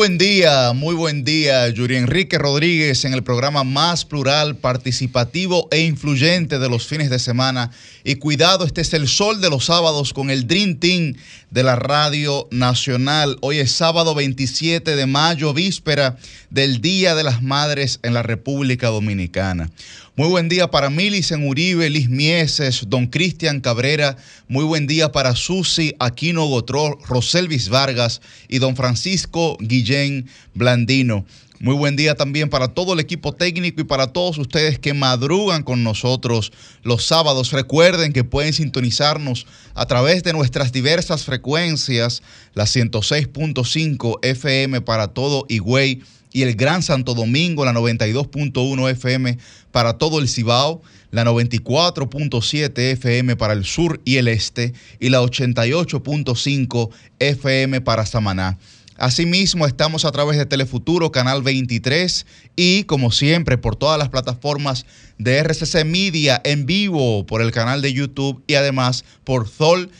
Buen día, muy buen día, Yuri Enrique Rodríguez en el programa más plural, participativo e influyente de los fines de semana. Y cuidado, este es el sol de los sábados con el Dream Team de la Radio Nacional. Hoy es sábado 27 de mayo, víspera del Día de las Madres en la República Dominicana. Muy buen día para Milicen Uribe, Liz Mieses, Don Cristian Cabrera. Muy buen día para Susi Aquino Gotró, Roselvis Vargas y Don Francisco Guillén Blandino. Muy buen día también para todo el equipo técnico y para todos ustedes que madrugan con nosotros los sábados. Recuerden que pueden sintonizarnos a través de nuestras diversas frecuencias, la 106.5 FM para todo Higüey y el Gran Santo Domingo, la 92.1 FM para todo el Cibao, la 94.7 FM para el sur y el este y la 88.5 FM para Samaná. Asimismo, estamos a través de Telefuturo, Canal 23 y, como siempre, por todas las plataformas de RCC Media en vivo, por el canal de YouTube y además por solfm.com,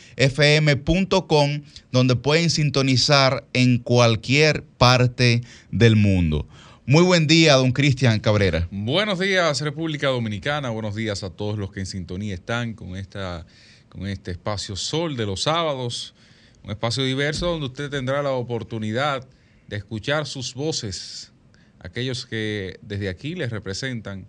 donde pueden sintonizar en cualquier parte del mundo. Muy buen día, don Cristian Cabrera. Buenos días, República Dominicana. Buenos días a todos los que en sintonía están con, esta, con este espacio Sol de los sábados un espacio diverso donde usted tendrá la oportunidad de escuchar sus voces, aquellos que desde aquí les representan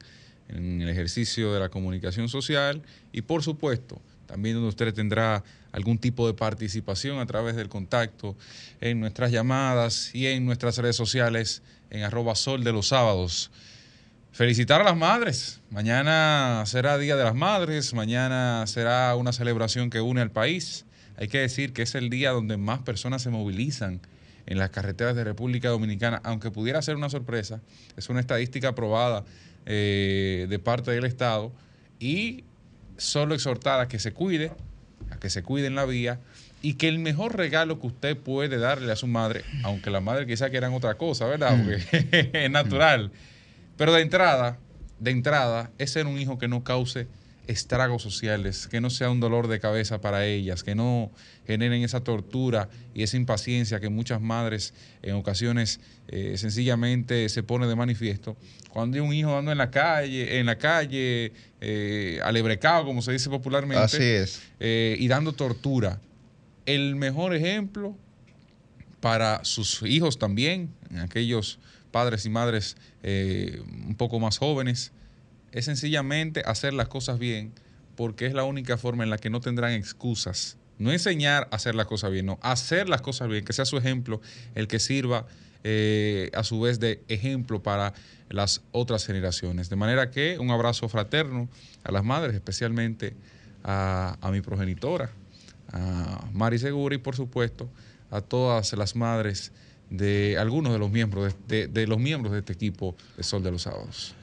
en el ejercicio de la comunicación social y por supuesto también donde usted tendrá algún tipo de participación a través del contacto en nuestras llamadas y en nuestras redes sociales en arroba sol de los sábados. Felicitar a las madres. Mañana será Día de las Madres, mañana será una celebración que une al país. Hay que decir que es el día donde más personas se movilizan en las carreteras de República Dominicana, aunque pudiera ser una sorpresa, es una estadística aprobada eh, de parte del Estado y solo exhortar a que se cuide, a que se cuide en la vía y que el mejor regalo que usted puede darle a su madre, aunque la madre quizá quieran otra cosa, ¿verdad? Mm. Porque es natural. Pero de entrada, de entrada, es ser un hijo que no cause estragos sociales, que no sea un dolor de cabeza para ellas, que no generen esa tortura y esa impaciencia que muchas madres en ocasiones eh, sencillamente se pone de manifiesto. Cuando hay un hijo dando en la calle, en la calle, eh, alebrecado, como se dice popularmente, Así es. Eh, y dando tortura. El mejor ejemplo para sus hijos también, aquellos padres y madres un poco más jóvenes, es sencillamente hacer las cosas bien, porque es la única forma en la que no tendrán excusas. No enseñar a hacer las cosas bien, no, hacer las cosas bien, que sea su ejemplo el que sirva eh, a su vez de ejemplo para las otras generaciones. De manera que un abrazo fraterno a las madres, especialmente a, mi progenitora, a Mari Segura y por supuesto a todas las madres de algunos de los miembros de los miembros de este equipo de Sol de los Sábados.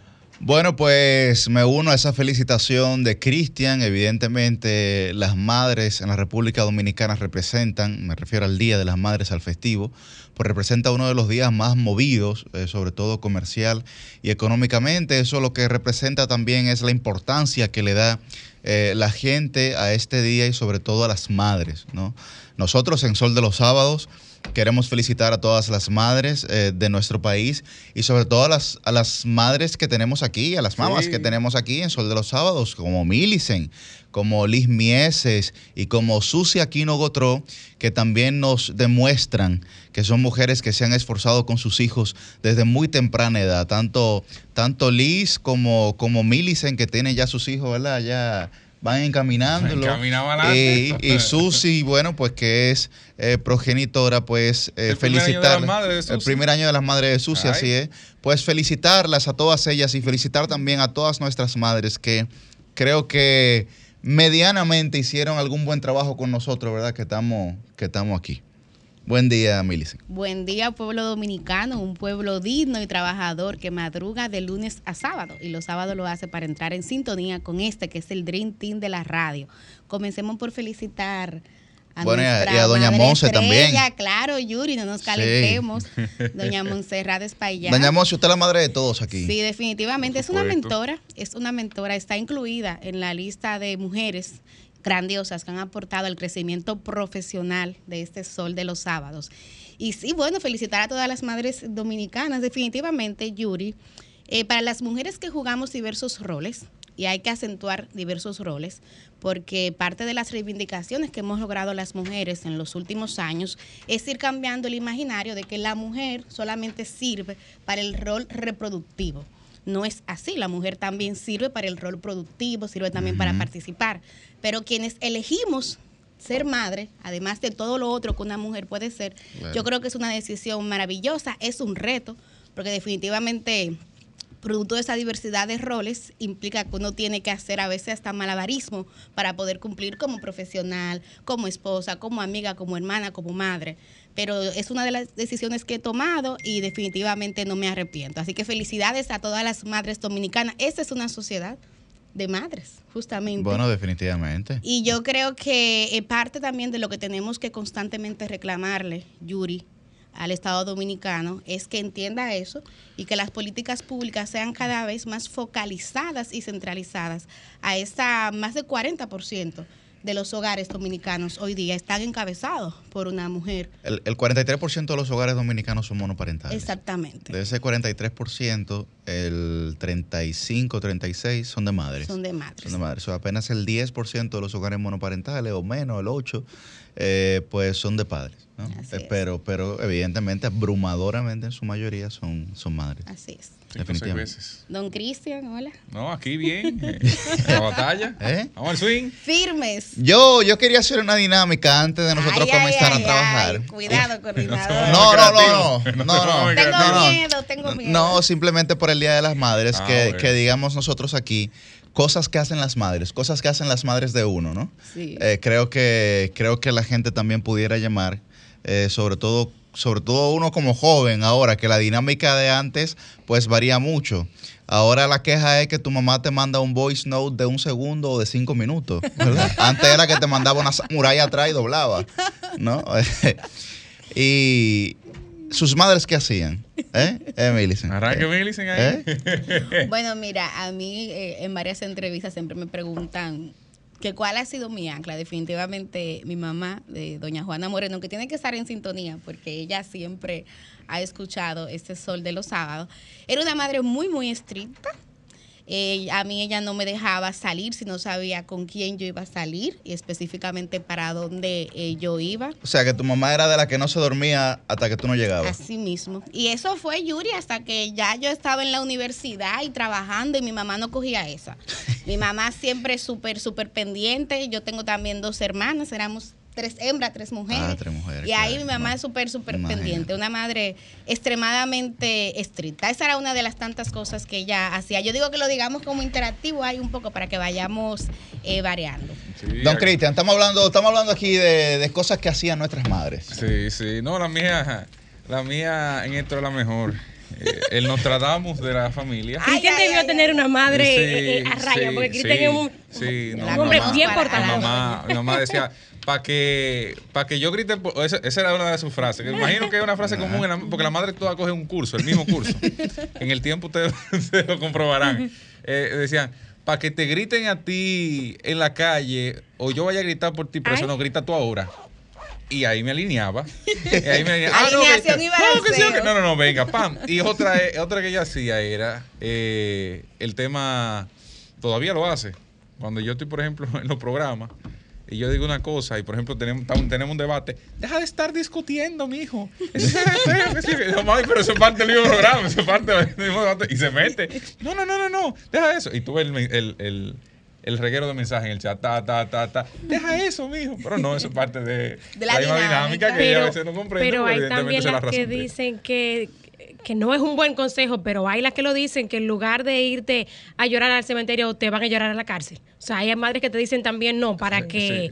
Bueno, pues me uno a esa felicitación de Cristian. Evidentemente, las madres en la República Dominicana representan, me refiero al Día de las Madres, al festivo, pues representa uno de los días más movidos, eh, sobre todo comercial y económicamente. Eso lo que representa también es la importancia que le da eh, la gente a este día y sobre todo a las madres. ¿no? Nosotros en Sol de los Sábados Queremos felicitar a todas las madres eh, de nuestro país y sobre todo a las, a las madres que tenemos aquí, a las mamás que tenemos aquí en Sol de los Sábados, como Milicen, como Liz Mieses y como Susi Aquino Gotró, que también nos demuestran que son mujeres que se han esforzado con sus hijos desde muy temprana edad. Tanto, tanto Liz como, como Milicen, que tienen ya sus hijos, ¿verdad? Ya van encaminándolo. Eh, y Susi, bueno, pues que es eh, progenitora, pues eh, felicitar. El primer año de las madres de Susi, así es. Pues felicitarlas a todas ellas y felicitar también a todas nuestras madres que creo que medianamente hicieron algún buen trabajo con nosotros, ¿verdad? Que estamos, que estamos aquí. Buen día, Milicen. Buen día, pueblo dominicano, un pueblo digno y trabajador que madruga de lunes a sábado y los sábados lo hace para entrar en sintonía con este que es el Dream Team de la radio. Comencemos por felicitar a bueno, y a, doña Monse también. Claro, Yuri, no nos calentemos. Doña Montserrat Espaillat. Doña Monse, usted es la madre de todos aquí. Sí, definitivamente. Es una mentora, es una mentora, está incluida en la lista de mujeres grandiosas que han aportado al crecimiento profesional de este sol de los sábados. Y sí, bueno, felicitar a todas las madres dominicanas, definitivamente, Yuri. Eh, para las mujeres que jugamos diversos roles, y hay que acentuar diversos roles, porque parte de las reivindicaciones que hemos logrado las mujeres en los últimos años es ir cambiando el imaginario de que la mujer solamente sirve para el rol reproductivo. No es así, la mujer también sirve para el rol productivo, sirve también para participar, pero quienes elegimos ser madre, además de todo lo otro que una mujer puede ser, yo creo que es una decisión maravillosa, es un reto, porque definitivamente producto de esa diversidad de roles implica que uno tiene que hacer a veces hasta malabarismo para poder cumplir como profesional, como esposa, como amiga, como hermana, como madre. Pero es una de las decisiones que he tomado y definitivamente no me arrepiento. Así que felicidades a todas las madres dominicanas. Esta es una sociedad de madres, justamente. Bueno, definitivamente. Y yo creo que parte también de lo que tenemos que constantemente reclamarle, Yuri, al Estado Dominicano es que entienda eso y que las políticas públicas sean cada vez más focalizadas y centralizadas a esta más del 40% de los hogares dominicanos hoy día están encabezados por una mujer. El, 43% de los hogares dominicanos son monoparentales. Exactamente. De ese 43%, el 35, 36 son de madres. Son de madres. Son de madres. O apenas el 10% de los hogares monoparentales o menos, el 8%, eh, pues son de padres. Eh, pero, pero evidentemente, abrumadoramente en su mayoría son, son madres. Así es. Definitivamente. Don Cristian, hola. No, aquí bien. Eh, la batalla. ¿Eh? Vamos al swing. Firmes. Yo, yo quería hacer una dinámica antes de nosotros comenzar a trabajar. cuidado, coordinador. No, no, no, no. no, Tengo miedo, tengo miedo. No, simplemente por el Día de las Madres, ah, que, que digamos nosotros aquí cosas que hacen las madres, cosas que hacen las madres de uno, ¿no? Sí. Eh, creo, que, creo que la gente también pudiera llamar, eh, sobre todo sobre todo uno como joven ahora, que la dinámica de antes pues varía mucho. Ahora la queja es que tu mamá te manda un voice note de un segundo o de cinco minutos. Antes era que te mandaba una muralla atrás y doblaba, ¿no? y, sus madres qué hacían? ¿Eh? eh Millicent. Arranque ¿Eh? ahí. ¿Eh? Bueno, mira, a mí eh, en varias entrevistas siempre me preguntan que cuál ha sido mi ancla. Definitivamente mi mamá, de doña Juana Moreno, que tiene que estar en sintonía porque ella siempre ha escuchado este sol de los sábados. Era una madre muy, muy estricta a mí ella no me dejaba salir si no sabía con quién yo iba a salir y específicamente para dónde eh, yo iba. O sea, que tu mamá era de la que no se dormía hasta que tú no llegabas. Así mismo. Y eso fue, Yuri, hasta que ya yo estaba en la universidad y trabajando y mi mamá no cogía esa. mi mamá siempre súper, súper pendiente. Yo tengo también dos hermanas, éramos tres hembras, tres mujeres. Ah, tres mujeres. Y ahí mi mamá es súper, súper pendiente, una madre extremadamente estricta. Esa era una de las tantas cosas que ella hacía. Yo digo que lo digamos como interactivo ahí un poco para que vayamos eh, variando. Don Cristian, estamos hablando, estamos hablando aquí de, cosas que hacían nuestras madres. Sí, sí. No, la mía, la mía en esto es la mejor. Eh, el Nostradamus de la familia. Cristian debió tener una madre eh, a raya, porque Cristian es un, hombre bien portado. Mamá, mi mamá decía, para que, para que yo grite, esa, esa, era una de sus frases. Que imagino que es una frase común, porque la madre toda coge un curso, el mismo curso. en el tiempo ustedes, lo comprobarán. Eh, decían, para que te griten a ti en la calle, o yo vaya a gritar por ti, pero eso no grita tú ahora. Y ahí me alineaba. Y ahí me alineaba. Ah, no, que, no, no, no, venga, pam. Y otra, eh, otra que ella hacía era eh, el tema, todavía lo hace. Cuando yo estoy, por ejemplo, en los programas, y yo digo una cosa, y por ejemplo tenemos, tenemos un debate, deja de estar discutiendo, mijo. Eso pero eso es parte del mismo programa, eso es parte del mismo debate. Y se mete. No, no, no, no, no, deja eso. Y tú ves el, el, el, el reguero de mensajes en el chat, ta, ta, ta, ta. Deja eso, mijo. Pero no, eso es parte de, la, misma dinámica, que ella a veces no comprende. Pero hay también las que dicen que que no es un buen consejo, pero hay las que lo dicen, que en lugar de irte a llorar al cementerio, te van a llorar a la cárcel. O sea, hay madres que te dicen también no, para que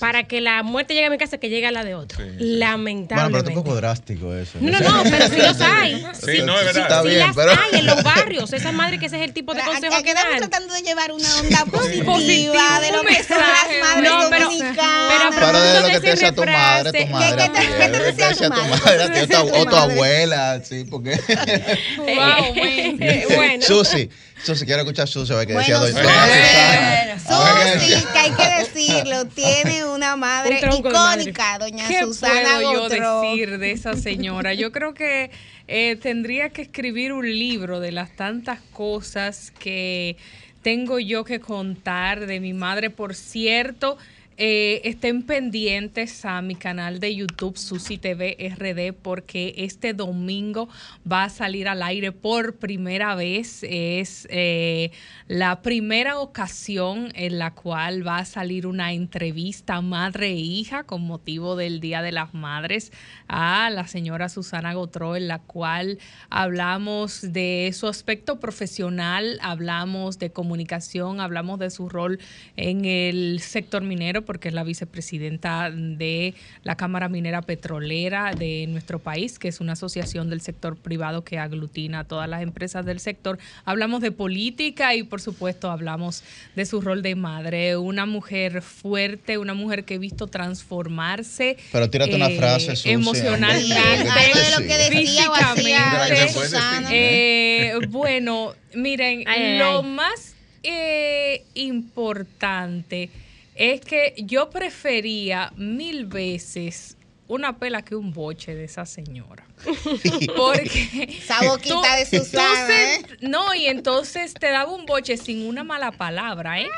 para que la muerte llegue a mi casa, que llegue a la de otro. Lamentablemente. Bueno, pero es un poco drástico eso. No, no, no, pero sí los hay. Sí, no, es verdad. Está bien, las pero... hay en los barrios. Esas madres que ese es el tipo de consejo que dan. tratando de llevar una onda positiva de lo que son las madres no, pero, dominicanas. Pero, de lo que te decía tu madre, tu madre. ¿Qué te decía tu madre? O tu abuela, sí Susi, porque. wow, bueno. Susi, Susi, quiero escuchar Susi, a ver qué Bueno, decía Susi, doña Susi, que hay que decirlo, tiene una madre Un de madre. icónica, doña ¿Qué Susana puedo yo decir de esa señora? Yo creo que eh, tendría que escribir un libro de las tantas cosas que tengo yo que contar de mi madre. Por cierto, eh, estén pendientes a mi canal de YouTube, Susi TV RD, porque este domingo va a salir al aire por primera vez. Es eh, la primera ocasión en la cual va a salir una entrevista madre e hija con motivo del Día de las Madres a la señora Susana Gotró, en la cual hablamos de su aspecto profesional, hablamos de comunicación, hablamos de su rol en el sector minero, porque es la vicepresidenta de la Cámara Minera Petrolera de nuestro país, que es una asociación del sector privado que aglutina a todas las empresas del sector. Hablamos de política y por supuesto hablamos de su rol de madre, una mujer fuerte, una mujer que he visto transformarse. Pero tírate una eh, frase, Susi, emocionalmente, hombre, Algo de lo que decía o hacía físicamente. Susana. Eh, bueno, miren, ay, lo ay. más eh, importante es que yo prefería mil veces una pela que un boche de esa señora. Porque Esa boquita de Susana, se- ¿eh? No, y entonces te daba un boche sin una mala palabra, ¿eh?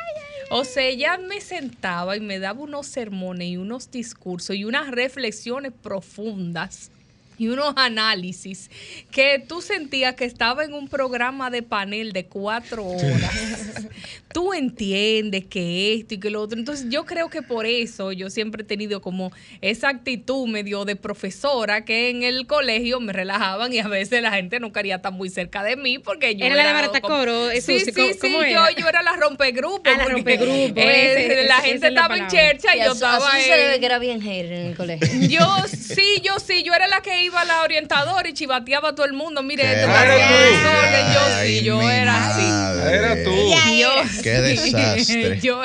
O sea, ella me sentaba y me daba unos sermones y unos discursos y unas reflexiones profundas y unos análisis que tú sentías que estaba en un programa de panel de cuatro horas. tú entiendes que esto y que lo otro. Entonces yo creo que por eso yo siempre he tenido como esa actitud medio de profesora que en el colegio me relajaban y a veces la gente no quería estar muy cerca de mí porque yo Era la de como- Baratacoro, eh, Sí, sí, ¿cómo- sí, cómo yo, era? yo era la rompegrupo. Ah, la rompegrupo, eh, ese- la gente la estaba en chercha y Y yo a Su- a estaba Susi se en- que era bien hater en el colegio. yo sí, yo sí, yo era la que iba a la orientadora y chivateaba a todo el mundo. Mire, este está yo sí, yo era así. Era tú. Yo Qué desastre. yo-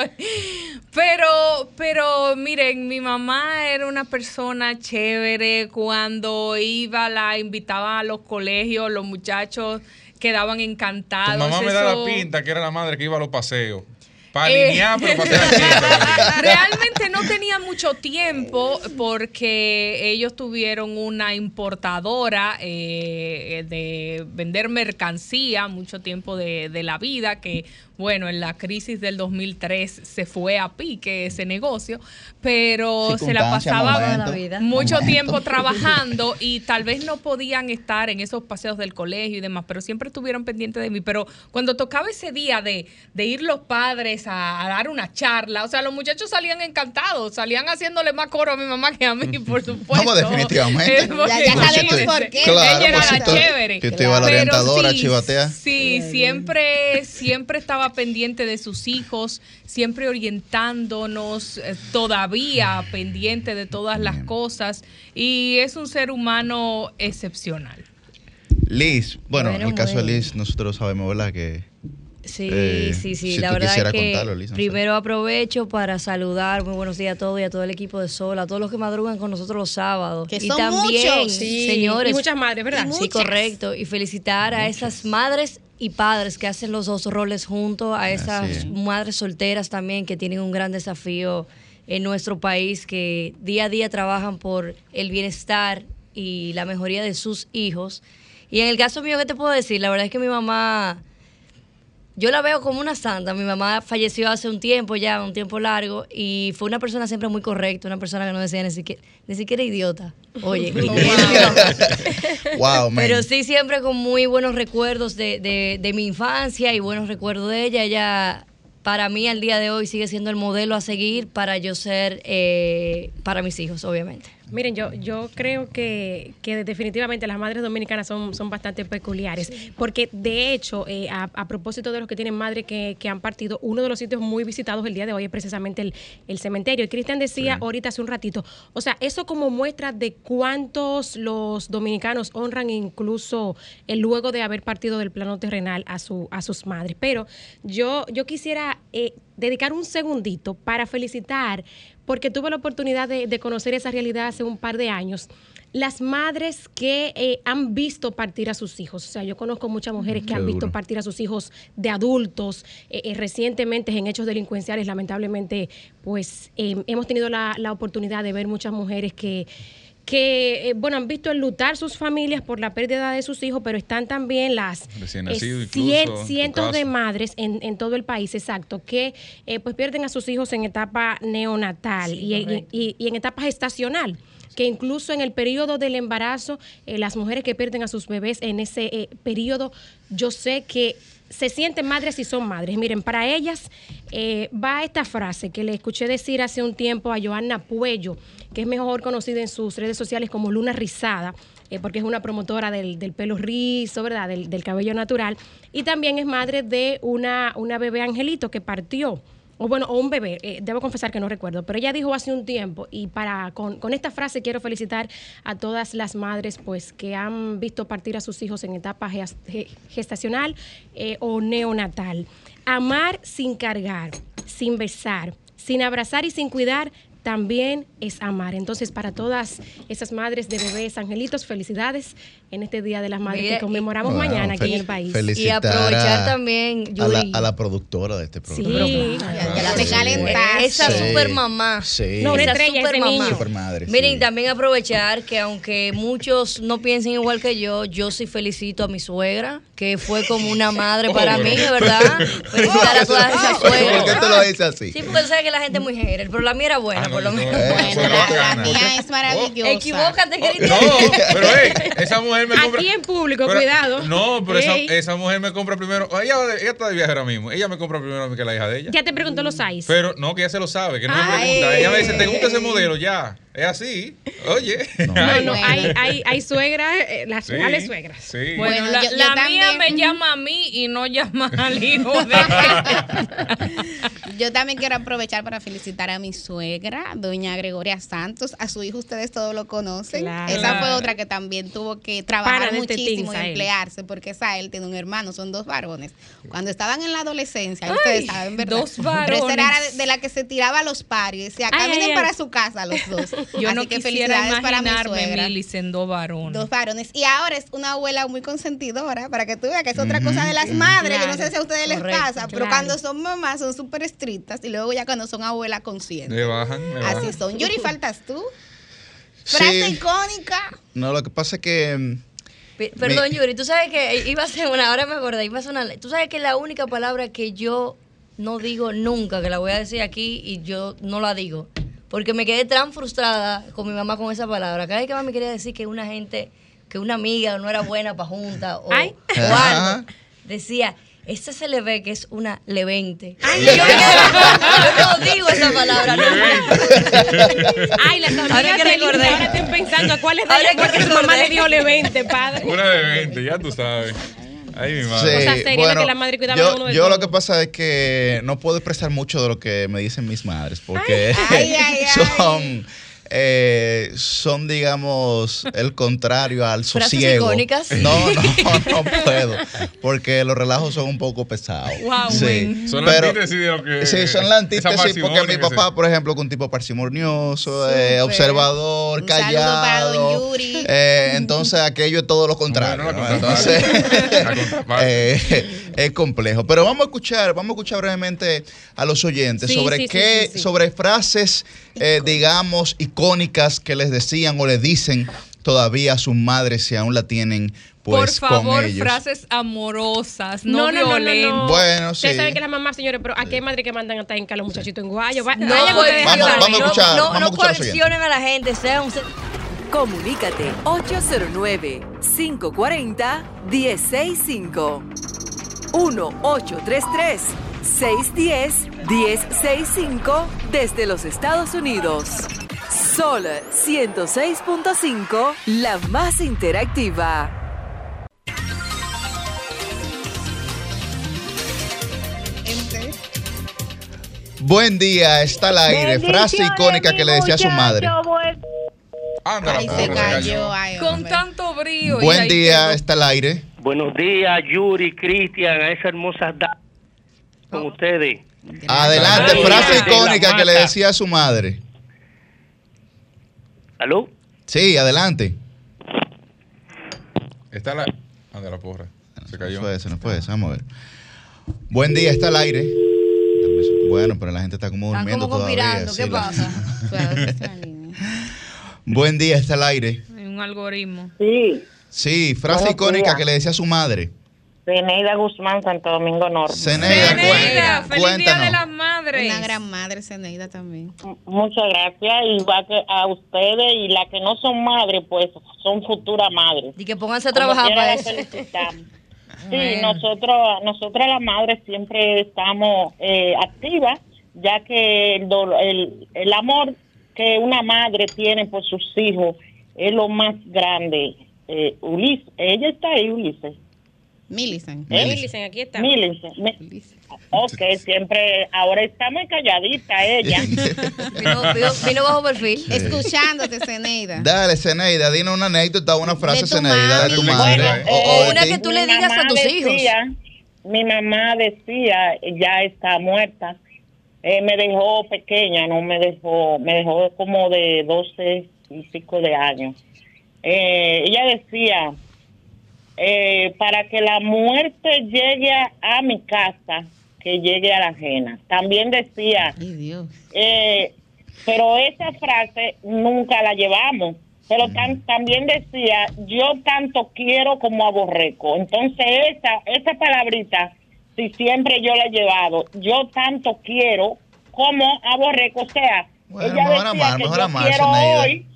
pero, pero miren, mi mamá era una persona chévere. Cuando iba, la invitaba a los colegios, los muchachos quedaban Tu encantados. mamá me da la pinta que era la madre que iba a los paseos. Para Eh. alinear, pero para Realmente no tenía mucho tiempo porque ellos tuvieron una importadora eh, de vender mercancía mucho tiempo de, de la vida que, bueno, en la crisis del 2003 se fue a pique ese negocio, pero se la pasaba momento, mucho momento. tiempo trabajando y tal vez no podían estar en esos paseos del colegio y demás, pero siempre estuvieron pendientes de mí. Pero cuando tocaba ese día de, de ir los padres a, a dar una charla, o sea, los muchachos salían encantados, salían haciéndole más coro a mi mamá que a mí, por supuesto. Vamos, definitivamente. Porque Ya- ya sabemos por qué. Claro, Ella era pues, la si chévere. si ibas a la orientadora sí, chivatear. Sí, siempre, siempre estaba pendiente de sus hijos, siempre orientándonos, eh, todavía pendiente de todas las cosas y es un ser humano excepcional. Liz, bueno, en el caso de. Liz, nosotros sabemos, ¿verdad? Que Sí, Eh, sí, sí. si la tú verdad es que contarlo, primero aprovecho para saludar, muy buenos días a todos y a todo el equipo de Sol, a todos los que madrugan con nosotros los sábados. Que y son también, muchos. Sí, señores, y muchas madres, ¿verdad? Sí, correcto. Y felicitar a esas madres y padres que hacen los dos roles juntos, a esas es. madres solteras también que tienen un gran desafío en nuestro país, que día a día trabajan por el bienestar y la mejoría de sus hijos. Y en el caso mío, ¿qué te puedo decir? La verdad es que mi mamá, yo la veo como una santa. Mi mamá falleció hace un tiempo ya, un tiempo largo, y fue una persona siempre muy correcta, una persona que no decía ni siquiera, ni siquiera idiota. Oye, Wow. Pero sí, siempre con muy buenos recuerdos de, de- de mi infancia y buenos recuerdos de ella. Ella, para mí, al día de hoy, sigue siendo el modelo a seguir para yo ser, eh, para mis hijos, obviamente. Miren, yo, yo creo que, que definitivamente las madres dominicanas son, son bastante peculiares, porque de hecho, eh, a, a propósito de los que tienen madre que, que han partido, uno de los sitios muy visitados el día de hoy es precisamente el, el cementerio. Y Cristian decía ahorita hace un ratito, o sea, eso como muestra de cuántos los dominicanos honran incluso el luego de haber partido del plano terrenal a, su, a sus madres. Pero yo, yo quisiera eh, dedicar un segundito para felicitar porque tuve la oportunidad de, de conocer esa realidad hace un par de años las madres que eh, han visto partir a sus hijos. O sea, yo conozco muchas mujeres que Qué han visto partir a sus hijos de adultos eh, eh, recientemente en hechos delincuenciales. Lamentablemente, pues eh, hemos tenido la, la oportunidad de ver muchas mujeres que que, eh, bueno, han visto enlutar sus familias por la pérdida de sus hijos, pero están también las Recién eh, cien- cientos de madres en, en todo el país, exacto, que eh, pues pierden a sus hijos en etapa neonatal y, y- y- y en etapa gestacional que incluso en el periodo del embarazo, eh, las mujeres que pierden a sus bebés en ese eh, periodo, yo sé que se sienten madres y son madres. Miren, para ellas eh, va esta frase que le escuché decir hace un tiempo a Joanna Puello, que es mejor conocida en sus redes sociales como Luna Rizada, eh, porque es una promotora del, del pelo rizo, ¿verdad? Del, del cabello natural. Y también es madre de una, una bebé angelito que partió o bueno, o un bebé, eh, debo confesar que no recuerdo, pero ella dijo hace un tiempo, y para con, con esta frase quiero felicitar a todas las madres pues que han visto partir a sus hijos en etapa ges- ge- gestacional eh, o neonatal. Amar sin cargar, sin besar, sin abrazar y sin cuidar, también es amar. Entonces, para todas esas madres de bebés angelitos, felicidades en este Día de las Madres Mira, que conmemoramos Bueno, mañana aquí en el país. Y aprovechar a- también, a la, a la productora de este programa. Sí, ya la te Sí. calentaste. Esa Sí. super mamá. Sí. No, una Esa estrella ese supermamá. niño. Supermadre, Miren, sí. también aprovechar que aunque muchos no piensen igual que yo, yo sí felicito a mi suegra, que fue como una madre para mí, de verdad. Felicitar a todas esas ¿Por qué suegras. tú lo dices así? Sí, porque tú sabes que la gente es muy hater, pero la mía era buena, Ah, no, por lo no, menos. no, Eh, Bueno, la, mía es maravillosa. Equivócate, Oh, Cristian. no, pero hey, esa mujer me compra. Aquí en público, pero- cuidado. No, pero esa, mujer me compra primero. Ella, ella está de viaje ahora mismo. Ella me compra primero a mí que la hija de ella. Ya te preguntó los size. Pero no, que ella se lo sabe, que no me Ay. pregunta. Ella me dice, ¿te gusta ese modelo? Ya. Es así. Oye. No. No, hay, hay, hay suegras, eh, las Sí, reales suegras. Sí. Bueno, Bueno, la, yo- yo la mía también. me llama a mí y no llama al hijo de. Yo también quiero aprovechar para felicitar a mi suegra, doña Gregoria Santos. A su hijo ustedes todos lo conocen. Claro. Esa fue otra que también tuvo que trabajar este muchísimo y emplearse, porque Sael tiene un hermano, son dos varones. Cuando estaban en la adolescencia, ustedes saben, ¿verdad? dos Pero esa era varones. de, de la que se tiraba a los paris. Se Ay, caminen ay, ay. para su casa los dos. Yo Así no que quisiera para imaginarme suegra. Mili siendo varón. Dos varones. Y ahora es una abuela muy consentidora, para que tú veas que es otra cosa de las madres. Yo no sé si a ustedes les pasa, pero cuando son mamás son súper estrictas y luego ya cuando son abuelas conscientes. Le bajan. le bajan. Así son. Yuri, faltas tú. Frase Sí. icónica. No, lo que pasa es que mm, Pe- Perdón, Yuri, tú sabes que iba a ser una, ahora me acordé, iba a ser una, tú sabes que la única palabra que yo no digo nunca, que la voy a decir aquí y yo no la digo, porque me quedé tan frustrada con mi mamá con esa palabra. Cada vez que mamá quería decir que una gente, que una amiga no era buena para junta o, Ay. o algo, decía, esta se le ve que es una levente. Ay, yo, no digo esa palabra, no. Ay, las Ahora que recordé. ahora estén pensando a cuál es que porque su mamá le dijo le 20, padre. Una de 20, ya tú sabes. Ay, mi madre. Que la madre cuidaba yo, a uno de yo todo. lo que pasa es que no puedo expresar mucho de lo que me dicen mis madres, porque Ay, ay, ay. son, eh, son, digamos, el contrario al sosiego. icónicas. No, no, no puedo, porque los relajos son un poco pesados. Wow, sí. Son la pero- antítesis de lo que. Sí, son la antítesis porque mi papá, por ejemplo, que un tipo parsimonioso, eh, observador, Un saludo para callado. don Yuri. eh, entonces aquello es todo lo contrario. Bueno, ¿no? contraparte. Entonces eh, es complejo. Pero vamos a escuchar, vamos a escuchar brevemente a los oyentes Sí, sobre sí, qué, sí, sí. sobre frases, eh, digamos, icónicas que les decían o les dicen todavía a sus madres si aún la tienen pues Por favor, frases amorosas, no, No, no, no, no, violentas. no. Bueno, Ustedes sí. saben que las mamás, señores, pero ¿a qué madre que mandan hasta en los muchachitos en guayo? Va- No, ustedes vamos, vamos a escuchar, no, vamos a a coaccionen a la gente, sean un... Comunícate 809-540-1065. 1-833-610-1065 desde los Estados Unidos. Sol 106.5, la más interactiva. Buen día, está al aire. Frase icónica que le decía a su madre. Ándala, Ay, se se cayó. Ay, Con tanto brío. Buen día, está al aire. Buenos días, Yuri, Cristian, a esas hermosas damas con ustedes. Adelante, frase icónica que le decía a su madre. ¿Aló? Sí, adelante. Está la. Ah, de la porra. Se cayó. No fue eso, no fue eso. Vamos a ver. Buen día, está al aire. Bueno, pero la gente está como Están durmiendo como todavía. sí, ¿Qué la- pasa? La. Buen día, está al aire. Hay un algoritmo. Sí, Sí, frase Buenos icónica días. que le decía a su madre. Zeneida Guzmán, Santo Domingo Norte. Zeneida, Zeneida, feliz día de cuéntanos. las madres. Una gran madre, Zeneida también. M- Muchas gracias. Igual que a ustedes y las que no son madres, pues son futuras madres. Y que pónganse a trabajar para las eso. felicitamos. Sí, Bueno. nosotros, nosotras las madres siempre estamos eh, activas, ya que el, dolo- el, el amor que una madre tiene por sus hijos es lo más grande. Eh, Ulises, ella está ahí, Ulises. Millicent. ¿Eh? Millicent, aquí está. Millicent. Me- Ok, siempre, ahora está muy calladita ella. Vino, vino- vino bajo perfil. Escuchándote, Zeneida. Dale, Zeneida, dinos una anécdota, una frase, De Zeneida, de tu madre. Bueno, o, o eh, una que tú le digas a tus hijos. decía- Mi mamá decía, ya está muerta. Eh, me dejó pequeña, no me dejó, me dejó como de 12 y pico de años. Eh, ella decía, eh, para que la muerte llegue a, a mi casa, que llegue a la ajena. También decía, Ay, Dios. eh, pero esa frase nunca la llevamos. Pero tan- también decía, yo tanto quiero como aborreco. Entonces esa, esa palabrita, si siempre yo la he llevado, yo tanto quiero como aborreco. O sea, Bueno, ella mejor decía amar, que mejor yo amar, quiero Zeneida. hoy.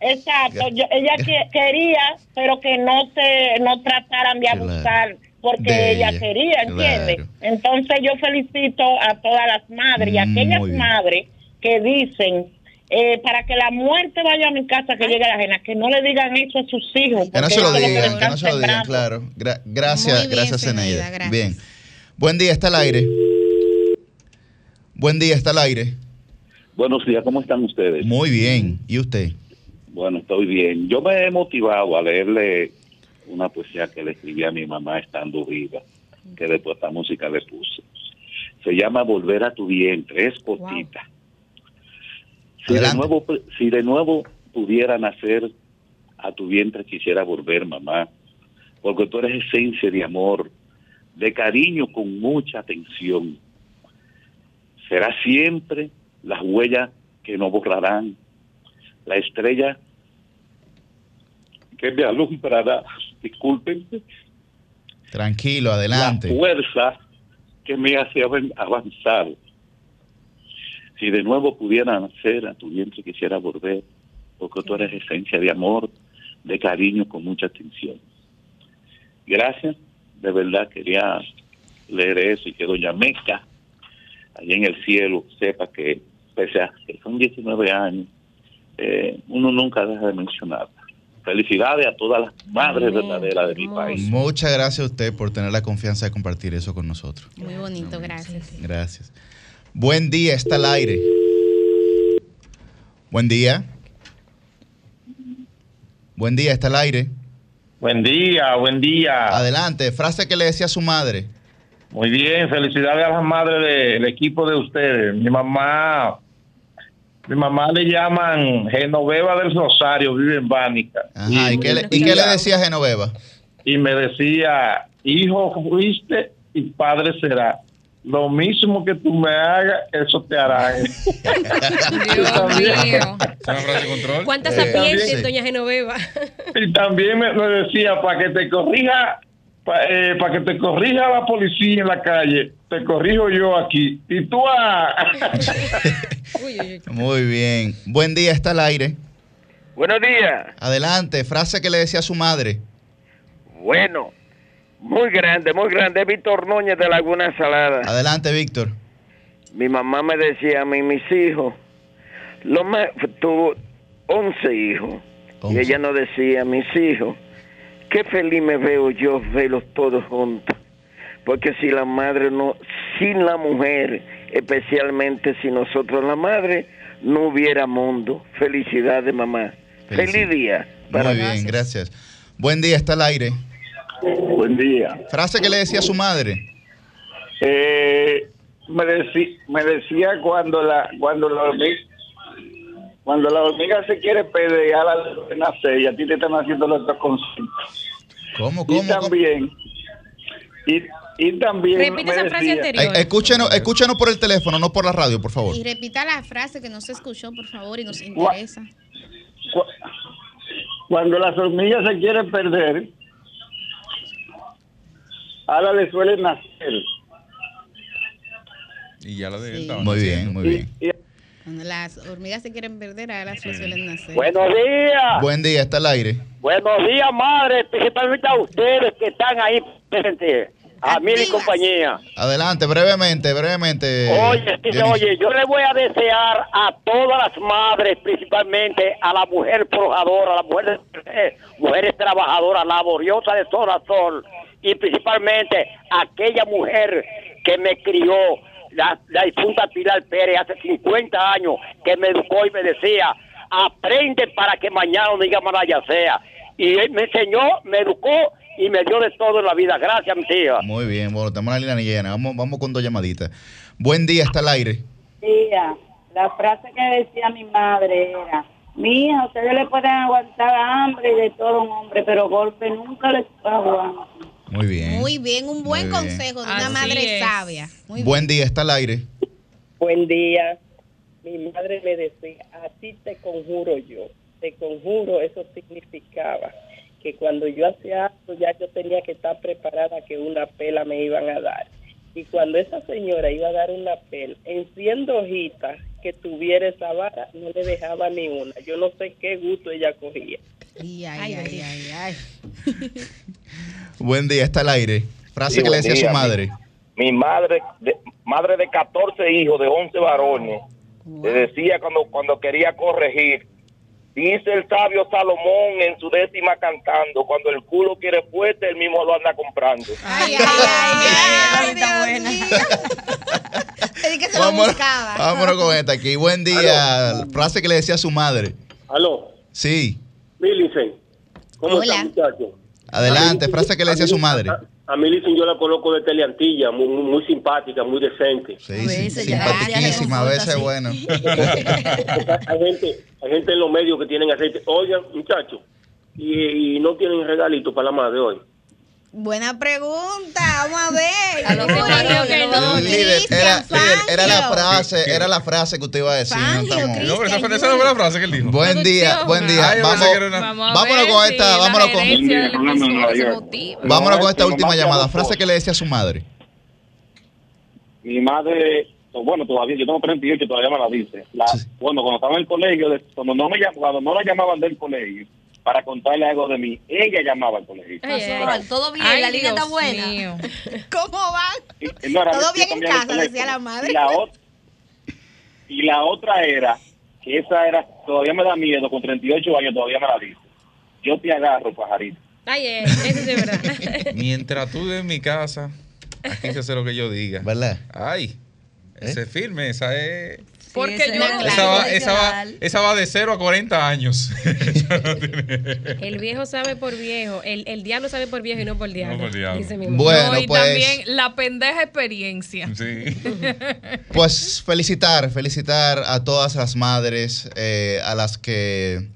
Exacto, yo- ella que- quería, pero que no se no trataran de Claro. abusar porque De ella, ella, quería, ¿entiendes? claro. Entonces yo felicito a todas las madres y a Muy aquellas madres que dicen eh, para que la muerte vaya a mi casa, que llegue a la ajena, que no le digan eso a sus hijos. Que no se lo digan, que no se lo digan, claro. Gra- gracias, bien, gracias, Zeneida, Zeneida. gracias. Bien. Buen día, está al aire. Buen día, está al aire. Buenos días, ¿cómo están ustedes? Muy bien. ¿Y usted? Bueno, estoy bien. Yo me he motivado a leerle una poesía que le escribí a mi mamá estando viva, que después esta música le puse. Se llama Volver a tu vientre, es cortita. Si de, nuevo, si de nuevo pudiera nacer a tu vientre, quisiera volver, mamá, porque tú eres esencia de amor, de cariño con mucha atención. Será siempre las huellas que no borrarán, la estrella que me alumbrará, disculpen, Tranquilo, la adelante. fuerza que me hace avan- avanzar. Si de nuevo pudiera nacer a tu vientre quisiera volver, porque tú eres esencia de amor, de cariño con mucha atención. Gracias, de verdad quería leer eso y que Doña Meca, allá en el cielo, sepa que pese a que son 19 años, eh, uno nunca deja de mencionarla. Felicidades a todas las madres Amén. verdaderas de mi país. Muchas gracias a usted por tener la confianza de compartir eso con nosotros. Muy bonito, gracias. Gracias. Buen día, está al aire. Buen día. Buen día, está al aire. Buen día, buen día. Adelante, frase que le decía a su madre. Muy bien, felicidades a las madres del equipo de ustedes. Mi mamá, mi mamá le llaman Genoveva del Rosario, vive en Bánica. Ajá, ¿y qué le, y qué le decía a Genoveva? Y me decía, hijo fuiste y padre será. Lo mismo que tú me hagas, eso te harán. Dios mío. ¿Cuánta Eh, sapiencia, doña Genoveva? y también me, me decía, para que te corrija, para que te corrija la policía en la calle, te corrijo yo aquí. Y tú ah, Uy, uy, uy. Muy bien. Buen día, está al aire. Buenos días. Adelante, frase que le decía a su madre. Bueno, muy grande, muy grande. Víctor Núñez de Laguna Salada. Adelante, Víctor. Mi mamá me decía a mí, mis hijos, lo más, tuvo 11 hijos. Y ella nos decía, mis hijos, qué feliz me veo yo verlos todos juntos. Porque si la madre no, sin la mujer, especialmente si nosotros la madre, no hubiera mundo. Felicidades, mamá. Feliz día. para Muy bien, gracias. Buen día, está al aire. Buen día. Frase que le decía a su madre. Eh, me, decí- me decía cuando la cuando la hormiga cuando la hormiga se quiere pelear al nacer y a ti te están haciendo los dos consejos. ¿Cómo, Y cómo, cómo? también, y, y también Repite esa frase decía- anterior. Eh, escúchenos, escúchenos por el teléfono, no por la radio, por favor. Y repita la frase que no se escuchó, por favor, y nos interesa. cu- cuando las hormigas se quieren perder, ahora les suele nacer. Y ya la de Sí. Muy bien, muy bien. Y- Cuando las hormigas se quieren perder, a las flores suelen nacer. Buenos días. Buen día, está al aire. Buenos días, madre, principalmente a ustedes que están ahí presentes. A mí y compañía. Adelante, brevemente, brevemente. Oye, sí, oye, yo le voy a desear a todas las madres, principalmente a la mujer forjadora, a las mujeres, eh, mujeres trabajadoras, laboriosas de sol a sol, y principalmente a aquella mujer que me crió, la, la difunta Pilar Pérez, hace 50 años, que me educó y me decía, aprende para que mañana no diga malaya sea. Y él me enseñó, me educó y me dio de todo en la vida. Gracias, mi tía. Muy bien, bueno, tenemos la línea llena. Vamos, vamos con dos llamaditas. Buen día, está al aire. Tía, la frase que decía mi madre era, mija, ustedes le pueden aguantar hambre y de todo un hombre, pero golpe nunca les aguantan. Muy bien. Muy bien, un buen bien. consejo de una madre es. sabia. Muy Buen día, está al aire. Buen día. Mi madre me decía, a ti te conjuro yo. Te conjuro, eso significaba que cuando yo hacía algo ya yo tenía que estar preparada que una pela me iban a dar. Y cuando esa señora iba a dar una pela, en 100 hojitas que tuviera esa vara, no le dejaba ni una. Yo no sé qué gusto ella cogía. Ay, ay, ay, ay, ay. Buen día, está al aire. Frase Sí, que le decía a su día, madre. mi madre, de, madre de 14 hijos, de 11 varones, le decía cuando, cuando quería corregir, dice el sabio Salomón en su décima cantando, cuando el culo quiere fuerte, él mismo lo anda comprando. Ay, ay, ay, ay, mío. Es que se lo Vámonos, buscaba. vámonos con esta aquí. Buen día. Frase que le decía a su madre. Aló, Sí. Millicent, ¿cómo Hola. está, muchacho? Adelante, frase que le decía a su madre. A Millicent yo la coloco de Teleantilla, muy, muy simpática, muy decente. Sí, A sí, veces simpaticísima, a ya veces bueno. hay gente hay gente en los medios que tienen aceite. Oigan, muchachos, y, y no tienen regalito para la madre hoy. Buena pregunta, vamos a ver. A que no. Líder, Cristian era, líder, era la frase, ¿Qué? era la frase que usted iba a decir. no Fangio, estamos- Cristian. No, pero esa fue, esa no fue la frase que él dijo. Buen día, buen día. Ay, yo Vamos, pensé que era una- Vamos a vámonos con esta, vámonos con, vámonos con esta última llamada. Frase que le decía a su madre. Mi madre, bueno, todavía, yo tengo 38, todavía me la dice. La, Sí. Bueno, cuando estaba en el colegio, cuando no, me, cuando no la llamaban del colegio, para contarle algo de mí, ella llamaba al colegio. Todo bien, Ay, la línea está buena. mío. ¿Cómo van? No era- Todo bien en casa, decía la madre. Y la, ot- y la otra era, que esa era, todavía me da miedo, con 38 años todavía me la dice. Yo te agarro, pajarito. Ay, eh, eso sí es verdad. Mientras tú en mi casa, aquí se hace lo que yo diga. ¿Verdad? Ay, ese firme, esa es. Porque yo no- el Esa va, esa, va, esa va de 0 a 40 años. El viejo sabe por viejo. El, el diablo sabe por viejo y no por diablo. por diablo. Dice mi mamá. Bueno, No, y pues- también la pendeja experiencia. Sí. Pues felicitar, felicitar a todas las madres, eh, a las que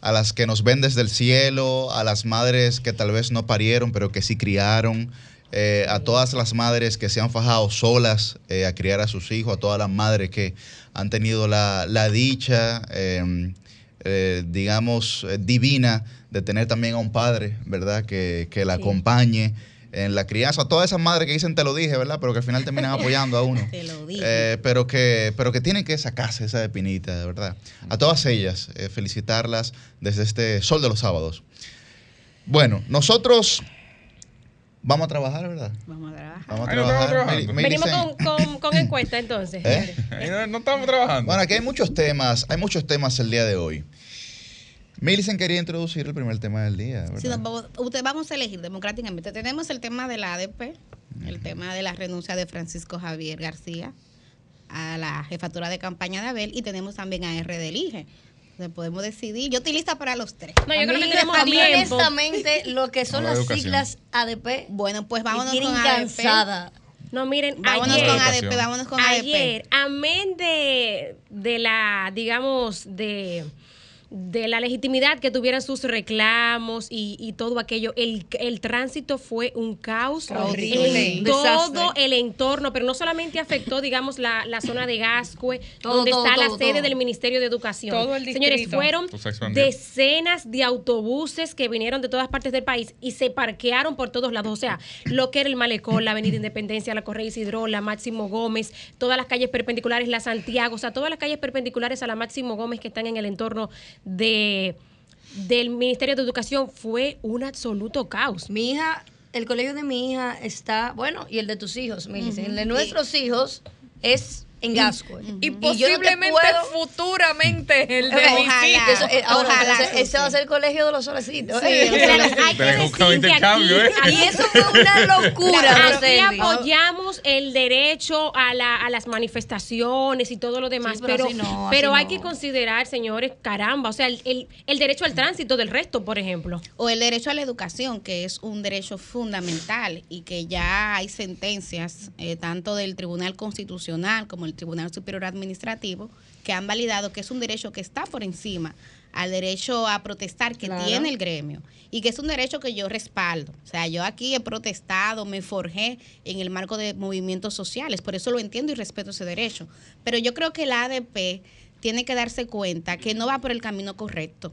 a las que nos ven desde el cielo, a las madres que tal vez no parieron, pero que sí criaron, eh, a todas las madres que se han fajado solas eh, a criar a sus hijos, a todas las madres que han tenido la, la dicha, eh, eh, digamos, eh, divina de tener también a un padre, ¿verdad? Que, que la Sí. acompañe en la crianza. A todas esas madres que dicen te lo dije, ¿verdad? Pero que al final terminan apoyando a uno. Te lo dije. Eh, pero, que, pero que tienen que sacarse esa espinita, de verdad. A todas ellas, felicitarlas desde este Sol de los Sábados. Bueno, nosotros vamos a trabajar, ¿verdad? Vamos a trabajar. Vamos a Ay, no trabajando. Meli- Venimos con, con, con encuesta entonces. ¿Eh? Ahí no, no estamos trabajando. Bueno, aquí hay muchos temas, hay muchos temas el día de hoy. Millicent quería introducir el primer tema del día, nos vamos, usted vamos a elegir democráticamente. Tenemos el tema de la ADP, el tema de la renuncia de Francisco Javier García a la jefatura de campaña de Abel y tenemos también a RD Elige. Podemos decidir. Yo estoy lista para los tres. No, yo a creo mí, que tenemos a mí, tiempo. honestamente, lo que son la las educación. siglas ADP, Bueno, pues vámonos con tienen ADP. cansada. No, miren, Vámonos ayer, con. ADP, vámonos con ayer, ADP. amén de, de la, digamos, de de la legitimidad que tuvieran sus reclamos y, y todo aquello. El, el tránsito fue un caos Horrible. en todo desastre. el entorno, pero no solamente afectó, digamos, la, la zona de Gascue, Todo, donde todo, está la sede todo. del Ministerio de Educación. Todo el Señores, fueron decenas de autobuses que vinieron de todas partes del país y se parquearon por todos lados. O sea, lo que era el Malecón, la Avenida Independencia, la Correa Isidro, la Máximo Gómez, todas las calles perpendiculares, la Santiago, o sea, todas las calles perpendiculares a la Máximo Gómez que están en el entorno de del Ministerio de Educación fue un absoluto caos. Mi hija, el colegio de mi hija está, bueno, y el de tus hijos, Milice. Ujú. El de nuestros hijos es en Gasco. Y posiblemente futuramente el de Ojalá. Eso, eh, ahora, Ojalá, ese, va a ser el colegio de los solecitos. Sí, eh, o sea, los solecitos. hay que Tenés un decir que intercambio, ¿eh? Y eso fue una locura, Aquí Roseli. apoyamos el derecho a, la- a las manifestaciones y todo lo demás, Sí, pero pero, no, hay no. que considerar, señores, caramba, o sea, el, el- el derecho al tránsito del resto, por ejemplo. O el derecho a la educación, que es un derecho fundamental y que ya hay sentencias eh, tanto del Tribunal Constitucional como el Tribunal Superior Administrativo que han validado que es un derecho que está por encima al derecho a protestar que Claro. tiene el gremio y que es un derecho que yo respaldo. O sea, yo aquí he protestado, me forjé en el marco de movimientos sociales, por eso lo entiendo y respeto ese derecho. Pero yo creo que la ADP tiene que darse cuenta que no va por el camino correcto.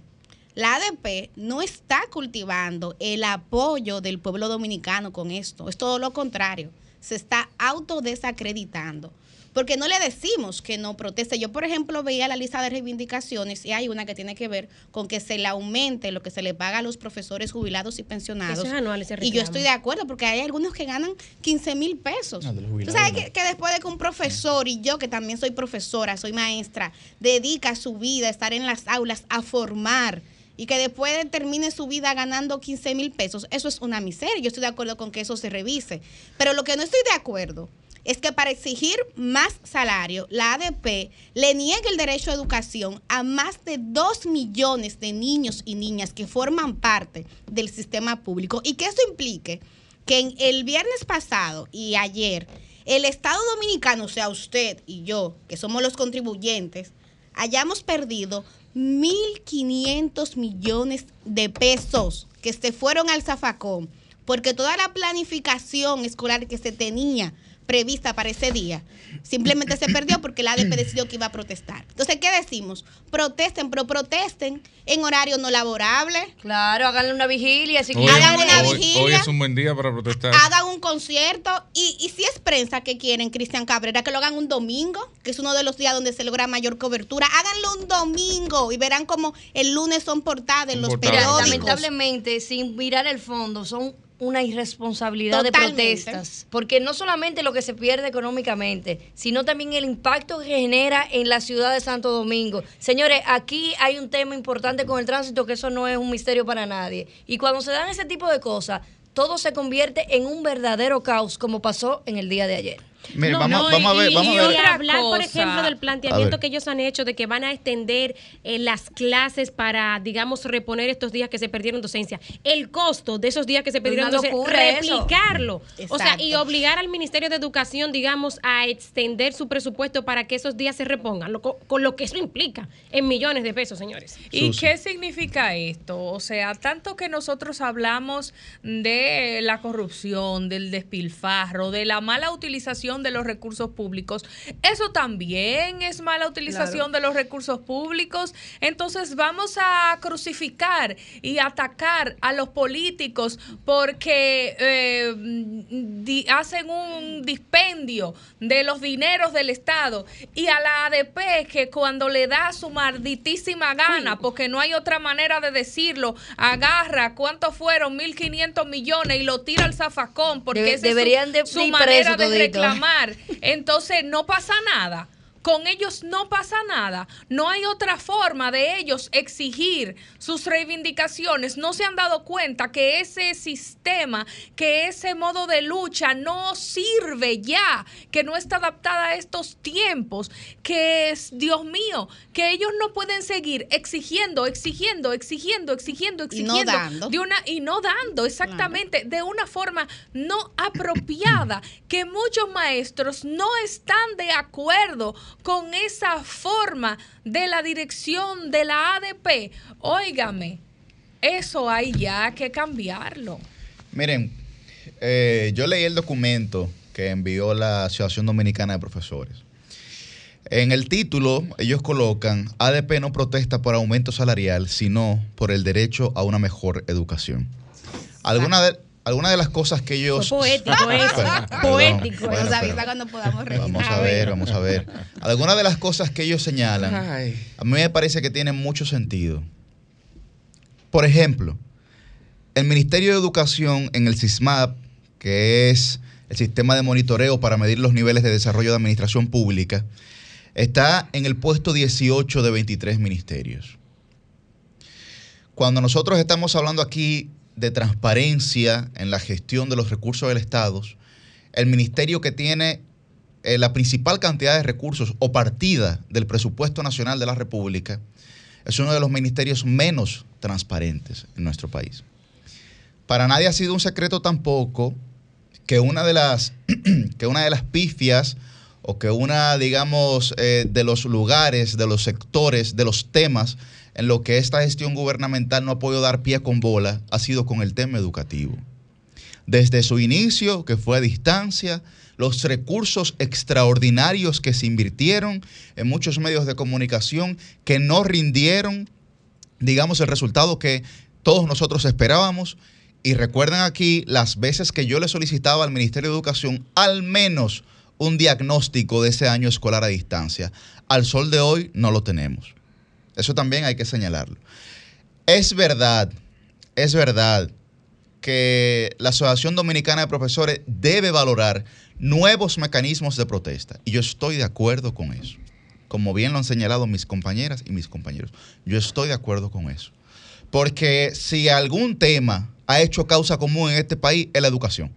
La ADP no está cultivando el apoyo del pueblo dominicano con esto. Es todo lo contrario. Se está autodesacreditando. Porque no le decimos que no proteste. Yo, por ejemplo, veía la lista de reivindicaciones y hay una que tiene que ver con que se le aumente lo que se le paga a los profesores jubilados y pensionados. Eso es anual, ese y yo estoy de acuerdo porque hay algunos que ganan 15 mil pesos. Tú jubilados, sabes no. que, que después de que un profesor y yo, que también soy profesora, soy maestra, dedica su vida a estar en las aulas a formar y que después de- termine su vida ganando 15 mil pesos, eso es una miseria. Yo estoy de acuerdo con que eso se revise. Pero lo que no estoy de acuerdo es que para exigir más salario, la ADP le niegue el derecho a educación a más de 2 millones de niños y niñas que forman parte del sistema público y que eso implique que en el viernes pasado y ayer el Estado Dominicano, o sea, usted y yo, que somos los contribuyentes, hayamos perdido 1.500 millones de pesos que se fueron al zafacón, porque toda la planificación escolar que se tenía prevista para ese día simplemente se perdió porque la ADP decidió que iba a protestar. Entonces, ¿qué decimos? Protesten, pero protesten en horario no laborable. Claro, háganle una vigilia si Hoy, quieren. Hagan una hoy- vigilia. hoy es un buen día para protestar. hagan un concierto y, y si es prensa que quieren, Cristian Cabrera, que lo hagan un domingo, que es uno de los días donde se logra mayor cobertura. Háganlo un domingo y verán como el lunes son portadas en los periódicos. lamentablemente, sin mirar el fondo, son una irresponsabilidad Totalmente. de protestas. Porque no solamente lo que se pierde económicamente, sino también el impacto que genera en la ciudad de Santo Domingo. Señores, aquí hay un tema importante con el tránsito, que eso no es un misterio para nadie. Y cuando se dan ese tipo de cosas, todo se convierte en un verdadero caos, como pasó en el día de ayer. Mire, No, vamos, no, vamos a ver, y- vamos y a ver. hablar, por ejemplo, del planteamiento que ellos han hecho de que van a extender eh, las clases para, digamos, reponer estos días que se perdieron docencia. El costo de esos días que se perdieron docencia, replicarlo. O sea, y obligar al Ministerio de Educación, digamos, a extender su presupuesto para que esos días se repongan, lo con lo que eso implica en millones de pesos, señores. ¿Y Susi. qué significa esto? O sea, tanto que nosotros hablamos de la corrupción, del despilfarro, de la mala utilización de los recursos públicos, eso también es mala utilización de los recursos públicos. Entonces vamos a crucificar y atacar a los políticos porque eh, hacen un dispendio de los dineros del Estado y a la ADP que cuando le da su malditísima gana, porque no hay otra manera de decirlo, agarra cuántos fueron 1.500 millones y lo tira al zafacón porque Debe- esa es su- deberían de su, manera de todito. Entonces no pasa nada. Con ellos no pasa nada. No hay otra forma de ellos exigir sus reivindicaciones. No se han dado cuenta que ese sistema, que ese modo de lucha no sirve ya, que no está adaptada a estos tiempos, que es, Dios mío, que ellos no pueden seguir exigiendo, exigiendo, exigiendo, exigiendo, Y no exigiendo. dando. De una, y no dando, exactamente, de una forma no apropiada, que muchos maestros no están de acuerdo con esa forma de la dirección de la ADP. Óigame, eso hay ya que cambiarlo. Miren, eh, yo leí el documento que envió la Asociación Dominicana de Profesores. En el título, ellos colocan, ADP no protesta por aumento salarial, sino por el derecho a una mejor educación. Algunas de, alguna de las cosas que ellos... Fue poético eso, Perdón, poético. bueno, Nos avisa pero- cuando podamos revisar. Vamos a ver, vamos a ver. Algunas de las cosas que ellos señalan, Ay. a mí me parece que tienen mucho sentido. Por ejemplo, el Ministerio de Educación en el SISMAP, que es el sistema de monitoreo para medir los niveles de desarrollo de administración pública, está en el puesto 18 de 23 ministerios. Cuando nosotros estamos hablando aquí de transparencia en la gestión de los recursos del Estado, el ministerio que tiene eh, la principal cantidad de recursos o partida del presupuesto nacional de la República es uno de los ministerios menos transparentes en nuestro país. Para nadie ha sido un secreto tampoco que una de las, que una de las pifias o que una, digamos, eh, de los lugares, de los sectores, de los temas en lo que esta gestión gubernamental no ha podido dar pie con bola ha sido con el tema educativo. Desde su inicio, que fue a distancia, los recursos extraordinarios que se invirtieron en muchos medios de comunicación que no rindieron, digamos, el resultado que todos nosotros esperábamos. Y recuerden aquí las veces que yo le solicitaba al Ministerio de Educación al menos un diagnóstico de ese año escolar a distancia. Al sol de hoy no lo tenemos. Eso también hay que señalarlo. Es verdad, es verdad que la Asociación Dominicana de Profesores debe valorar nuevos mecanismos de protesta. Y yo estoy de acuerdo con eso. Como bien lo han señalado mis compañeras y mis compañeros. Yo estoy de acuerdo con eso. Porque si algún tema ha hecho causa común en este país es la educación.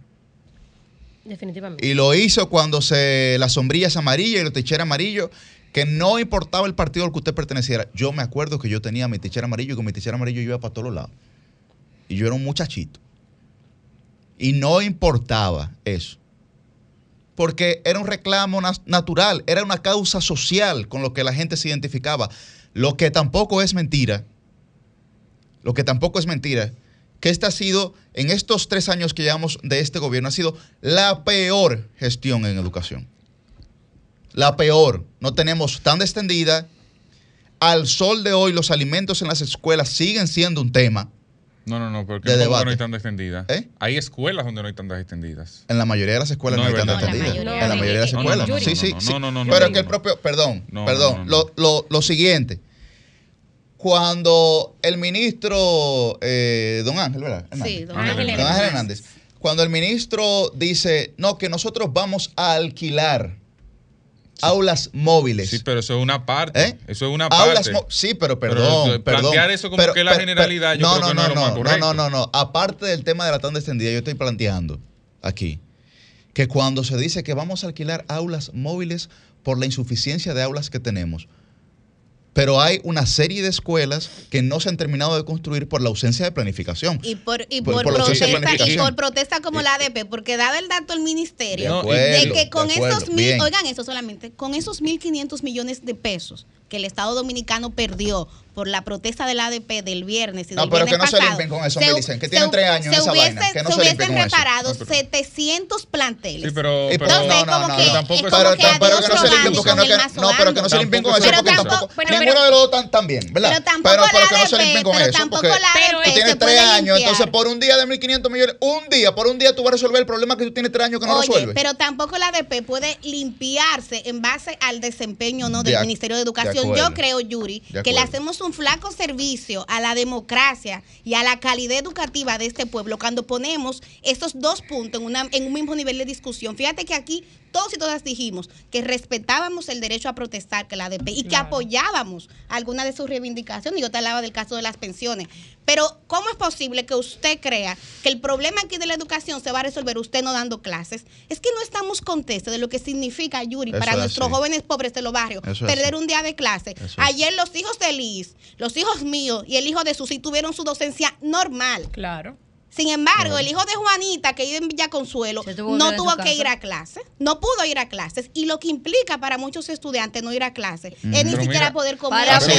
Definitivamente. Y lo hizo cuando se las sombrillas amarillas y los ticheros amarillos, que no importaba el partido al que usted perteneciera. Yo me acuerdo que yo tenía mi tichero amarillo y con mi tichero amarillo yo iba para todos lados. Y yo era un muchachito. Y no importaba eso. Porque era un reclamo natural, era una causa social con lo que la gente se identificaba. Lo que tampoco es mentira, lo que tampoco es mentira, que esta ha sido, en estos tres años que llevamos de este gobierno, ha sido la peor gestión en educación. La peor. No tenemos tan extendida. Al sol de hoy, los alimentos en las escuelas siguen siendo un tema. No, no, no, porque De no, hay tantas extendidas. ¿Eh? Hay escuelas donde no hay tantas extendidas. En la mayoría de las escuelas no, No, hay tantas extendidas. En la mayoría de las escuelas. no, no, sí, no, sí, no, sí. no, no, no, Pero que el propio, perdón, No, perdón, no, no, Lo, lo- lo siguiente. Cuando el ministro, eh, don Ángel, ¿verdad? Sí, don Hernández. Ángel Don Ángel Hernández. Hernández. Cuando el ministro dice, no, que nosotros vamos a alquilar aulas móviles. Sí, pero eso es una parte. ¿Eh? Eso es una Aulas parte. sí, pero perdón, perdón. plantear eso como Pero- que la pero- generalidad, yo no, creo no, que no no, es lo más no, correcto. no, no, no. Aparte del tema de la tanda extendida, yo estoy planteando aquí que cuando se dice que vamos a alquilar aulas móviles por la insuficiencia de aulas que tenemos, pero hay una serie de escuelas que no se han terminado de construir por la ausencia de planificación. Y por, y Por- protesta, y por protesta como la ADP, porque daba el dato el ministerio De que con de esos mil, oigan eso solamente, con esos 1.500 millones de pesos que el Estado Dominicano perdió por la protesta de la ADP del viernes y No, del pero viernes que no se pasado, limpien con eso, se- Milicen, que se- tienen tres años se esa hubiese- vaina, que no se se hubiesen con eso. reparado No, pero- 700 planteles. Sí, pero, pero- Entonces, no, no, como no, que, pero tampoco es como pero, que pero que no se porque no, que- no, pero que no se dando. limpien con Tampoco eso es porque eso. tampoco Pero- ninguno de los dos tan bien, ¿verdad? Pero tampoco pero, pero la que no se con eso tampoco porque tú se tienes tres años, entonces por un día de 1.500 millones, un día, por un día tú vas a resolver el problema que tú tienes tres años que no resuelves. pero tampoco la ADP puede limpiarse en base al desempeño no De del Ministerio de Educación. Yo creo, Yuri, que le hacemos un flaco servicio a la democracia y a la calidad educativa de este pueblo cuando ponemos estos dos puntos en, una, en un mismo nivel de discusión. Fíjate que aquí todos y todas dijimos que respetábamos el derecho a protestar que la ADP y que apoyábamos algunas de sus reivindicaciones. Yo te hablaba del caso de las pensiones. Pero, ¿cómo es posible que usted crea que el problema aquí de la educación se va a resolver usted no dando clases? Es que no estamos contestes de lo que significa, Yuri, Eso para es nuestros así. jóvenes pobres de los barrios, Eso perder un día de clase. Eso es. Ayer los hijos de Liz, los hijos míos y el hijo de Susi tuvieron su docencia normal. Claro. Sin embargo, el hijo de Juanita, que vive en Villa Consuelo, tuvo no tuvo que casa. ir a clase, no pudo ir a clases. Y lo que implica para muchos estudiantes no ir a clase es ni Pero siquiera mira- poder comer. Para puede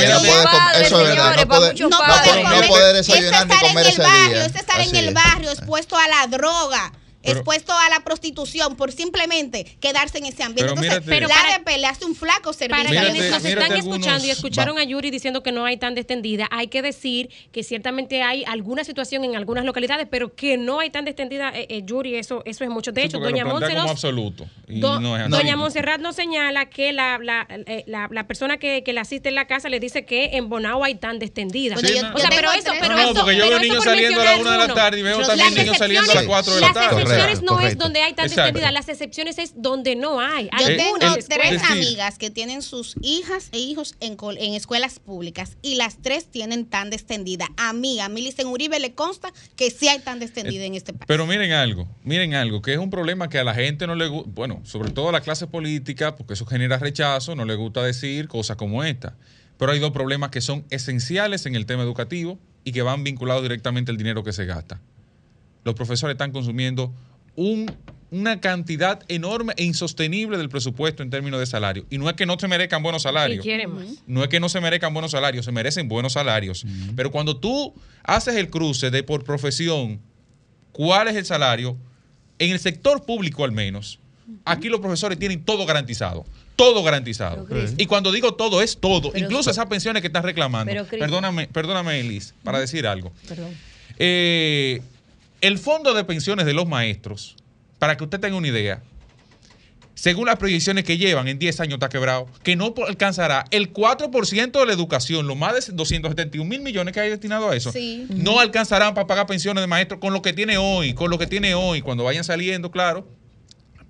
com- eso es verdad, no poder- no no poder poder- no comer. poder Es ni estar comer en el barrio, día. es estar en el barrio expuesto a la droga. Pero- expuesto a la prostitución por simplemente quedarse en ese ambiente. Pero Entonces, mírate- la le hace un flaco servicio. Para Mírate- quienes nos están algunos- escuchando y escucharon a Yuri diciendo que no hay tan extendida, hay que decir que ciertamente hay alguna situación en algunas localidades, pero que no hay tan extendida, eh, eh, Yuri, eso, eso es mucho. De Sí, hecho, doña nos- absoluto. Y Do- no es así. Doña Montserrat nos señala que la, la, eh, la, la persona que, que le asiste en la casa le dice que en Bonao hay tan extendida. Sí, no. o sea, pero eso, pero No, no, eso, porque yo veo niños saliendo a la una de la tarde y veo también niños saliendo a las cuatro de la tarde. Las excepciones Correcto, no es donde hay tan Exacto. extendida, las excepciones es donde no hay. Yo Hay tengo tres escuelas. amigas que tienen sus hijas e hijos en escuelas públicas y las tres tienen tan extendida. A mí, a Milicen Uribe le consta que sí hay tan extendida en este país. Pero miren algo, miren algo, que es un problema que a la gente no le gusta, bueno, sobre todo a la clase política, porque eso genera rechazo, no le gusta decir cosas como esta. Pero hay dos problemas que son esenciales en el tema educativo y que van vinculados directamente al dinero que se gasta. Los profesores están consumiendo un- una cantidad enorme e insostenible del presupuesto en términos de salario. Y no es que no se merezcan buenos salarios. No es que no se merezcan buenos salarios, se merecen buenos salarios. Pero cuando tú haces el cruce de por profesión, cuál es el salario, en el sector público al menos, aquí los profesores tienen todo garantizado. Todo garantizado. Pero, y cuando digo todo, es todo. Pero- Incluso esas pensiones que están reclamando. Pero, perdóname, perdóname, Elis, para decir algo. Perdón. Eh, el fondo de pensiones de los maestros, para que usted tenga una idea, según las proyecciones que llevan, en 10 años está quebrado, que no alcanzará el 4% de la educación, los más de 271 mil millones que hay destinado a eso, Sí. no alcanzarán para pagar pensiones de maestros con lo que tiene hoy, con lo que tiene hoy, cuando vayan saliendo, claro.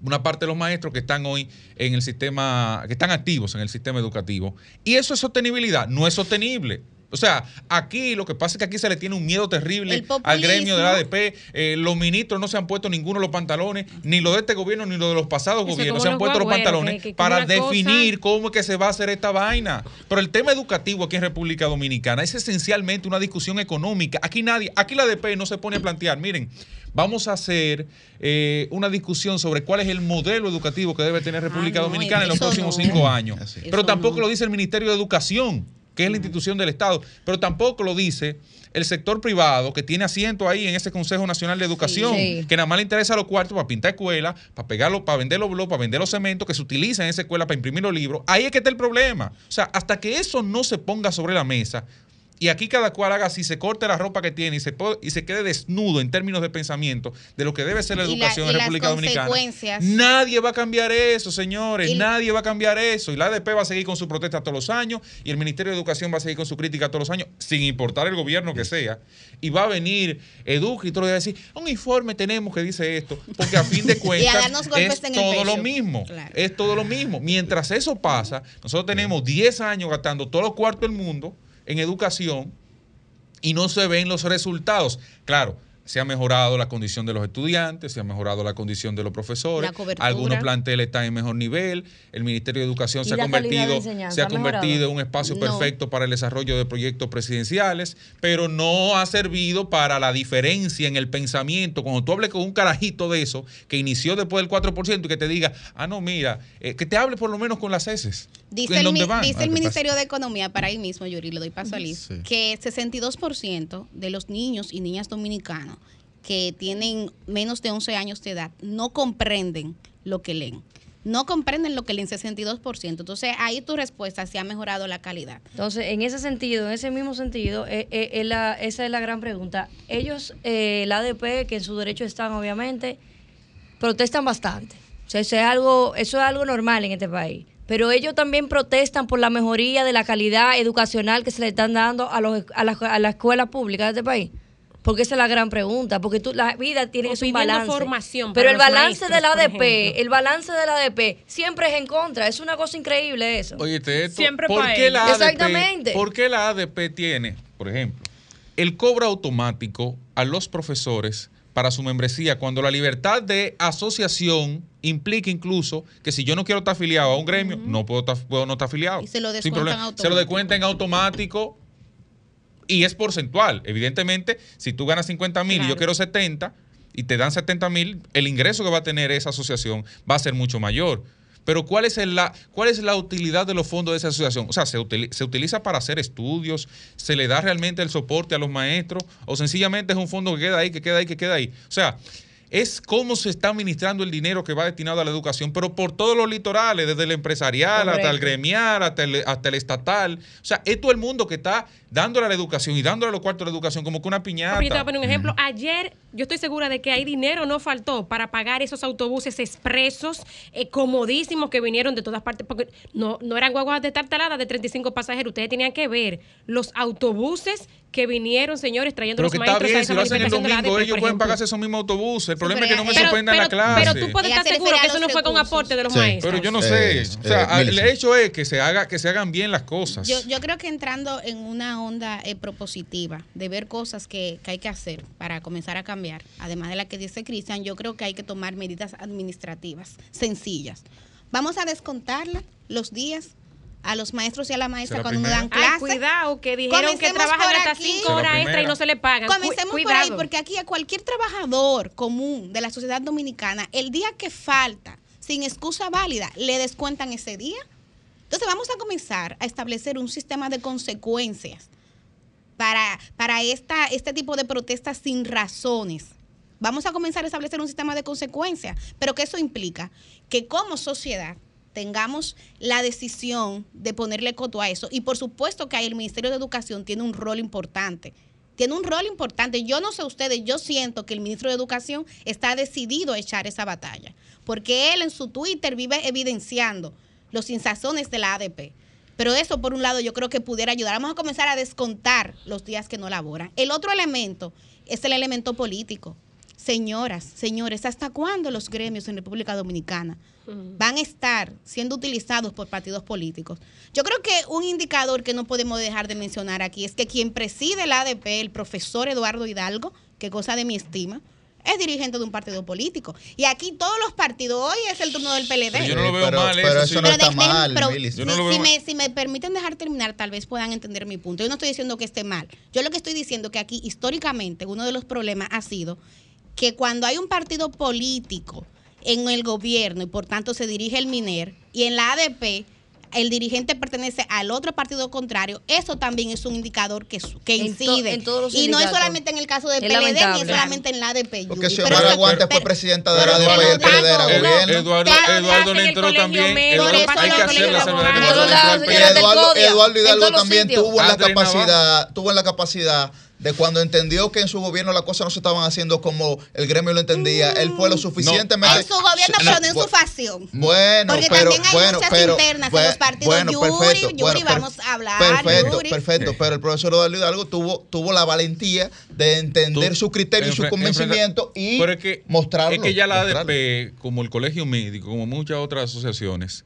Una parte de los maestros que están hoy en el sistema, que están activos en el sistema educativo. Y eso es sostenibilidad, no es sostenible. O sea, aquí lo que pasa es que aquí se le tiene un miedo terrible al gremio de la populismo. ADP. Eh, los ministros no se han puesto ninguno los pantalones, ni los de este gobierno, ni los de los pasados Eso gobiernos. Se han puesto los pantalones que- que para cosa- definir cómo es que se va a hacer esta vaina. Pero el tema educativo aquí en República Dominicana es esencialmente una discusión económica. Aquí nadie, aquí la ADP no se pone a plantear, miren, vamos a hacer eh, una discusión sobre cuál es el modelo educativo que debe tener República no, Dominicana en los próximos no. cinco años. Pero tampoco no. lo dice el Ministerio de Educación, que es la institución del Estado. Pero tampoco lo dice el sector privado, que tiene asiento ahí en ese Consejo Nacional de Educación, Sí. que nada más le interesa los cuartos para pintar escuelas, para pegarlo, para vender los blogs, para vender los cementos que se utilizan en esa escuela para imprimir los libros. Ahí es que está el problema. O sea, hasta que eso no se ponga sobre la mesa, y aquí cada cual haga así, se corte la ropa que tiene y se, y se quede desnudo en términos de pensamiento de lo que debe ser la la- educación y en República Dominicana. Nadie va a cambiar eso, señores. Y- Nadie va a cambiar eso. Y la ADP va a seguir con su protesta todos los años y el Ministerio de Educación va a seguir con su crítica todos los años, sin importar el gobierno que sea. Y va a venir Educa y todo va a decir, un informe tenemos que dice esto, porque a fin de cuentas es todo lo mismo. Claro. Es todo lo mismo. Mientras eso pasa, nosotros tenemos 10 años gastando todos los cuartos del mundo en educación y no se ven los resultados. Claro, se ha mejorado la condición de los estudiantes, se ha mejorado la condición de los profesores, algunos planteles están en mejor nivel, el Ministerio de Educación ¿Y se ha convertido, se ha convertido en un espacio No. perfecto para el desarrollo de proyectos presidenciales, pero no ha servido para la diferencia en el pensamiento. Cuando tú hables con un carajito de eso, que inició después del 4% y que te diga, ah, no, mira, eh, que te hable por lo menos con las heces. Dice ¿En el, dice Ah, el. Ministerio de Economía, para ahí mismo, Yuri, le doy paso a Liz, Sí. que 62% de los niños y niñas dominicanos que tienen menos de 11 años de edad no comprenden lo que leen. No comprenden lo que leen 62%. Entonces, ahí tu respuesta si ha mejorado la calidad. Entonces, en ese sentido, en ese mismo sentido, eh, eh, la- esa es la gran pregunta. Ellos, eh, la ADP, que en su derecho están, obviamente, protestan bastante. O sea, eso es algo, eso es algo normal en este país. Pero ellos también protestan por la mejoría de la calidad educacional que se le están dando a, los, a, las, a las escuelas públicas de este país. Porque esa es la gran pregunta, porque tú, la vida tiene pidiendo balance. formación Pero para el balance de la maestros, ADP, el balance de la ADP siempre es en contra. Es una cosa increíble eso. Oye, esto, Siempre ¿por pa' qué ellos. la ADP, Exactamente. ¿Por qué la ADP tiene, por ejemplo, el cobro automático a los profesores para su membresía cuando la libertad de asociación implica incluso que si yo no quiero estar afiliado a un gremio, no puedo, estar- puedo no estar afiliado. Y se lo descuentan. Se lo automático. descuentan automático y es porcentual. Evidentemente, si tú ganas 50 mil y yo quiero 70 y te dan 70 mil, el ingreso que va a tener esa asociación va a ser mucho mayor. Pero ¿cuál es, el- la, ¿cuál es la utilidad de los fondos de esa asociación? O sea, ¿se, utili- ¿se utiliza para hacer estudios? ¿Se le da realmente el soporte a los maestros? ¿O sencillamente es un fondo que queda ahí, que queda ahí, que queda ahí? O sea, es cómo se está administrando el dinero que va destinado a la educación, pero por todos los litorales, desde el empresarial hasta el gremial, hasta el, hasta el estatal. O sea, es todo el mundo que está dándole a la educación y dándole a los cuartos de la educación como que una piñata. Papi, yo te voy a poner un ejemplo. Ayer yo estoy segura de que hay dinero no faltó para pagar esos autobuses expresos, eh, comodísimos que vinieron de todas partes, porque no, no eran guaguas de tartalada de 35 pasajeros. Ustedes tenían que ver los autobuses que vinieron, señores, trayendo Pero los que está maestros a bien, esa si lo hacen el manifestación de la domingo, ellos pueden pagarse esos mismos autobuses. El problema es que no me suspendan la clase. Pero tú puedes estar se seguro que a eso no fue con aporte de los Sí. maestros. Pero yo no Eh, sé. eh, O sea, el Millicent. hecho es que se haga, que se hagan bien las cosas. Yo, yo creo que entrando en una onda eh, propositiva de ver cosas que, que hay que hacer para comenzar a cambiar, además de la que dice Cristian, yo creo que hay que tomar medidas administrativas sencillas. Vamos a descontarle los días a los maestros y a la maestra cuando nos primera. dan clase. Ay, cuidado, que dijeron que Comencemos trabajan por hasta aquí. cinco horas extra y no se le pagan. Comencemos por ahí, cuidado. porque aquí a cualquier trabajador común de la sociedad dominicana, el día que falta, sin excusa válida, le descuentan ese día. Entonces vamos a comenzar a establecer un sistema de consecuencias para, para esta, este tipo de protestas sin razones. Vamos a comenzar a establecer un sistema de consecuencias, pero que eso implica que como sociedad tengamos la decisión de ponerle coto a eso. Y por supuesto que ahí el Ministerio de Educación tiene un rol importante. Tiene un rol importante. Yo no sé ustedes, yo siento que el ministro de Educación está decidido a echar esa batalla, porque él en su Twitter vive evidenciando los insazones de la ADP. Pero eso, por un lado, yo creo que pudiera ayudar. Vamos a comenzar a descontar los días que no laboran. El otro elemento es el elemento político. Señoras, señores, ¿hasta cuándo los gremios en República Dominicana van a estar siendo utilizados por partidos políticos? Yo creo que un indicador que no podemos dejar de mencionar aquí es que quien preside el ADP, el profesor Eduardo Hidalgo, que goza de mi estima, es dirigente de un partido político. Y aquí todos los partidos, hoy es el turno del PLD. Pero yo no lo veo pero, mal pero eso, no Pero está dejen- mal, pero Millicent. Yo no si, lo veo si mal. me, si me permiten dejar terminar, tal vez puedan entender mi punto. Yo no estoy diciendo que esté mal. Yo lo que estoy diciendo que aquí, históricamente, uno de los problemas ha sido que cuando hay un partido político en el gobierno y por tanto se dirige el MINER y en la ADP el dirigente pertenece al otro partido contrario, eso también es un indicador que, su- que En to- incide. en todos los y no es solamente en el caso del Es PLD, ni es solamente en la ADP. Porque si Omar Aguante fue presidenta de la ADP y el PLD era gobierno. Eduardo, Eduardo le entró también. Eduardo, hay que hacer la Hidalgo también tuvo en la capacidad, tuvo en la capacidad de cuando entendió que en su gobierno las cosas no se estaban haciendo como el gremio lo entendía, él fue lo suficientemente En su gobierno, No, pero no en su facción. Bueno, Porque pero también hay bueno, luchas pero internas en los partidos. Bueno, Yuri, perfecto, Yuri, bueno, vamos a hablar, Perfecto, Yuri. perfecto, pero el profesor Eduardo Hidalgo tuvo tuvo la valentía de entender Tú- su criterio y su convencimiento y Pero es que, mostrarlo. Es que ya la mostrarlo. ADP, como el Colegio Médico, como muchas otras asociaciones,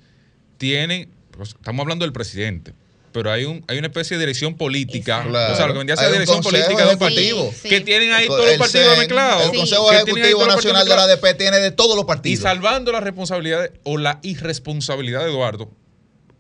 tienen, pues, estamos hablando del presidente, pero hay un hay una especie de dirección política. Claro. o sea, lo que vendría a ser dirección política de un partido, Sí, que tienen ahí El- todos los partidos CEN, mezclados. El Sí. Consejo Ejecutivo Nacional de la. ADP tiene de todos los Y partidos. salvando la responsabilidad o la irresponsabilidad de Eduardo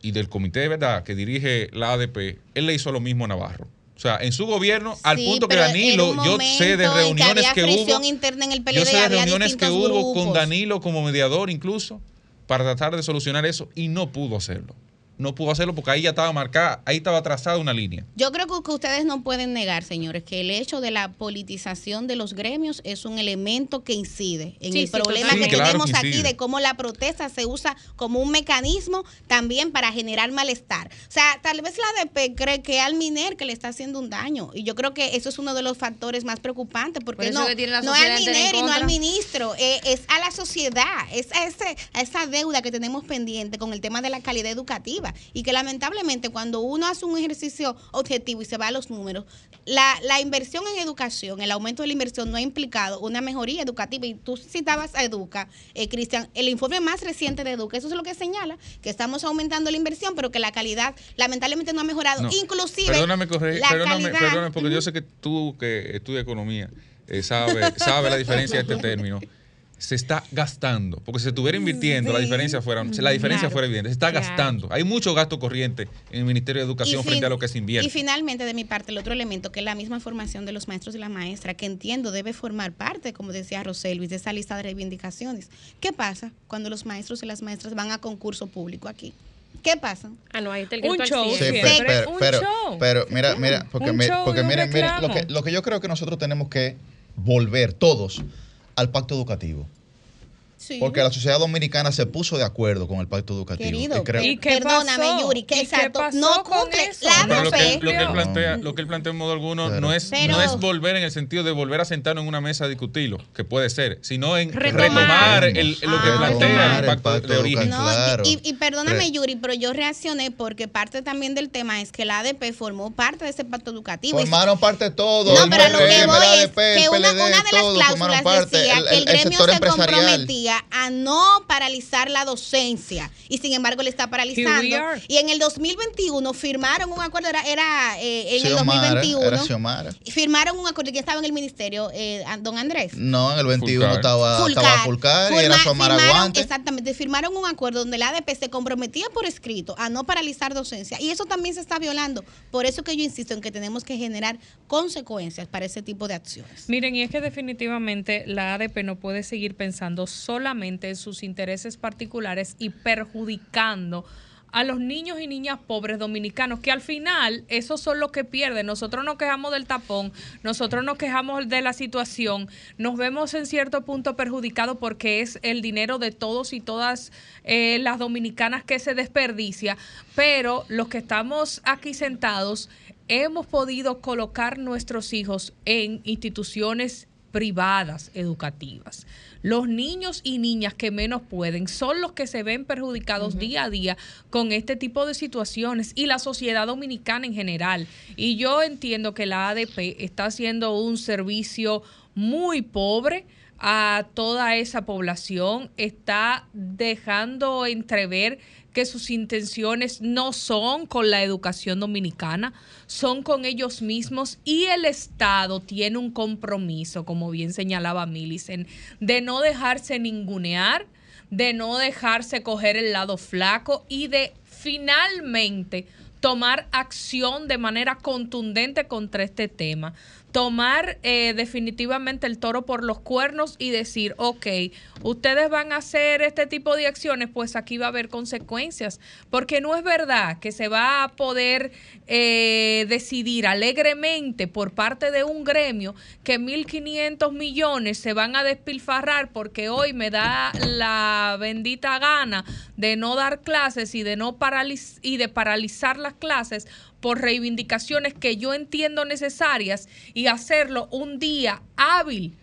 y del comité de verdad que dirige la ADP, él le hizo lo mismo a Navarro. O sea, en su gobierno, al Sí, punto que Danilo, yo sé de reuniones había que hubo. interna en el Yo sé de reuniones que hubo con. Danilo como mediador incluso para tratar de solucionar eso y no pudo hacerlo. No pudo hacerlo porque ahí ya estaba marcada, ahí estaba trazada una línea. Yo creo que, ustedes no pueden negar, señores, que el hecho de la politización de los gremios es un elemento que incide en Sí, el sí, problema que claro tenemos que aquí de cómo la protesta se usa como un mecanismo también para generar malestar. O sea, tal vez la ADP cree que al MINER que le está haciendo un daño. Y yo creo que eso es uno de los factores más preocupantes, porque Por no, no es al MINER y no al ministro, eh, es a la sociedad, es a, ese, a esa deuda que tenemos pendiente con el tema de la calidad educativa. Y que lamentablemente cuando uno hace un ejercicio objetivo y se va a los números, la, la inversión en educación, el aumento de la inversión no ha implicado una mejoría educativa. Y tú citabas a Educa, eh, Cristian, el informe más reciente de Educa, eso es lo que señala, que estamos aumentando la inversión, pero que la calidad lamentablemente no ha mejorado. No, Inclusive, Perdóname, corre- la perdóname, calidad... perdóname, porque yo sé que tú que estudias economía, eh, sabe, sabe la diferencia de este término. Se está gastando. Porque si se estuviera invirtiendo, la diferencia fuera, la diferencia Claro. fuera evidente. Se está Claro. gastando. Hay mucho gasto corriente en el Ministerio de Educación Y frente fin- a lo que se invierte. Y finalmente, de mi parte, el otro elemento, que es la misma formación de los maestros y la maestra, que entiendo debe formar parte, como decía Roselvis, de esa lista de reivindicaciones. ¿Qué pasa cuando los maestros y las maestras van a concurso público aquí? ¿Qué pasa? Ah, no, ahí está el Un show. Sí, pero, pero, un pero, show. pero mira, mira, porque, Un mi- show porque miren, miren, lo que, lo que yo creo que nosotros tenemos que volver todos al pacto educativo. Sí. Porque la sociedad dominicana se puso de acuerdo con el pacto educativo. Querido, y creo- ¿Y qué perdóname, pasó? Yuri, que ¿Y qué exacto, no con cumple la No, lo, que, ADP. lo que él plantea, lo que él plantea en modo alguno Pero- no es, Pero- no es volver en el sentido de volver a sentarnos en una mesa a discutirlo, que puede ser, sino en Retomar. retomar, el- lo que Ah, plantea retomar el el pacto, pacto de origen. educativo. No, Claro. y, y perdóname, Yuri, pero yo reaccioné porque parte también del tema es que la ADP formó parte de ese pacto educativo. Formaron parte de todo. No, el pero lo que voy es que el una, de las cláusulas decía el- que el, el- el gremio sector se empresarial. A no paralizar la docencia y sin embargo le está paralizando. Y en el 2021 firmaron un acuerdo, era, era eh, en el Xiomara, 2021. Era Xiomara. Firmaron un acuerdo que estaba en el ministerio, eh, don Andrés. No, en el 21 Fulcar. estaba estaba Fulcar y era Xiomara firmaron- Guante. Exactamente, firmaron un acuerdo donde la ADP se comprometía por escrito a no paralizar docencia y eso también se está violando. Por eso que yo insisto en que tenemos que generar consecuencias para ese tipo de acciones. Miren, y es que definitivamente la ADP no puede seguir pensando solamente en sus intereses particulares y perjudicando a los niños y niñas pobres dominicanos, que al final esos son los que pierden. Nosotros nos quejamos del tapón, nosotros nos quejamos de la situación, nos vemos en cierto punto perjudicados porque es el dinero de todos y todas eh, las dominicanas que se desperdicia, pero los que estamos aquí sentados hemos podido colocar nuestros hijos en instituciones privadas educativas. Los niños y niñas que menos pueden son los que se ven perjudicados día a día con este tipo de situaciones y la sociedad dominicana en general. Y yo entiendo que la ADP está haciendo un servicio muy pobre a toda esa población, está dejando entrever que sus intenciones no son con la educación dominicana, son con ellos mismos y el Estado tiene un compromiso, como bien señalaba Millicent, de no dejarse ningunear, de no dejarse coger el lado flaco y de finalmente tomar acción de manera contundente contra este tema. Tomar eh, definitivamente el toro por los cuernos y decir, ok, ustedes van a hacer este tipo de acciones, pues aquí va a haber consecuencias. Porque no es verdad que se va a poder eh, decidir alegremente por parte de un gremio que 1.500 millones se van a despilfarrar porque hoy me da la bendita gana de no dar clases y de no paraliz y de paralizar las clases por reivindicaciones que yo entiendo necesarias y hacerlo un día hábil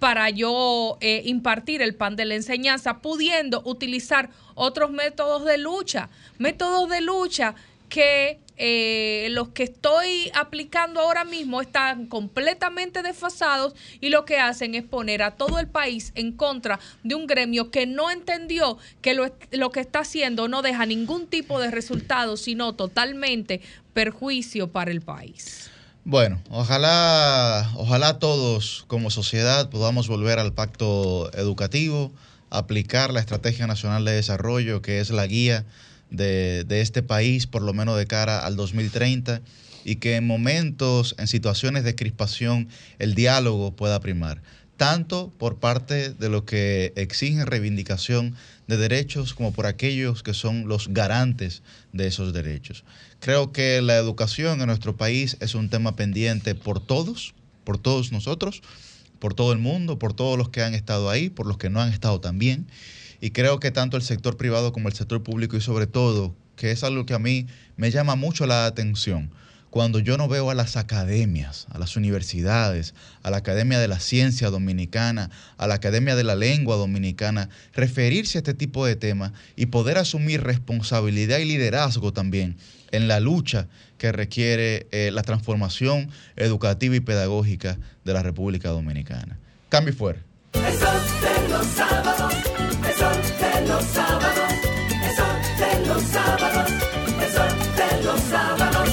para yo eh, impartir el pan de la enseñanza, pudiendo utilizar otros métodos de lucha, métodos de lucha que eh, los que estoy aplicando ahora mismo están completamente desfasados y lo que hacen es poner a todo el país en contra de un gremio que no entendió que lo, lo que está haciendo no deja ningún tipo de resultado, sino totalmente perjuicio para el país. Bueno, ojalá, ojalá todos como sociedad podamos volver al pacto educativo, aplicar la Estrategia Nacional de Desarrollo, que es la guía de, de este país, por lo menos de cara al 2030, y que en momentos, en situaciones de crispación, el diálogo pueda primar, tanto por parte de los que exigen reivindicación de derechos como por aquellos que son los garantes de esos derechos. Creo que la educación en nuestro país es un tema pendiente por todos, por todos nosotros, por todo el mundo, por todos los que han estado ahí, por los que no han estado también. Y creo que tanto el sector privado como el sector público y sobre todo, que es algo que a mí me llama mucho la atención, cuando yo no veo a las academias, a las universidades, a la Academia de la Ciencia Dominicana, a la Academia de la Lengua Dominicana, referirse a este tipo de temas y poder asumir responsabilidad y liderazgo también en la lucha que requiere eh, la transformación educativa y pedagógica de la República Dominicana. Cambio fuera. De los sábados, eso de los sábados, eso de los sábados.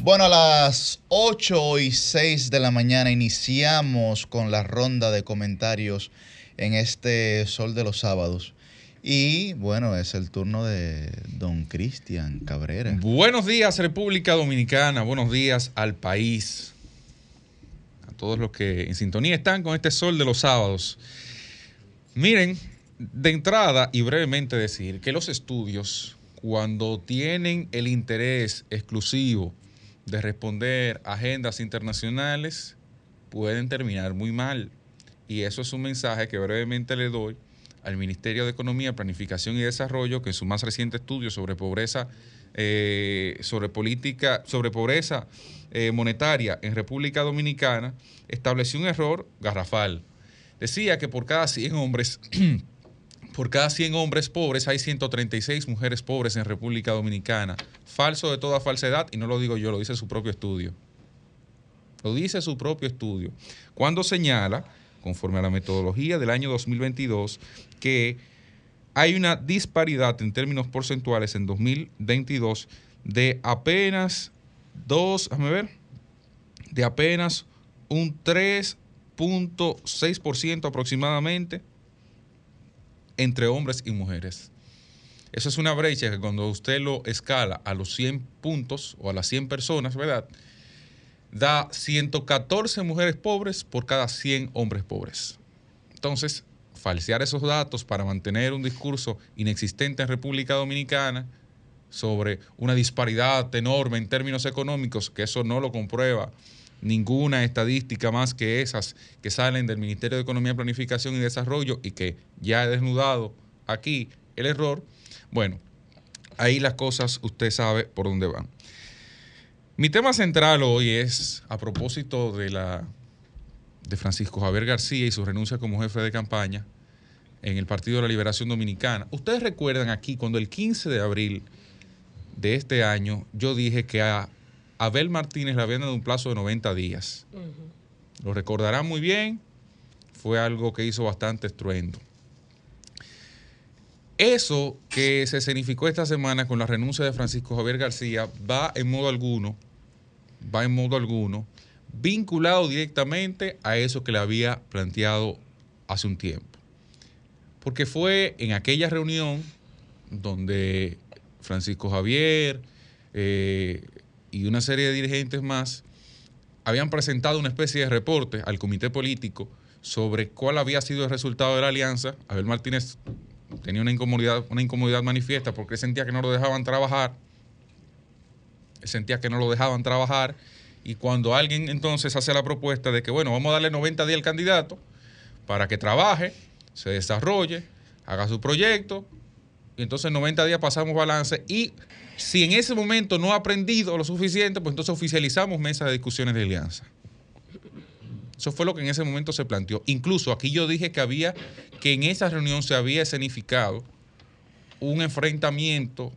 Bueno, a las 8 y 6 de la mañana iniciamos con la ronda de comentarios en este Sol de los Sábados. Y bueno, es el turno de don Cristian Cabrera. Buenos días, República Dominicana. Buenos días al país. Todos los que en sintonía están con este sol de los sábados. Miren, de entrada y brevemente decir que los estudios, cuando tienen el interés exclusivo de responder a agendas internacionales, pueden terminar muy mal. Y eso es un mensaje que brevemente le doy al Ministerio de Economía, Planificación y Desarrollo, que en su más reciente estudio sobre pobreza, eh, sobre política, sobre pobreza eh, monetaria en República Dominicana, estableció un error garrafal. Decía que por cada 100 hombres, por cada 100 hombres pobres hay 136 mujeres pobres en República Dominicana. Falso de toda falsedad, y no lo digo yo, lo dice su propio estudio. Lo dice su propio estudio. Cuando señala conforme a la metodología del año 2022, que hay una disparidad en términos porcentuales en 2022 de apenas dos, déjame ver, de apenas un 3.6% aproximadamente entre hombres y mujeres. Eso es una brecha que cuando usted lo escala a los 100 puntos o a las 100 personas, ¿verdad? da 114 mujeres pobres por cada 100 hombres pobres. Entonces, falsear esos datos para mantener un discurso inexistente en República Dominicana sobre una disparidad enorme en términos económicos, que eso no lo comprueba ninguna estadística más que esas que salen del Ministerio de Economía, Planificación y Desarrollo y que ya he desnudado aquí el error, bueno, ahí las cosas usted sabe por dónde van. Mi tema central hoy es a propósito de la de Francisco Javier García y su renuncia como jefe de campaña en el Partido de la Liberación Dominicana. Ustedes recuerdan aquí cuando el 15 de abril de este año yo dije que a Abel Martínez le habían dado un plazo de 90 días. Lo recordarán muy bien, fue algo que hizo bastante estruendo. Eso que se significó esta semana con la renuncia de Francisco Javier García va en modo alguno, va en modo alguno, vinculado directamente a eso que le había planteado hace un tiempo. Porque fue en aquella reunión donde Francisco Javier eh, y una serie de dirigentes más habían presentado una especie de reporte al comité político sobre cuál había sido el resultado de la alianza. Abel Martínez tenía una incomodidad, una incomodidad manifiesta porque sentía que no lo dejaban trabajar. sentía que no lo dejaban trabajar. Y cuando alguien entonces hace la propuesta de que, bueno, vamos a darle 90 días al candidato para que trabaje, se desarrolle, haga su proyecto, y entonces 90 días pasamos balance. Y si en ese momento no ha aprendido lo suficiente, pues entonces oficializamos mesas de discusiones de alianza. Eso fue lo que en ese momento se planteó. Incluso aquí yo dije que había, que en esa reunión se había escenificado un enfrentamiento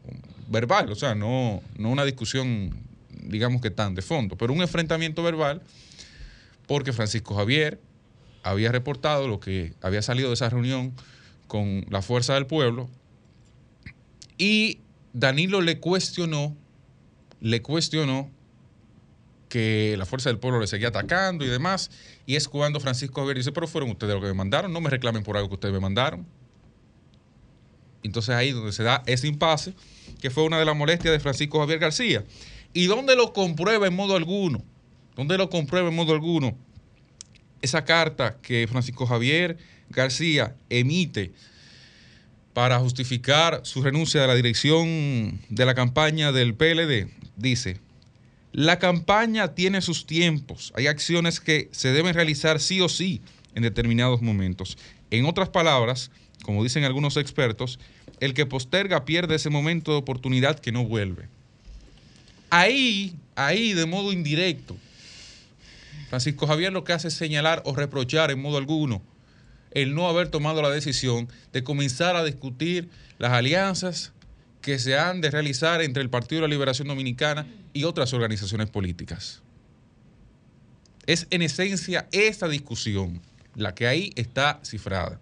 verbal, o sea, no, no una discusión, digamos que tan de fondo, pero un enfrentamiento verbal, porque Francisco Javier había reportado lo que había salido de esa reunión con la fuerza del pueblo y Danilo le cuestionó, le cuestionó que la fuerza del pueblo le seguía atacando y demás. Y es cuando Francisco Javier dice, pero fueron ustedes los que me mandaron, no me reclamen por algo que ustedes me mandaron. Entonces ahí donde se da ese impasse, que fue una de las molestias de Francisco Javier García. ¿Y dónde lo comprueba en modo alguno? ¿Dónde lo comprueba en modo alguno? Esa carta que Francisco Javier García emite para justificar su renuncia a la dirección de la campaña del PLD, dice, la campaña tiene sus tiempos. Hay acciones que se deben realizar sí o sí en determinados momentos. En otras palabras, como dicen algunos expertos, el que posterga pierde ese momento de oportunidad que no vuelve. Ahí, ahí de modo indirecto, Francisco Javier lo que hace es señalar o reprochar en modo alguno el no haber tomado la decisión de comenzar a discutir las alianzas que se han de realizar entre el Partido de la Liberación Dominicana y otras organizaciones políticas. Es en esencia esta discusión la que ahí está cifrada.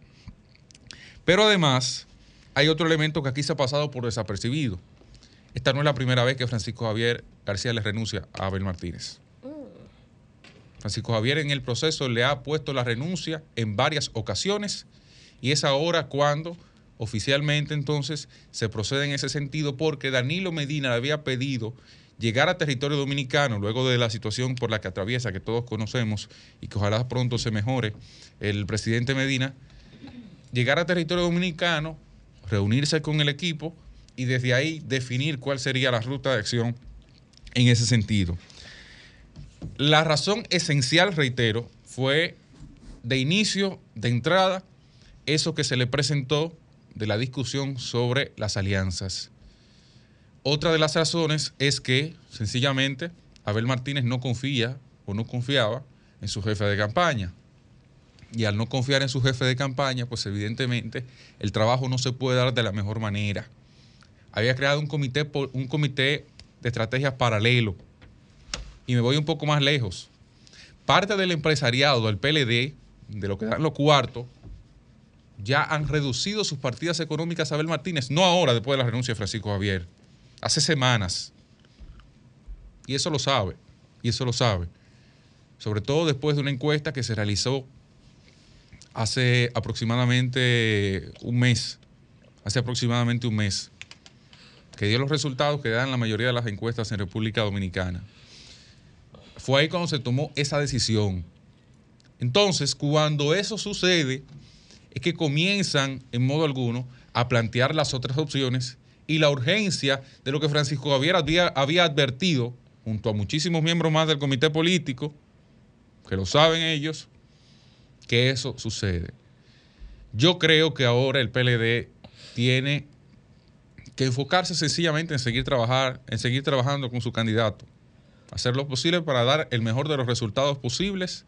Pero además hay otro elemento que aquí se ha pasado por desapercibido. esta no es la primera vez que Francisco Javier García le renuncia a Abel Martínez. Francisco Javier en el proceso le ha puesto la renuncia en varias ocasiones y es ahora cuando oficialmente entonces se procede en ese sentido porque Danilo Medina le había pedido llegar a territorio dominicano luego de la situación por la que atraviesa, que todos conocemos y que ojalá pronto se mejore el presidente Medina, llegar a territorio dominicano, reunirse con el equipo y desde ahí definir cuál sería la ruta de acción en ese sentido. La razón esencial, reitero, fue de inicio, de entrada, eso que se le presentó de la discusión sobre las alianzas. Otra de las razones es que, sencillamente, Abel Martínez no confía o no confiaba en su jefe de campaña. Y al no confiar en su jefe de campaña, pues evidentemente el trabajo no se puede dar de la mejor manera. Había creado un comité, un comité de estrategias paralelo. Y me voy un poco más lejos. Parte del empresariado del PLD, de lo que dan los cuartos, ya han reducido sus partidas económicas a Abel Martínez, no ahora, después de la renuncia de Francisco Javier, hace semanas. Y eso lo sabe, y eso lo sabe. Sobre todo después de una encuesta que se realizó hace aproximadamente un mes, hace aproximadamente un mes, que dio los resultados que dan la mayoría de las encuestas en República Dominicana. Fue ahí cuando se tomó esa decisión. Entonces, cuando eso sucede, es que comienzan en modo alguno a plantear las otras opciones y la urgencia de lo que Francisco Javier había, advertido junto a muchísimos miembros más del comité político, que lo saben ellos, que eso sucede. Yo creo que ahora el PLD tiene que enfocarse sencillamente en seguir, trabajar, en seguir trabajando con su candidato, hacer lo posible para dar el mejor de los resultados posibles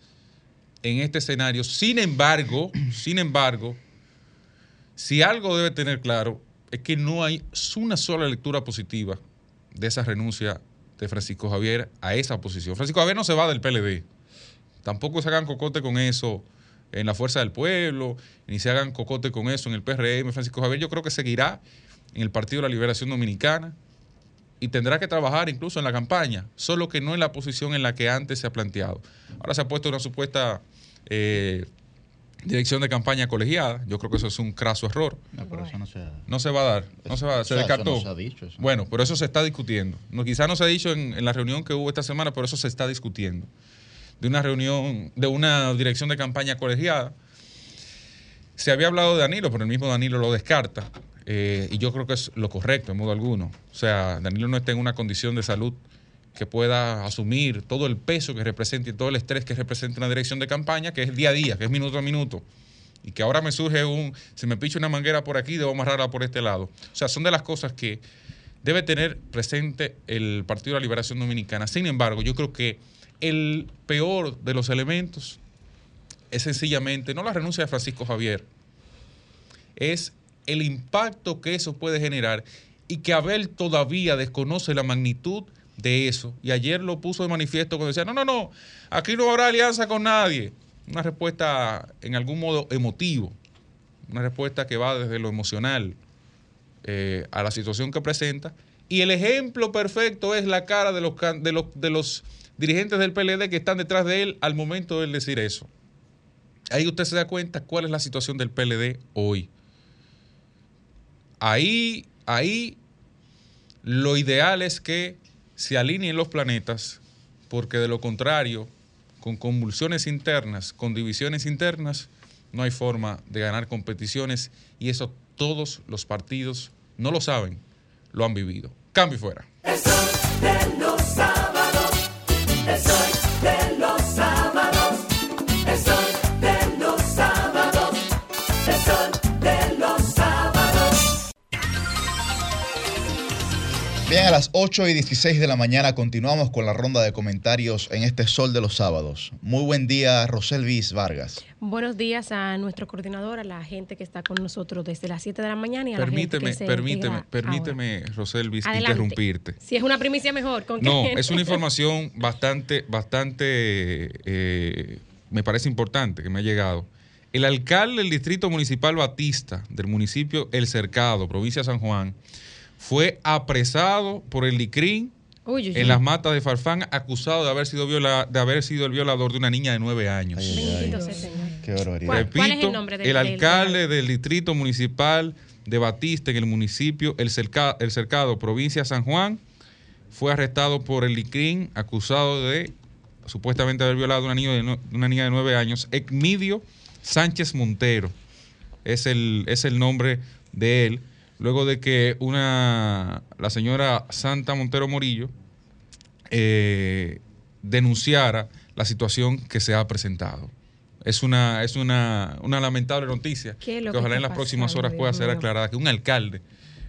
en este escenario. Sin embargo, sin embargo, si algo debe tener claro es que no hay una sola lectura positiva de esa renuncia de Francisco Javier a esa posición. Francisco Javier no se va del PLD. Tampoco se hagan cocote con eso en la Fuerza del Pueblo, ni se hagan cocote con eso en el PRM. Francisco Javier yo creo que seguirá en el Partido de la Liberación Dominicana y tendrá que trabajar incluso en la campaña, solo que no en la posición en la que antes se ha planteado. Ahora se ha puesto una supuesta eh, dirección de campaña colegiada. Yo creo que eso es un craso error. No, pero eso no se ha- No se va a dar, no se va a dar, se O sea, eso descartó. no se ha dicho, eso. Bueno, pero eso se está discutiendo. No, quizá no se ha dicho en, en la reunión que hubo esta semana, pero eso se está discutiendo. De una reunión, de una dirección de campaña colegiada. Se había hablado de Danilo, pero el mismo Danilo lo descarta. Eh, y yo creo que es lo correcto, en modo alguno. O sea, Danilo no está en una condición de salud que pueda asumir todo el peso que representa y todo el estrés que representa una dirección de campaña, que es día a día, que es minuto a minuto. Y que ahora me surge un, se me picha una manguera por aquí, debo amarrarla por este lado. O sea, son de las cosas que debe tener presente el Partido de la Liberación Dominicana. Sin embargo, yo creo que el peor de los elementos es sencillamente, no la renuncia de Francisco Javier, es el impacto que eso puede generar y que Abel todavía desconoce la magnitud de eso. Y ayer lo puso de manifiesto cuando decía, no, no, no, aquí no habrá alianza con nadie. Una respuesta en algún modo emotivo, una respuesta que va desde lo emocional eh, a la situación que presenta. Y el ejemplo perfecto es la cara de los, de los, de los dirigentes del PLD que están detrás de él al momento de él decir eso. Ahí usted se da cuenta cuál es la situación del PLD hoy. Ahí, ahí lo ideal es que se alineen los planetas, porque de lo contrario, con convulsiones internas, con divisiones internas, no hay forma de ganar competiciones y eso todos los partidos no lo saben, lo han vivido. Cambio fuera. Bien, a las 8 y 16 de la mañana continuamos con la ronda de comentarios en este Sol de los Sábados. Muy buen día, Roselvis Vargas. Buenos días a nuestro coordinador, a la gente que está con nosotros desde las 7 de la mañana y a la gente Permíteme, que se permíteme, permíteme, Roselvis, Adelante. interrumpirte. Si es una primicia mejor, ¿con No, qué? es una información bastante, bastante, eh, me parece importante que me ha llegado. El alcalde del Distrito Municipal Batista del municipio El Cercado, provincia de San Juan, fue apresado por el LICRIN Uy, uy, uy. en las matas de Farfán, acusado de haber sido viola- de haber sido el violador de una niña de nueve años. Bendito sea el Señor. Qué barbaridad. ¿Cuál- cuál es el Repito, nombre del- el alcalde del distrito municipal de Batista en el municipio El, Cerca- el Cercado, provincia de San Juan, fue arrestado por el ICRIN, acusado de supuestamente haber violado a una niña de, una niña de nueve años, Ecmidio Sánchez Montero. Es el, es el nombre de él. Luego de que una la señora Santa Montero Morillo eh, denunciara la situación que se ha presentado. Es una, es una, una lamentable noticia ¿Qué es lo que que ojalá en las próximas horas pueda ser aclarada que un alcalde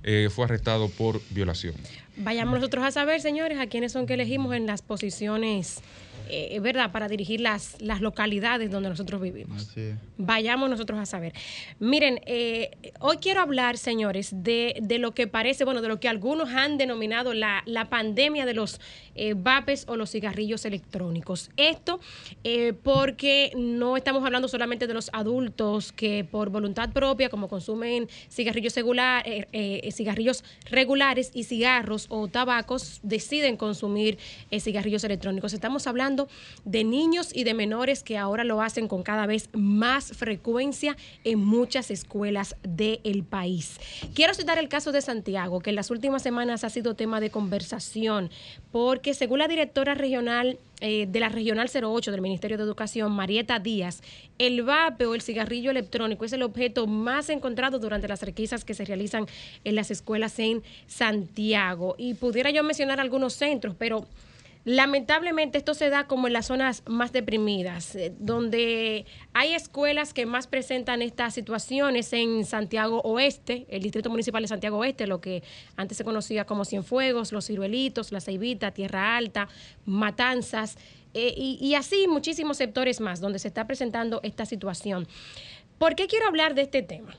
eh, fue arrestado por violación. Vayamos nosotros a saber, señores, a quiénes son que elegimos en las posiciones, eh, ¿verdad?, para dirigir las, las localidades donde nosotros vivimos. Vayamos nosotros a saber. Miren, eh, hoy quiero hablar, señores, de, de lo que parece, bueno, de lo que algunos han denominado la, la pandemia de los eh, vapes o los cigarrillos electrónicos. Esto eh, porque no estamos hablando solamente de los adultos que por voluntad propia, como consumen cigarrillos, regular, eh, eh, cigarrillos regulares y cigarros o tabacos, deciden consumir eh, cigarrillos electrónicos. Estamos hablando de niños y de menores que ahora lo hacen con cada vez más frecuencia en muchas escuelas del país. Quiero citar el caso de Santiago, que en las últimas semanas ha sido tema de conversación, porque según la directora regional eh, de la Regional 08 del Ministerio de Educación, Marieta Díaz, el vape o el cigarrillo electrónico es el objeto más encontrado durante las requisas que se realizan en las escuelas en Santiago. Y pudiera yo mencionar algunos centros, pero Lamentablemente esto se da como en las zonas más deprimidas, eh, donde hay escuelas que más presentan estas situaciones en Santiago Oeste, el Distrito Municipal de Santiago Oeste, lo que antes se conocía como Cienfuegos, Los Ciruelitos, La Ceibita, Tierra Alta, Matanzas, eh, y, y así muchísimos sectores más donde se está presentando esta situación. ¿Por qué quiero hablar de este tema?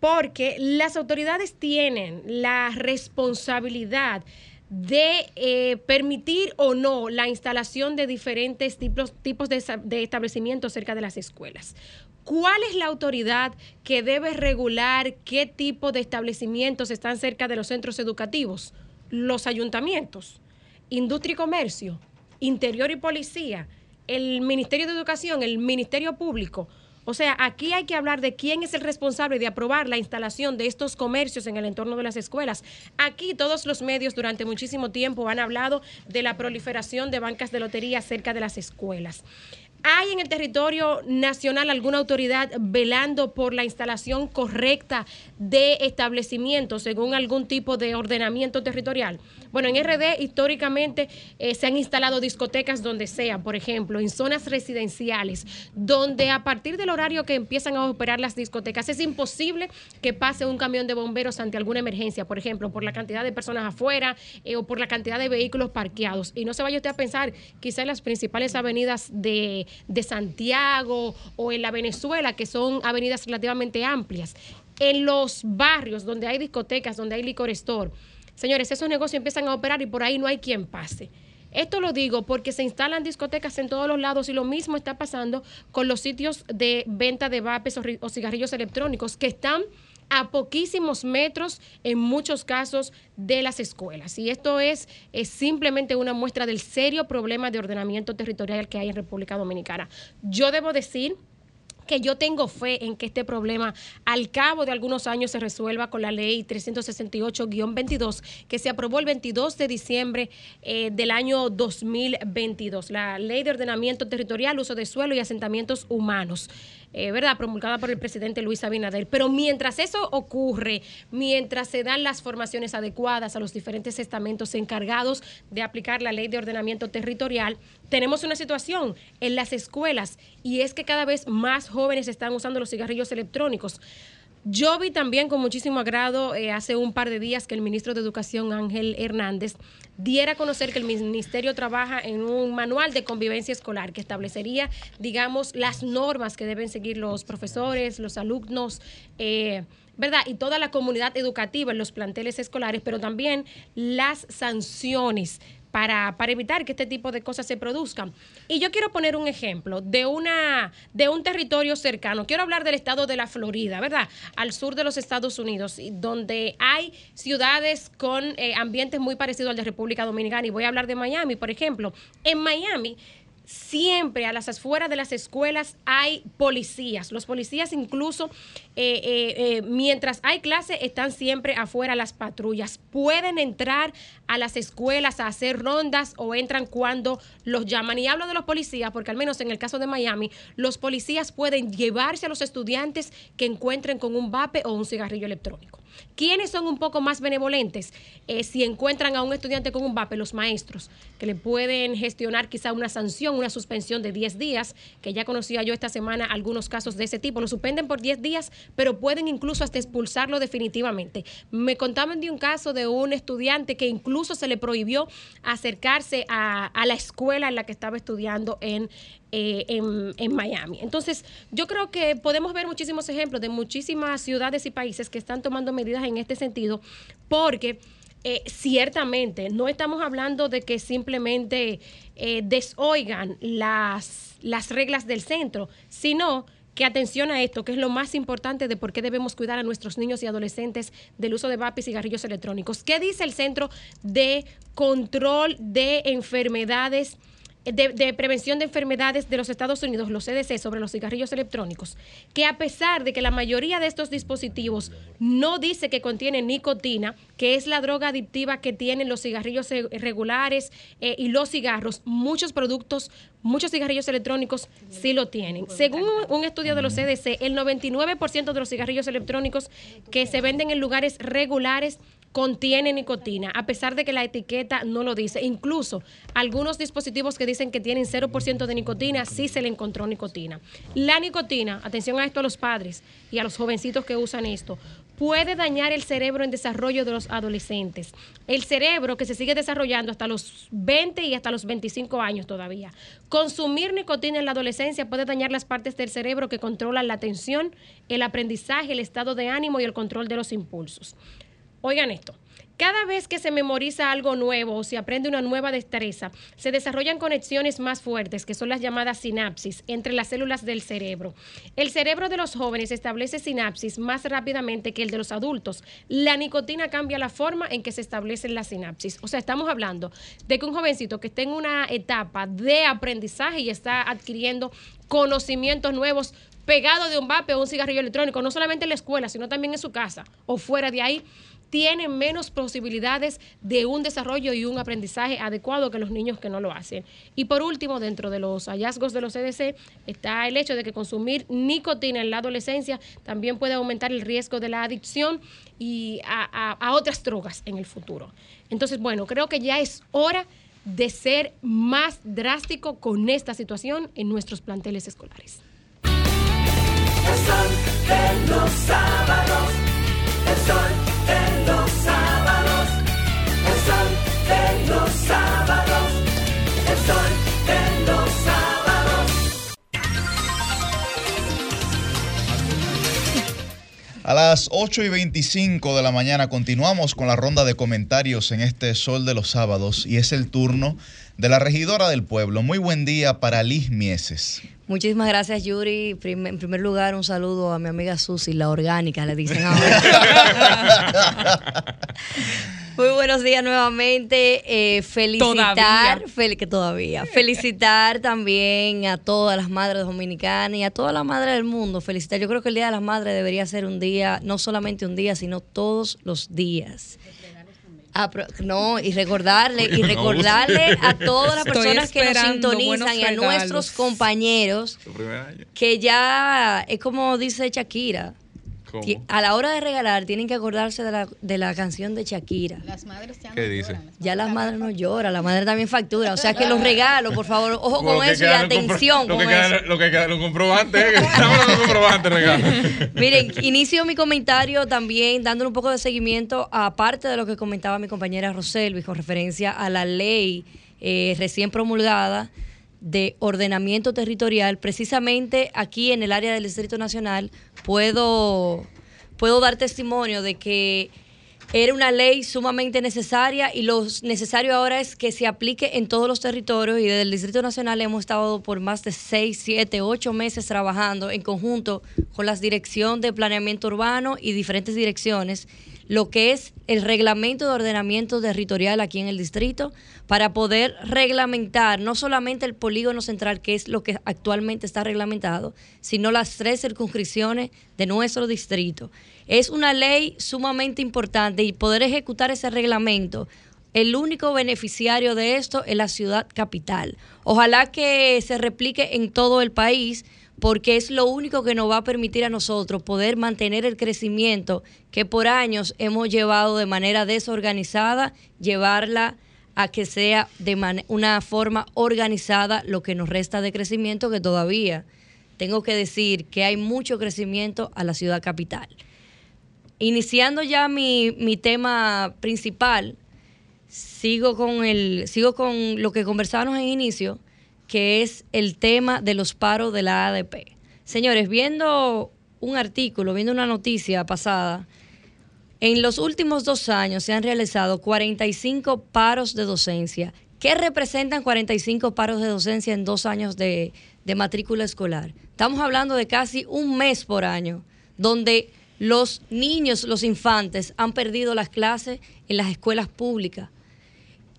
Porque las autoridades tienen la responsabilidad de eh, permitir o no la instalación de diferentes tipos, tipos de, de establecimientos cerca de las escuelas. ¿Cuál es la autoridad que debe regular qué tipo de establecimientos están cerca de los centros educativos? Los ayuntamientos, industria y comercio, interior y policía, el Ministerio de Educación, el Ministerio Público. O sea, aquí hay que hablar de quién es el responsable de aprobar la instalación de estos comercios en el entorno de las escuelas. Aquí todos los medios durante muchísimo tiempo han hablado de la proliferación de bancas de lotería cerca de las escuelas. ¿Hay en el territorio nacional alguna autoridad velando por la instalación correcta de establecimientos según algún tipo de ordenamiento territorial? Bueno, en RD históricamente eh, se han instalado discotecas donde sea, por ejemplo, en zonas residenciales, donde a partir del horario que empiezan a operar las discotecas es imposible que pase un camión de bomberos ante alguna emergencia, por ejemplo, por la cantidad de personas afuera eh, o por la cantidad de vehículos parqueados. Y no se vaya usted a pensar, quizá en las principales avenidas de, de Santiago o en la Venezuela, que son avenidas relativamente amplias. En los barrios donde hay discotecas, donde hay licor store, señores, esos negocios empiezan a operar y por ahí no hay quien pase. Esto lo digo porque se instalan discotecas en todos los lados y lo mismo está pasando con los sitios de venta de vapes o, o cigarrillos electrónicos que están a poquísimos metros en muchos casos de las escuelas. Y esto es, es simplemente una muestra del serio problema de ordenamiento territorial que hay en República Dominicana. Yo debo decir que yo tengo fe en que este problema al cabo de algunos años se resuelva con la ley 368-22 que se aprobó el 22 de diciembre eh, del año 2022, la ley de ordenamiento territorial, uso de suelo y asentamientos humanos. Eh, ¿verdad? Promulgada por el presidente Luis Abinader. Pero mientras eso ocurre, mientras se dan las formaciones adecuadas a los diferentes estamentos encargados de aplicar la ley de ordenamiento territorial, tenemos una situación en las escuelas y es que cada vez más jóvenes están usando los cigarrillos electrónicos. Yo vi también con muchísimo agrado eh, hace un par de días que el ministro de Educación, Ángel Hernández, diera a conocer que el ministerio trabaja en un manual de convivencia escolar que establecería, digamos, las normas que deben seguir los profesores, los alumnos, eh, ¿verdad? Y toda la comunidad educativa en los planteles escolares, pero también las sanciones para, para evitar que este tipo de cosas se produzcan. Y yo quiero poner un ejemplo de, una, de un territorio cercano. Quiero hablar del estado de la Florida, ¿verdad? Al sur de los Estados Unidos, donde hay ciudades con eh, ambientes muy parecidos al de República Dominicana. Y voy a hablar de Miami, por ejemplo. En Miami siempre a las afueras de las escuelas hay policías. Los policías incluso, eh, eh, eh, mientras hay clase, están siempre afuera las patrullas. Pueden entrar a las escuelas a hacer rondas o entran cuando los llaman. Y hablo de los policías porque al menos en el caso de Miami, los policías pueden llevarse a los estudiantes que encuentren con un vape o un cigarrillo electrónico. ¿Quiénes son un poco más benevolentes? Eh, si encuentran a un estudiante con un vape, los maestros, que le pueden gestionar quizá una sanción, una suspensión de 10 días, que ya conocía yo esta semana algunos casos de ese tipo. Lo suspenden por 10 días, pero pueden incluso hasta expulsarlo definitivamente. Me contaban de un caso de un estudiante que incluso se le prohibió acercarse a, a la escuela en la que estaba estudiando en, eh, en, Miami. Entonces, yo creo que podemos ver muchísimos ejemplos de muchísimas ciudades y países que están tomando medidas en este sentido, porque eh, ciertamente no estamos hablando de que simplemente eh, desoigan las, las reglas del centro, sino que atención a esto, que es lo más importante de por qué debemos cuidar a nuestros niños y adolescentes del uso de vapes y cigarrillos electrónicos. ¿Qué dice el Centro de Control de Enfermedades? De, prevención de enfermedades de los Estados Unidos, los CDC, sobre los cigarrillos electrónicos, que a pesar de que la mayoría de estos dispositivos no dice que contienen nicotina, que es la droga adictiva que tienen los cigarrillos eh, regulares eh, y los cigarros, muchos productos, muchos cigarrillos electrónicos sí lo tienen. Según un estudio de los CDC, el 99% de los cigarrillos electrónicos que se venden en lugares regulares contiene nicotina, a pesar de que la etiqueta no lo dice. Incluso algunos dispositivos que dicen que tienen 0% de nicotina, sí se le encontró nicotina. La nicotina, atención a esto a los padres y a los jovencitos que usan esto, puede dañar el cerebro en desarrollo de los adolescentes. El cerebro que se sigue desarrollando hasta los 20 y hasta los 25 años todavía. Consumir nicotina en la adolescencia puede dañar las partes del cerebro que controlan la atención, el aprendizaje, el estado de ánimo y el control de los impulsos. Oigan esto. Cada vez que se memoriza algo nuevo o se aprende una nueva destreza, se desarrollan conexiones más fuertes, que son las llamadas sinapsis, entre las células del cerebro. El cerebro de los jóvenes establece sinapsis más rápidamente que el de los adultos. La nicotina cambia la forma en que se establecen las sinapsis. O sea, estamos hablando de que un jovencito que está en una etapa de aprendizaje y está adquiriendo conocimientos nuevos pegado de un vape o un cigarrillo electrónico, no solamente en la escuela, sino también en su casa o fuera de ahí, tienen menos posibilidades de un desarrollo y un aprendizaje adecuado que los niños que no lo hacen. Y por último, dentro de los hallazgos de los CDC está el hecho de que consumir nicotina en la adolescencia también puede aumentar el riesgo de la adicción y a, otras drogas en el futuro. Entonces, bueno, creo que ya es hora de ser más drástico con esta situación en nuestros planteles escolares. El sol de los sábados, el sol de los sábados, el sol de los sábados. A las 8 y 25 de la mañana continuamos con la ronda de comentarios en este Sol de los Sábados y es el turno de la regidora del pueblo. Muy buen día para Liz Mieses. Muchísimas gracias, Yuri. Prim- en primer lugar, un saludo a mi amiga Susi, la orgánica, le dicen ahora. Muy buenos días nuevamente. Eh, felicitar, Todavía. fel- que todavía, felicitar también a todas las madres dominicanas y a todas las madres del mundo. Felicitar. Yo creo que el Día de las Madres debería ser un día, no solamente un día, sino todos los días. No, y recordarle, y recordarle a todas las personas que nos sintonizan y a nuestros compañeros que ya es como dice Shakira. A la hora de regalar tienen que acordarse de la, de la canción de Shakira. Las madres ya ¿Qué no dice? lloran. Ya las madres no lloran, la madre también factura. O sea que los regalos, por favor, ojo con eso y atención lo con que queda- eso. Lo que queda lo comprobante, ¿eh? Dame los comprobantes, regalo. Miren, inicio mi comentario también dándole un poco de seguimiento a parte de lo que comentaba mi compañera Roselvi con referencia a la ley eh, recién promulgada de ordenamiento territorial. Precisamente aquí en el área del Distrito Nacional puedo, puedo dar testimonio de que Era una ley sumamente necesaria y lo necesario ahora es que se aplique en todos los territorios y desde el Distrito Nacional hemos estado por más de 6, 7, 8 meses trabajando en conjunto con la Dirección de Planeamiento Urbano y diferentes direcciones lo que es el reglamento de ordenamiento territorial aquí en el distrito para poder reglamentar no solamente el polígono central, que es lo que actualmente está reglamentado, sino las tres circunscripciones de nuestro distrito. Es una ley sumamente importante y poder ejecutar ese reglamento el único beneficiario de esto es la ciudad capital. Ojalá que se replique en todo el país porque es lo único que nos va a permitir a nosotros poder mantener el crecimiento que por años hemos llevado de manera desorganizada, llevarla a que sea de una forma organizada lo que nos resta de crecimiento que todavía tengo que decir que hay mucho crecimiento a la ciudad capital. Iniciando ya mi, mi tema principal, sigo con, el, sigo con lo que conversamos en inicio, que es el tema de los paros de la ADP. Señores, viendo un artículo, viendo una noticia pasada, en los últimos dos años se han realizado 45 paros de docencia. ¿Qué representan 45 paros de docencia en dos años de, de matrícula escolar? Estamos hablando de casi un mes por año, donde los niños, los infantes, han perdido las clases en las escuelas públicas.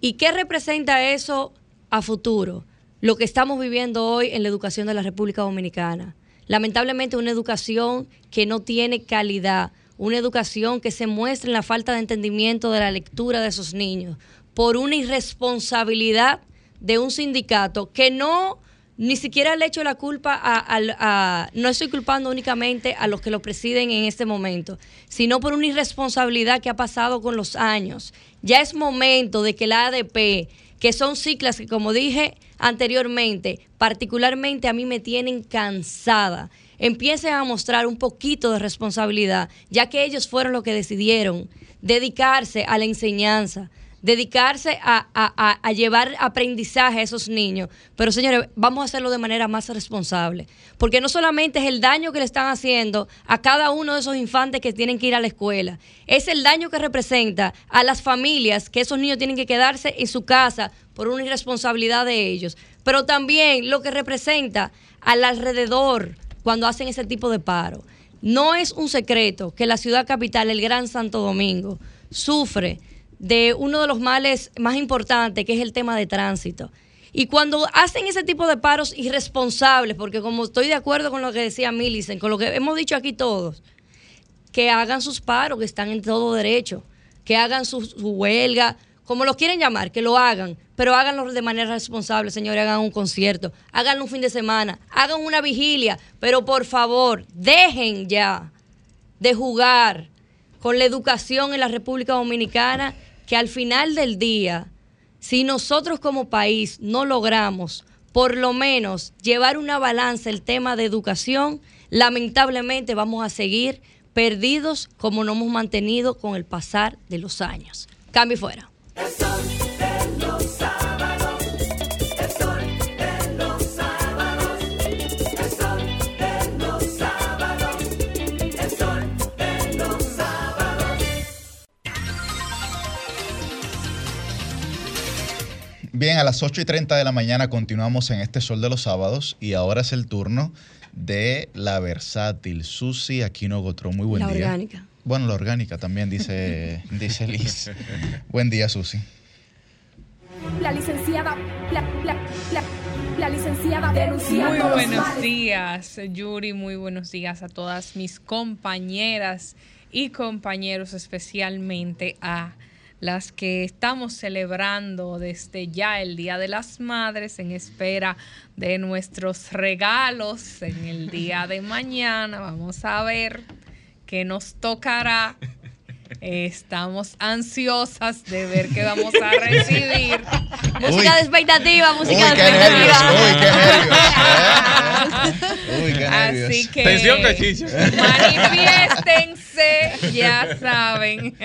¿Y qué representa eso a futuro? Lo que estamos viviendo hoy en la educación de la República Dominicana. Lamentablemente una educación que no tiene calidad, una educación que se muestra en la falta de entendimiento de la lectura de esos niños, por una irresponsabilidad de un sindicato que no ni siquiera le echo la culpa a, no estoy culpando únicamente a los que lo presiden en este momento, sino por una irresponsabilidad que ha pasado con los años. Ya es momento de que la ADP que son ciclas que, como dije anteriormente, particularmente a mí me tienen cansada. Empiecen a mostrar un poquito de responsabilidad, ya que ellos fueron los que decidieron dedicarse a la enseñanza, dedicarse a, llevar aprendizaje a esos niños. Pero señores, vamos a hacerlo de manera más responsable, porque no solamente es el daño que le están haciendo a cada uno de esos infantes que tienen que ir a la escuela, es el daño que representa a las familias que esos niños tienen que quedarse en su casa por una irresponsabilidad de ellos, pero también lo que representa al alrededor cuando hacen ese tipo de paro. No es un secreto que la ciudad capital, el Gran Santo Domingo, sufre de uno de los males más importantes, que es el tema de tránsito. Y cuando hacen ese tipo de paros irresponsables, porque como estoy de acuerdo con lo que decía Millicent, con lo que hemos dicho aquí todos, que hagan sus paros, que están en todo derecho, que hagan su, huelga, como lo quieren llamar, que lo hagan, pero háganlo de manera responsable, señores, hagan un concierto, hagan un fin de semana, hagan una vigilia, pero por favor, dejen ya de jugar con la educación en la República Dominicana que al final del día, si nosotros como país no logramos por lo menos llevar una balanza el tema de educación, lamentablemente vamos a seguir perdidos como nos hemos mantenido con el pasar de los años. Cambio fuera. Bien, a las 8 y 30 de la mañana continuamos en este Sol de los Sábados y ahora es el turno de la versátil Susi Aquino Gotro. Muy buen la día. orgánica. Bueno, la orgánica también, dice, dice Liz. buen día, Susi. La licenciada, la, la, la, la licenciada denunciando Muy buenos días, Yuri. Muy buenos días a todas mis compañeras y compañeros, especialmente a las que estamos celebrando desde ya el Día de las Madres en espera de nuestros regalos en el día de mañana. Vamos a ver qué nos tocará. Estamos ansiosas de ver qué vamos a recibir. Música de expectativa, música Uy, de nervios, expectativa. uy, qué nervios. Uy, qué nervios. Así que Tensión, manifiéstense, ya saben.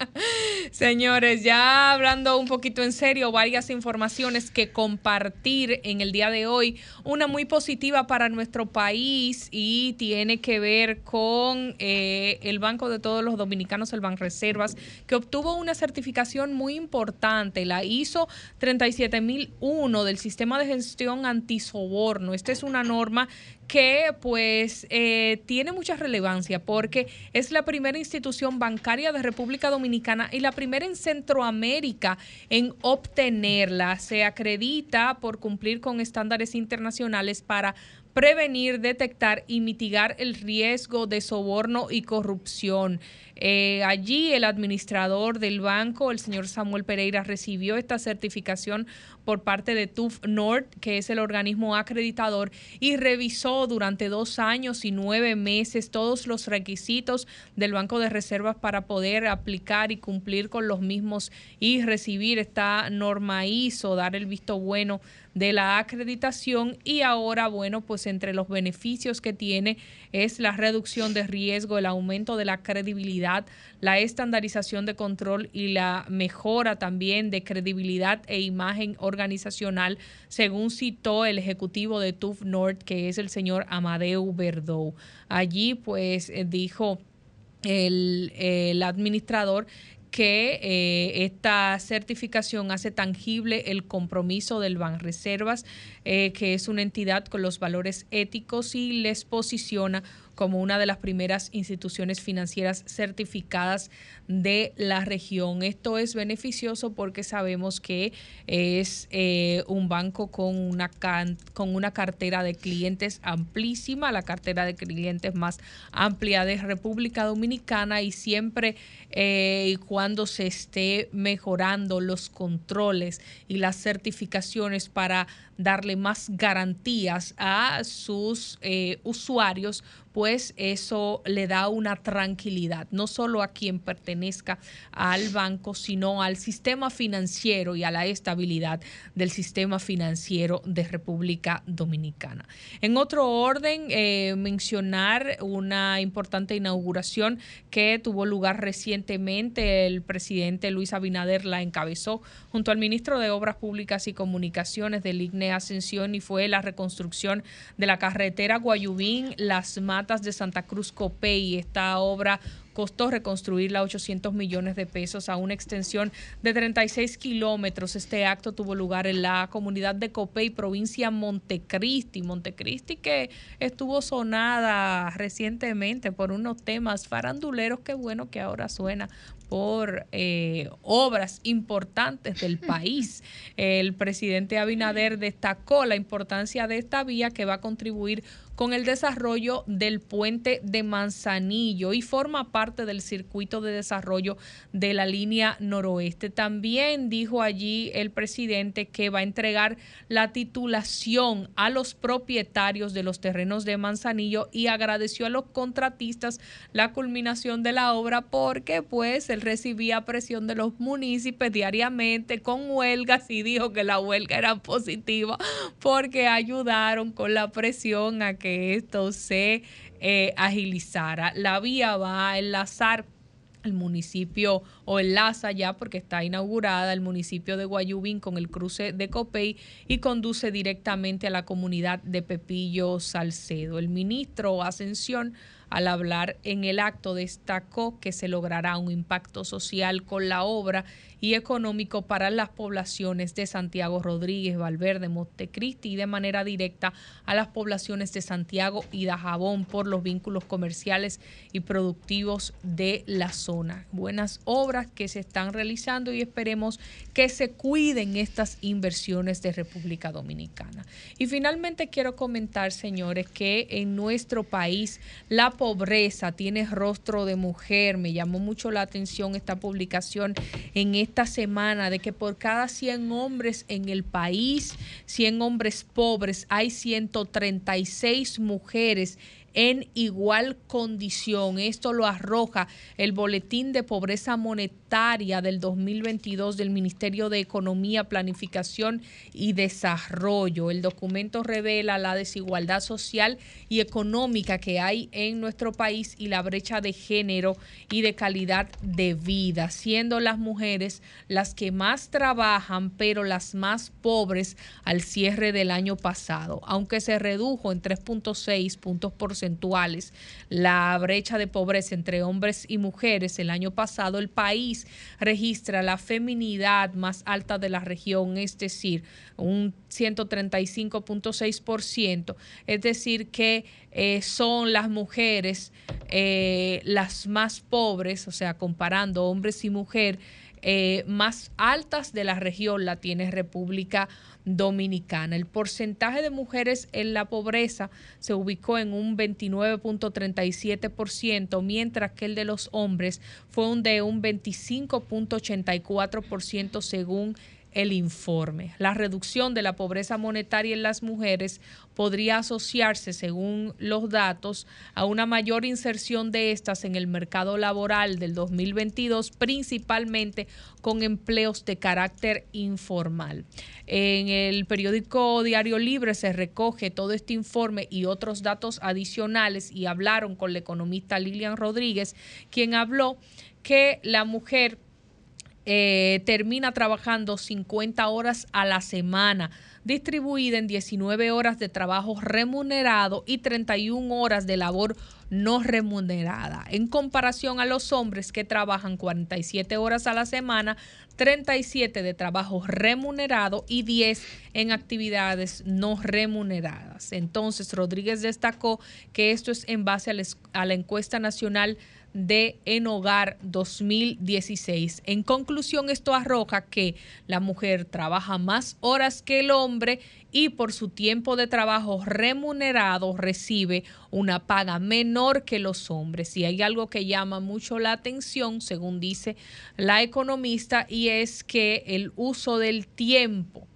Señores, ya hablando un poquito en serio, varias informaciones que compartir en el día de hoy. Una muy positiva para nuestro país y tiene que ver con eh, el Banco de Todos los Dominicanos, el Banreservas, que obtuvo una certificación muy importante, la ISO 37001 del Sistema de Gestión Antisoborno. Esta es una norma que pues eh, tiene mucha relevancia porque es la primera institución bancaria de República Dominicana y la primera en Centroamérica en obtenerla. Se acredita por cumplir con estándares internacionales para prevenir, detectar y mitigar el riesgo de soborno y corrupción. Eh, allí el administrador del banco, el señor Samuel Pereira, recibió esta certificación por parte de TUF Nord, que es el organismo acreditador, y revisó durante dos años y nueve meses todos los requisitos del Banco de Reservas para poder aplicar y cumplir con los mismos y recibir esta norma ISO, dar el visto bueno de la acreditación. Y ahora, bueno, pues entre los beneficios que tiene es la reducción de riesgo, el aumento de la credibilidad, la estandarización de control y la mejora también de credibilidad e imagen organizacional, según citó el ejecutivo de TUF Nord, que es el señor Amadeu Verdou. Allí, pues, eh, dijo el, el administrador que eh, esta certificación hace tangible el compromiso del Banreservas, eh, que es una entidad con los valores éticos y les posiciona como una de las primeras instituciones financieras certificadas de la región. Esto es beneficioso porque sabemos que es eh, un banco con una, con una cartera de clientes amplísima, la cartera de clientes más amplia de República Dominicana y siempre eh, y cuando se esté mejorando los controles y las certificaciones para darle más garantías a sus eh, usuarios, pues eso le da una tranquilidad, no solo a quien pertenezca al banco, sino al sistema financiero y a la estabilidad del sistema financiero de República Dominicana. En otro orden, eh, mencionar una importante inauguración que tuvo lugar recientemente. El presidente Luis Abinader la encabezó junto al ministro de Obras Públicas y Comunicaciones del IGNE Ascensión y fue la reconstrucción de la carretera Guayubín, Las Matas de Santa Cruz Copey. Esta obra costó reconstruirla 800 millones de pesos a una extensión de 36 kilómetros. Este acto tuvo lugar en la comunidad de Copey, provincia Montecristi. Montecristi que estuvo sonada recientemente por unos temas faranduleros. Qué bueno que ahora suena por eh, obras importantes del país. El presidente Abinader destacó la importancia de esta vía que va a contribuir con el desarrollo del puente de Manzanillo y forma parte del circuito de desarrollo de la línea noroeste. También dijo allí el presidente que va a entregar la titulación a los propietarios de los terrenos de Manzanillo y agradeció a los contratistas la culminación de la obra porque pues él recibía presión de los municipios diariamente con huelgas y dijo que la huelga era positiva porque ayudaron con la presión a que esto se eh, agilizara. La vía va a enlazar el municipio o enlaza ya porque está inaugurada el municipio de Guayubín con el cruce de Copey y conduce directamente a la comunidad de Pepillo Salcedo. El ministro Ascensión al hablar en el acto destacó que se logrará un impacto social con la obra y económico para las poblaciones de Santiago Rodríguez, Valverde, Montecristi y de manera directa a las poblaciones de Santiago y Dajabón por los vínculos comerciales y productivos de la zona. Buenas obras que se están realizando y esperemos que se cuiden estas inversiones de República Dominicana. Y finalmente quiero comentar, señores, que en nuestro país la pobreza tiene rostro de mujer. Me llamó mucho la atención esta publicación en esta semana de que por cada 100 hombres en el país, 100 hombres pobres, hay 136 mujeres en igual condición. Esto lo arroja el Boletín de Pobreza Monetaria del 2022 del Ministerio de Economía, Planificación y Desarrollo. El documento revela la desigualdad social y económica que hay en nuestro país y la brecha de género y de calidad de vida, siendo las mujeres las que más trabajan, pero las más pobres al cierre del año pasado. Aunque se redujo en 3.6 puntos porcentuales la brecha de pobreza entre hombres y mujeres el año pasado, el país registra la feminidad más alta de la región, es decir, un 135.6%, es decir, que eh, son las mujeres eh, las más pobres, o sea, comparando hombres y mujeres, eh, más altas de la región la tiene República Dominicana. El porcentaje de mujeres en la pobreza se ubicó en un 29.37%, mientras que el de los hombres fue un de un 25.84% según el informe. La reducción de la pobreza monetaria en las mujeres podría asociarse, según los datos, a una mayor inserción de estas en el mercado laboral del 2022, principalmente con empleos de carácter informal. En el periódico Diario Libre se recoge todo este informe y otros datos adicionales y hablaron con la economista Lilian Rodríguez, quien habló que la mujer eh, termina trabajando 50 horas a la semana, distribuida en 19 horas de trabajo remunerado y 31 horas de labor no remunerada, en comparación a los hombres que trabajan 47 horas a la semana, 37 de trabajo remunerado y 10 en actividades no remuneradas. Entonces, Rodríguez destacó que esto es en base a la, a la encuesta nacional de En Hogar 2016. En conclusión, esto arroja que la mujer trabaja más horas que el hombre y por su tiempo de trabajo remunerado recibe una paga menor que los hombres. Y hay algo que llama mucho la atención, según dice la economista, y es que el uso del tiempo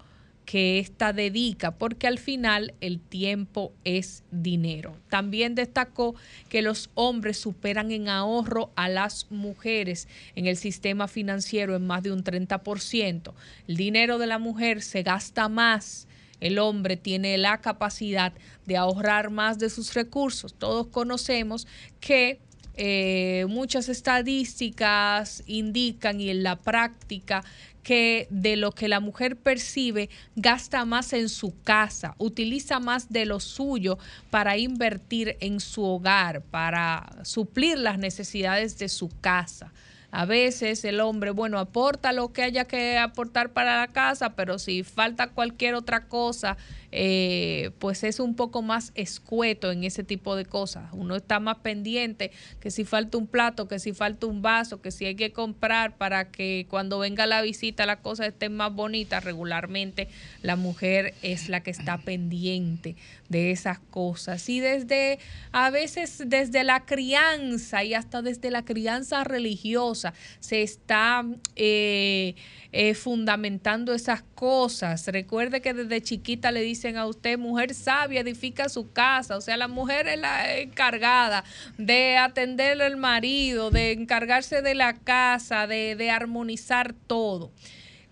que ésta dedica, porque al final el tiempo es dinero. También destacó que los hombres superan en ahorro a las mujeres en el sistema financiero en más de un 30%. El dinero de la mujer se gasta más. El hombre tiene la capacidad de ahorrar más de sus recursos. Todos conocemos que eh, muchas estadísticas indican y en la práctica que de lo que la mujer percibe gasta más en su casa, utiliza más de lo suyo para invertir en su hogar, para suplir las necesidades de su casa. A veces el hombre, bueno, aporta lo que haya que aportar para la casa, pero si falta cualquier otra cosa, eh, pues es un poco más escueto en ese tipo de cosas. Uno está más pendiente que si falta un plato, que si falta un vaso, que si hay que comprar para que cuando venga la visita las cosas estén más bonitas. Regularmente la mujer es la que está pendiente de esas cosas. Y desde, a veces desde la crianza y hasta desde la crianza religiosa se está... Eh, eh, fundamentando esas cosas. Recuerde que desde chiquita le dicen a usted, mujer sabia, edifica su casa. O sea, la mujer es la encargada de atender al marido, de encargarse de la casa, de, de armonizar todo.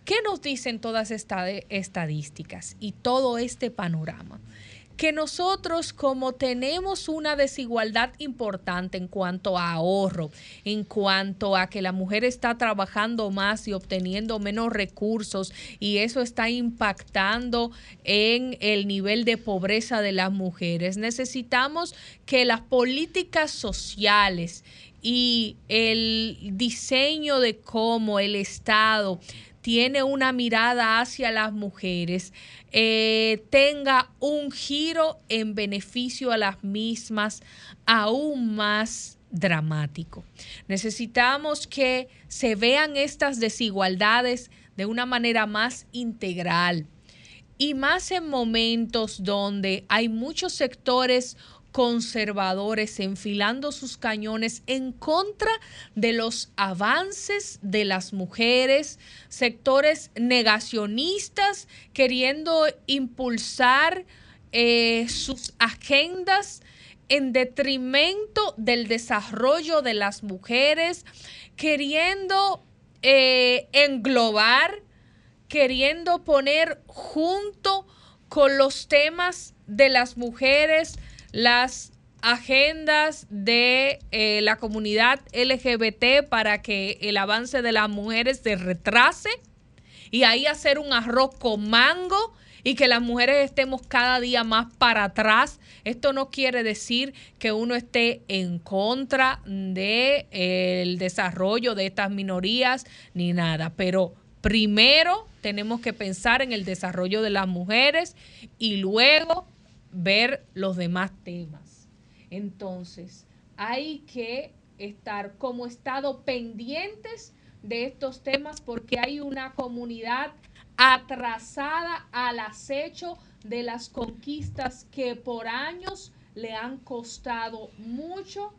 ¿Qué nos dicen todas estas estadísticas y todo este panorama? Que nosotros como tenemos una desigualdad importante en cuanto a ahorro, en cuanto a que la mujer está trabajando más y obteniendo menos recursos y eso está impactando en el nivel de pobreza de las mujeres, necesitamos que las políticas sociales y el diseño de cómo el Estado tiene una mirada hacia las mujeres, eh, tenga un giro en beneficio a las mismas aún más dramático. Necesitamos que se vean estas desigualdades de una manera más integral y más en momentos donde hay muchos sectores conservadores enfilando sus cañones en contra de los avances de las mujeres, sectores negacionistas queriendo impulsar eh, sus agendas en detrimento del desarrollo de las mujeres, queriendo eh, englobar, queriendo poner junto con los temas de las mujeres, las agendas de eh, la comunidad LGBT para que el avance de las mujeres se retrase y ahí hacer un arroz con mango y que las mujeres estemos cada día más para atrás. Esto no quiere decir que uno esté en contra del el desarrollo de estas minorías ni nada, pero primero tenemos que pensar en el desarrollo de las mujeres y luego ver los demás temas. Entonces, hay que estar como Estado pendientes de estos temas porque hay una comunidad atrasada al acecho de las conquistas que por años le han costado mucho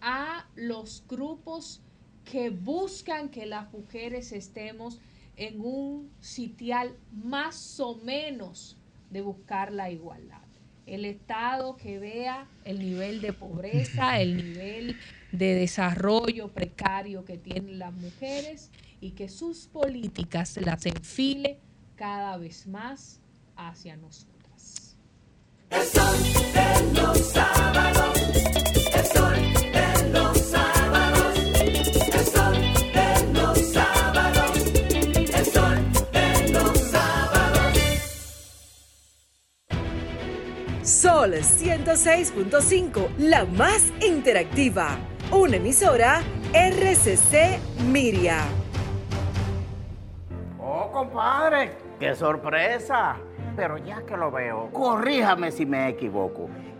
a los grupos que buscan que las mujeres estemos en un sitial más o menos de buscar la igualdad. El Estado que vea el nivel de pobreza, el nivel de desarrollo precario que tienen las mujeres y que sus políticas las enfile cada vez más hacia nosotras. Sol 106.5, la más interactiva. Una emisora RCC Miria. Oh, compadre, qué sorpresa. Pero ya que lo veo, corríjame si me equivoco.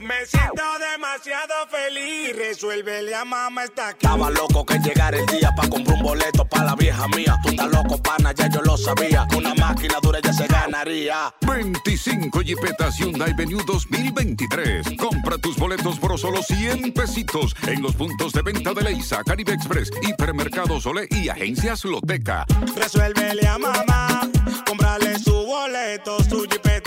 Me siento demasiado feliz, resuélvele a mamá está aquí. Estaba loco que llegara el día para comprar un boleto para la vieja mía. Tú estás loco, pana, ya yo lo sabía. Con una máquina dura ya se ganaría. 25 Jeepetas Hyundai Venue 2023. Compra tus boletos por solo 100 pesitos en los puntos de venta de Leisa, Caribe Express, Hipermercados Olé y Agencias Loteca. Resuélvele a mamá, comprarle su boleto, su jipeta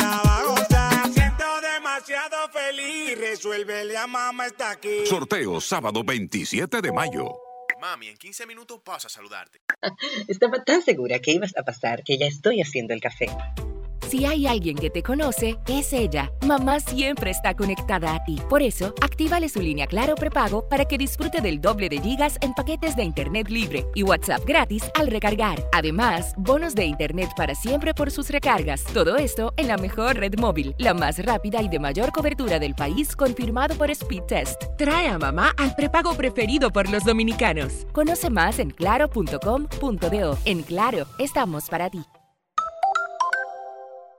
resuélvele a mamá está aquí. Sorteo sábado 27 de mayo. Mami, en 15 minutos paso a saludarte. Estaba tan segura que ibas a pasar que ya estoy haciendo el café. Si hay alguien que te conoce, es ella. Mamá siempre está conectada a ti. Por eso, actívale su línea Claro prepago para que disfrute del doble de gigas en paquetes de Internet libre y WhatsApp gratis al recargar. Además, bonos de Internet para siempre por sus recargas. Todo esto en la mejor red móvil, la más rápida y de mayor cobertura del país, confirmado por Speed Test. Trae a mamá al prepago preferido por los dominicanos. Conoce más en claro.com.do. En Claro, estamos para ti.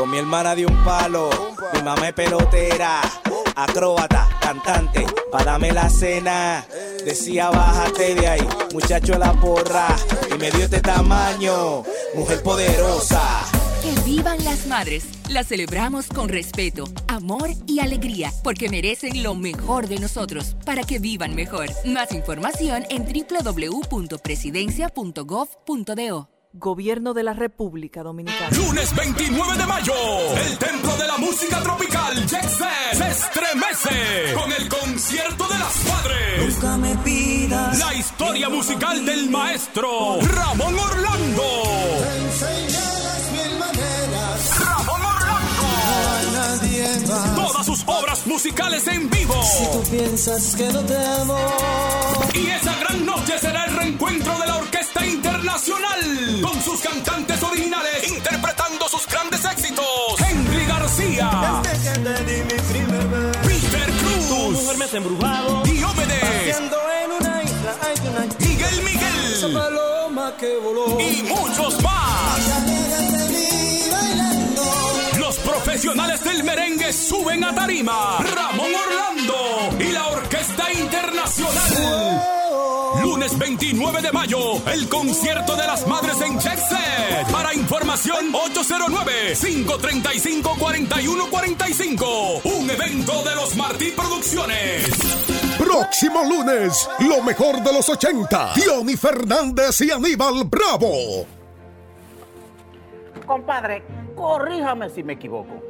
Con mi hermana de un palo, mi mamá es pelotera, acróbata, cantante, párame la cena. Decía, bájate de ahí, muchacho la porra, y me dio este tamaño, mujer poderosa. Que vivan las madres. Las celebramos con respeto, amor y alegría, porque merecen lo mejor de nosotros, para que vivan mejor. Más información en www.presidencia.gov.do. Gobierno de la República Dominicana. Lunes 29 de mayo, el Templo de la Música Tropical, Jackson, se estremece con el concierto de las madres. Nunca me pidas. La historia musical del maestro Ramón Orlando. mil maneras. Ramón Orlando. A nadie más. Todas sus obras musicales en vivo. Si tú piensas que no te amo. Y esa gran noche será el reencuentro de la Orquesta Internacional con sus cantantes originales interpretando sus grandes éxitos. Henry García, Desde que te di mi primer beso. Peter Cruz, mujer me has embrujado. Diomedes, Paseando en una isla hay una Miguel Esa Miguel paloma que voló. y muchos más. Los profesionales del merengue suben a tarima. Ramón Orlando y la Orquesta Internacional. Lunes 29 de mayo, el concierto de las madres en Jet Set. Para información, 809-535-4145. Un evento de los Martí Producciones. Próximo lunes, lo mejor de los 80. Diony Fernández y Aníbal Bravo. Compadre, corríjame si me equivoco.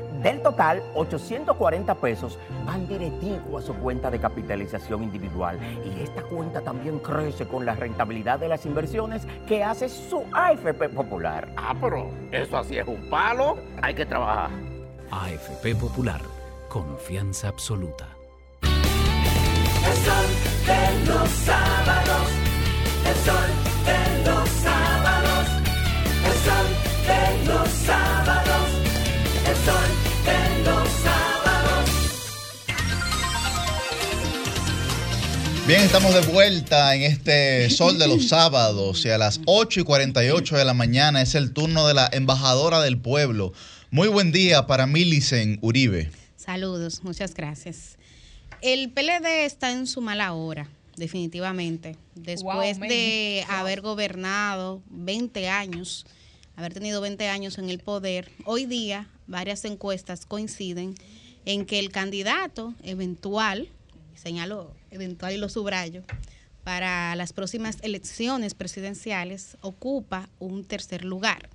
Del total, 840 pesos van directivo a su cuenta de capitalización individual. Y esta cuenta también crece con la rentabilidad de las inversiones que hace su AFP Popular. Ah, pero eso así es un palo. Hay que trabajar. AFP Popular, confianza absoluta. El sol de los sábados. El sol de los sábados. El sol de los sábados. El sol de los sábados. Bien, estamos de vuelta en este sol de los sábados y a las 8 y 48 de la mañana es el turno de la embajadora del pueblo. Muy buen día para Milicen Uribe. Saludos, muchas gracias. El PLD está en su mala hora, definitivamente. Después Wow, de haber gobernado 20 años, haber tenido 20 años en el poder, hoy día varias encuestas coinciden en que el candidato eventual, señalo eventual y lo subrayo, para las próximas elecciones presidenciales ocupa un tercer lugar.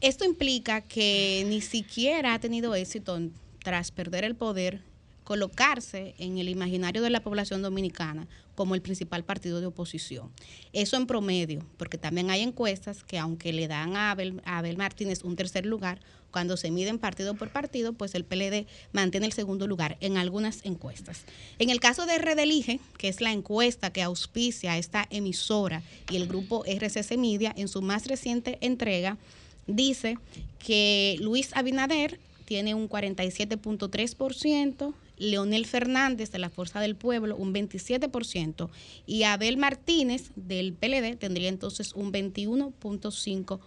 Esto implica que ni siquiera ha tenido éxito tras perder el poder colocarse en el imaginario de la población dominicana como el principal partido de oposición. Eso en promedio, porque también hay encuestas que aunque le dan a Abel, a Abel Martínez un tercer lugar, cuando se miden partido por partido, pues el PLD mantiene el segundo lugar en algunas encuestas. En el caso de Red Elige, que es la encuesta que auspicia esta emisora y el grupo RCC Media, en su más reciente entrega, dice que Luis Abinader tiene un 47.3%, Leonel Fernández de la Fuerza del Pueblo un 27% y Abel Martínez del PLD tendría entonces un 21.5%.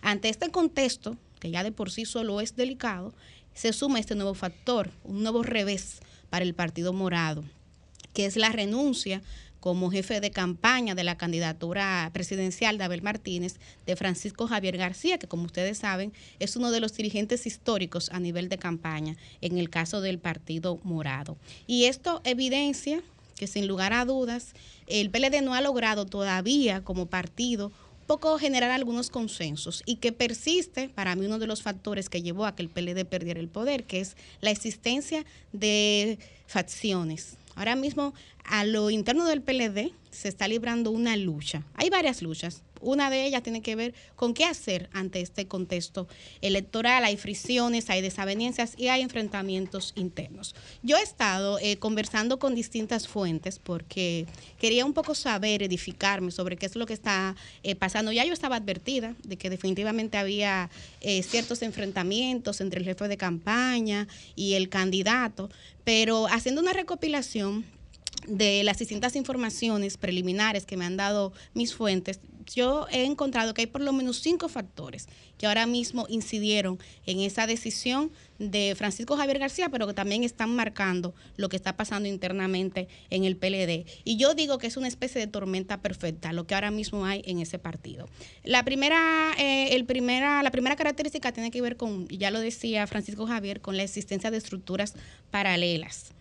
Ante este contexto, que ya de por sí solo es delicado, se suma este nuevo factor, un nuevo revés para el Partido Morado, que es la renuncia como jefe de campaña de la candidatura presidencial de Abel Martínez, de Francisco Javier García, que como ustedes saben es uno de los dirigentes históricos a nivel de campaña en el caso del Partido Morado. Y esto evidencia que sin lugar a dudas el PLD no ha logrado todavía como partido poco generar algunos consensos y que persiste para mí uno de los factores que llevó a que el PLD perdiera el poder, que es la existencia de facciones. Ahora mismo a lo interno del PLD se está librando una lucha. Hay varias luchas. Una de ellas tiene que ver con qué hacer ante este contexto electoral. Hay fricciones, hay desavenencias y hay enfrentamientos internos. Yo he estado eh, conversando con distintas fuentes porque quería un poco saber, edificarme sobre qué es lo que está eh, pasando. Ya yo estaba advertida de que definitivamente había eh, ciertos enfrentamientos entre el jefe de campaña y el candidato, pero haciendo una recopilación de las distintas informaciones preliminares que me han dado mis fuentes, yo he encontrado que hay por lo menos cinco factores que ahora mismo incidieron en esa decisión de Francisco Javier García, pero que también están marcando lo que está pasando internamente en el PLD. Y yo digo que es una especie de tormenta perfecta lo que ahora mismo hay en ese partido. La primera, eh, el primera, la primera característica tiene que ver con, ya lo decía Francisco Javier, con la existencia de estructuras paralelas.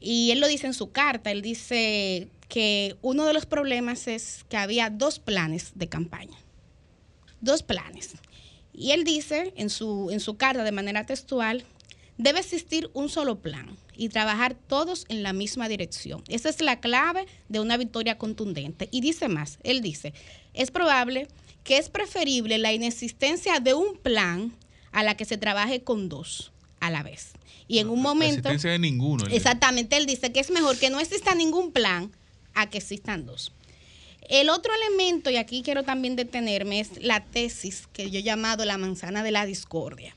Y él lo dice en su carta, él dice que uno de los problemas es que había dos planes de campaña. Dos planes. Y él dice en su, en su carta de manera textual, debe existir un solo plan y trabajar todos en la misma dirección. Esa es la clave de una victoria contundente. Y dice más, él dice, es probable que es preferible la inexistencia de un plan a la que se trabaje con dos a la vez. Y en un La momento... existencia de ninguno. él. Exactamente, él dice que es mejor que no exista ningún plan a que existan dos. El otro elemento, y aquí quiero también detenerme, es la tesis que yo he llamado la manzana de la discordia.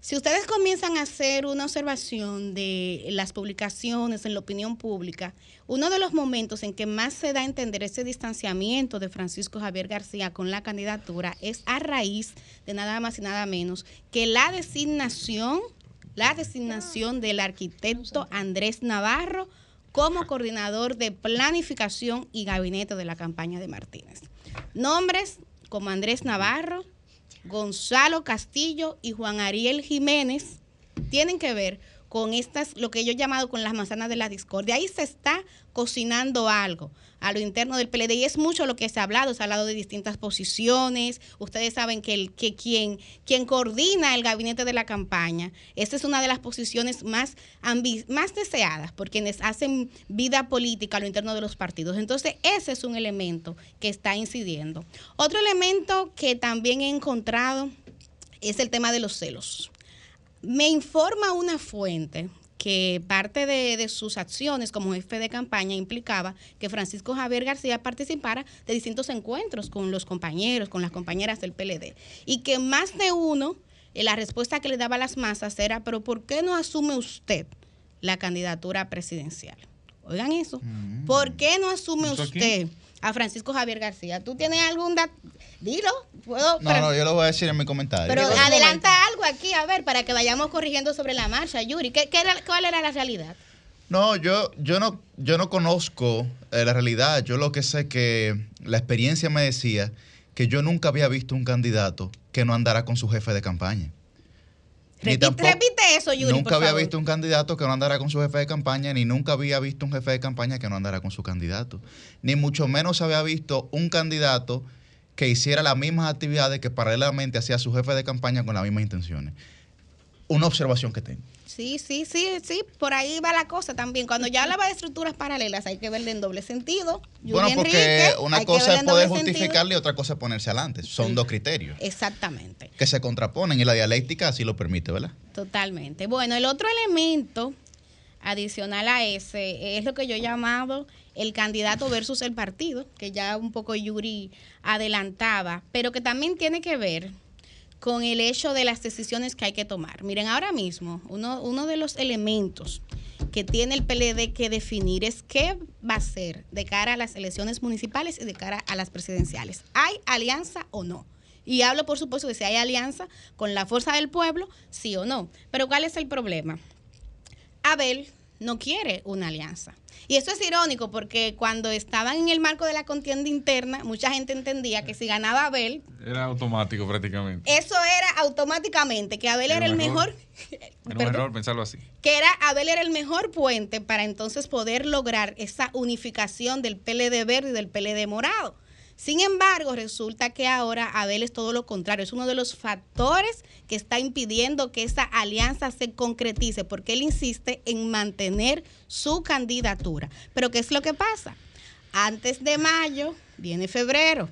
Si ustedes comienzan a hacer una observación de las publicaciones en la opinión pública, uno de los momentos en que más se da a entender ese distanciamiento de Francisco Javier García con la candidatura es a raíz de nada más y nada menos que la designación, la designación del arquitecto Andrés Navarro como coordinador de planificación y gabinete de la campaña de Martínez. Nombres como Andrés Navarro, Gonzalo Castillo y Juan Ariel Jiménez tienen que ver con estas, lo que yo he llamado con las manzanas de la discordia. Ahí se está cocinando algo a lo interno del PLD y es mucho lo que se ha hablado, se ha hablado de distintas posiciones. Ustedes saben que, el, que quien, quien coordina el gabinete de la campaña, esta es una de las posiciones más, más deseadas por quienes hacen vida política a lo interno de los partidos. Entonces, ese es un elemento que está incidiendo. Otro elemento que también he encontrado es el tema de los celos. Me informa una fuente que parte de, de sus acciones como jefe de campaña implicaba que Francisco Javier García participara de distintos encuentros con los compañeros, con las compañeras del PLD. Y que más de uno, eh, la respuesta que le daba a las masas era, pero ¿por qué no asume usted la candidatura presidencial? Oigan eso. ¿Por qué no asume usted a Francisco Javier García? ¿Tú tienes algún dato? Dilo. ¿Puedo? No, no, yo lo voy a decir en mi comentario. Pero adelanta algo aquí, a ver, para que vayamos corrigiendo sobre la marcha, Yuri. ¿Qué, qué era, ¿Cuál era la realidad? No, yo, yo no, yo no conozco eh, la realidad. Yo lo que sé que la experiencia me decía que yo nunca había visto un candidato que no andara con su jefe de campaña. Ni Repite, tampoco- repite eso, Yuri, nunca por había favor. visto un candidato que no andara con su jefe de campaña, ni nunca había visto un jefe de campaña que no andara con su candidato. Ni mucho menos había visto un candidato que hiciera las mismas actividades que paralelamente hacía su jefe de campaña con las mismas intenciones. Una observación que tengo. Sí, sí, sí, sí, por ahí va la cosa también. Cuando ya hablaba de estructuras paralelas, hay que verle en doble sentido. Bueno, porque Enrique, una cosa es poder justificarle y otra cosa es ponerse adelante. Son dos criterios Exactamente. que se contraponen y la dialéctica así lo permite, ¿verdad? Totalmente. Bueno, el otro elemento adicional a ese es lo que yo he llamado el candidato versus el partido, que ya un poco Yuri adelantaba, pero que también tiene que ver con el hecho de las decisiones que hay que tomar. Miren, ahora mismo, uno, uno de los elementos que tiene el PLD que definir es qué va a ser de cara a las elecciones municipales y de cara a las presidenciales. ¿Hay alianza o no? Y hablo, por supuesto, de si hay alianza con la fuerza del pueblo, sí o no. Pero ¿cuál es el problema? Abel no quiere una alianza. Y eso es irónico porque cuando estaban en el marco de la contienda interna, mucha gente entendía que si ganaba Abel, Era automático prácticamente. eso era automáticamente que Abel Era era el mejor, error. Era un perdón. error pensarlo así. que era Abel era el mejor puente para entonces poder lograr esa unificación del PLD verde y del PLD morado. Sin embargo, resulta que ahora Abel es todo lo contrario, es uno de los factores que está impidiendo que esa alianza se concretice, porque él insiste en mantener su candidatura. Pero ¿qué es lo que pasa? Antes de mayo viene febrero.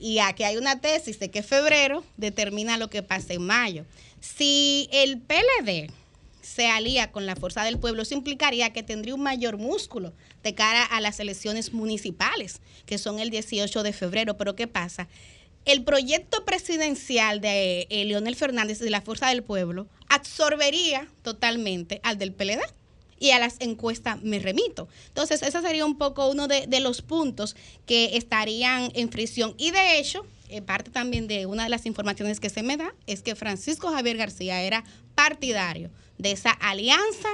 Y aquí hay una tesis de que febrero determina lo que pasa en mayo. Si el PLD se alía con la fuerza del pueblo, eso implicaría que tendría un mayor músculo de cara a las elecciones municipales, que son el 18 de febrero. Pero ¿qué pasa? El proyecto presidencial de eh, Leonel Fernández de la Fuerza del Pueblo absorbería totalmente al del PLD. y a las encuestas me remito. Entonces, ese sería un poco uno de, los puntos que estarían en fricción. Y de hecho, eh, parte también de una de las informaciones que se me da es que Francisco Javier García era partidario de esa alianza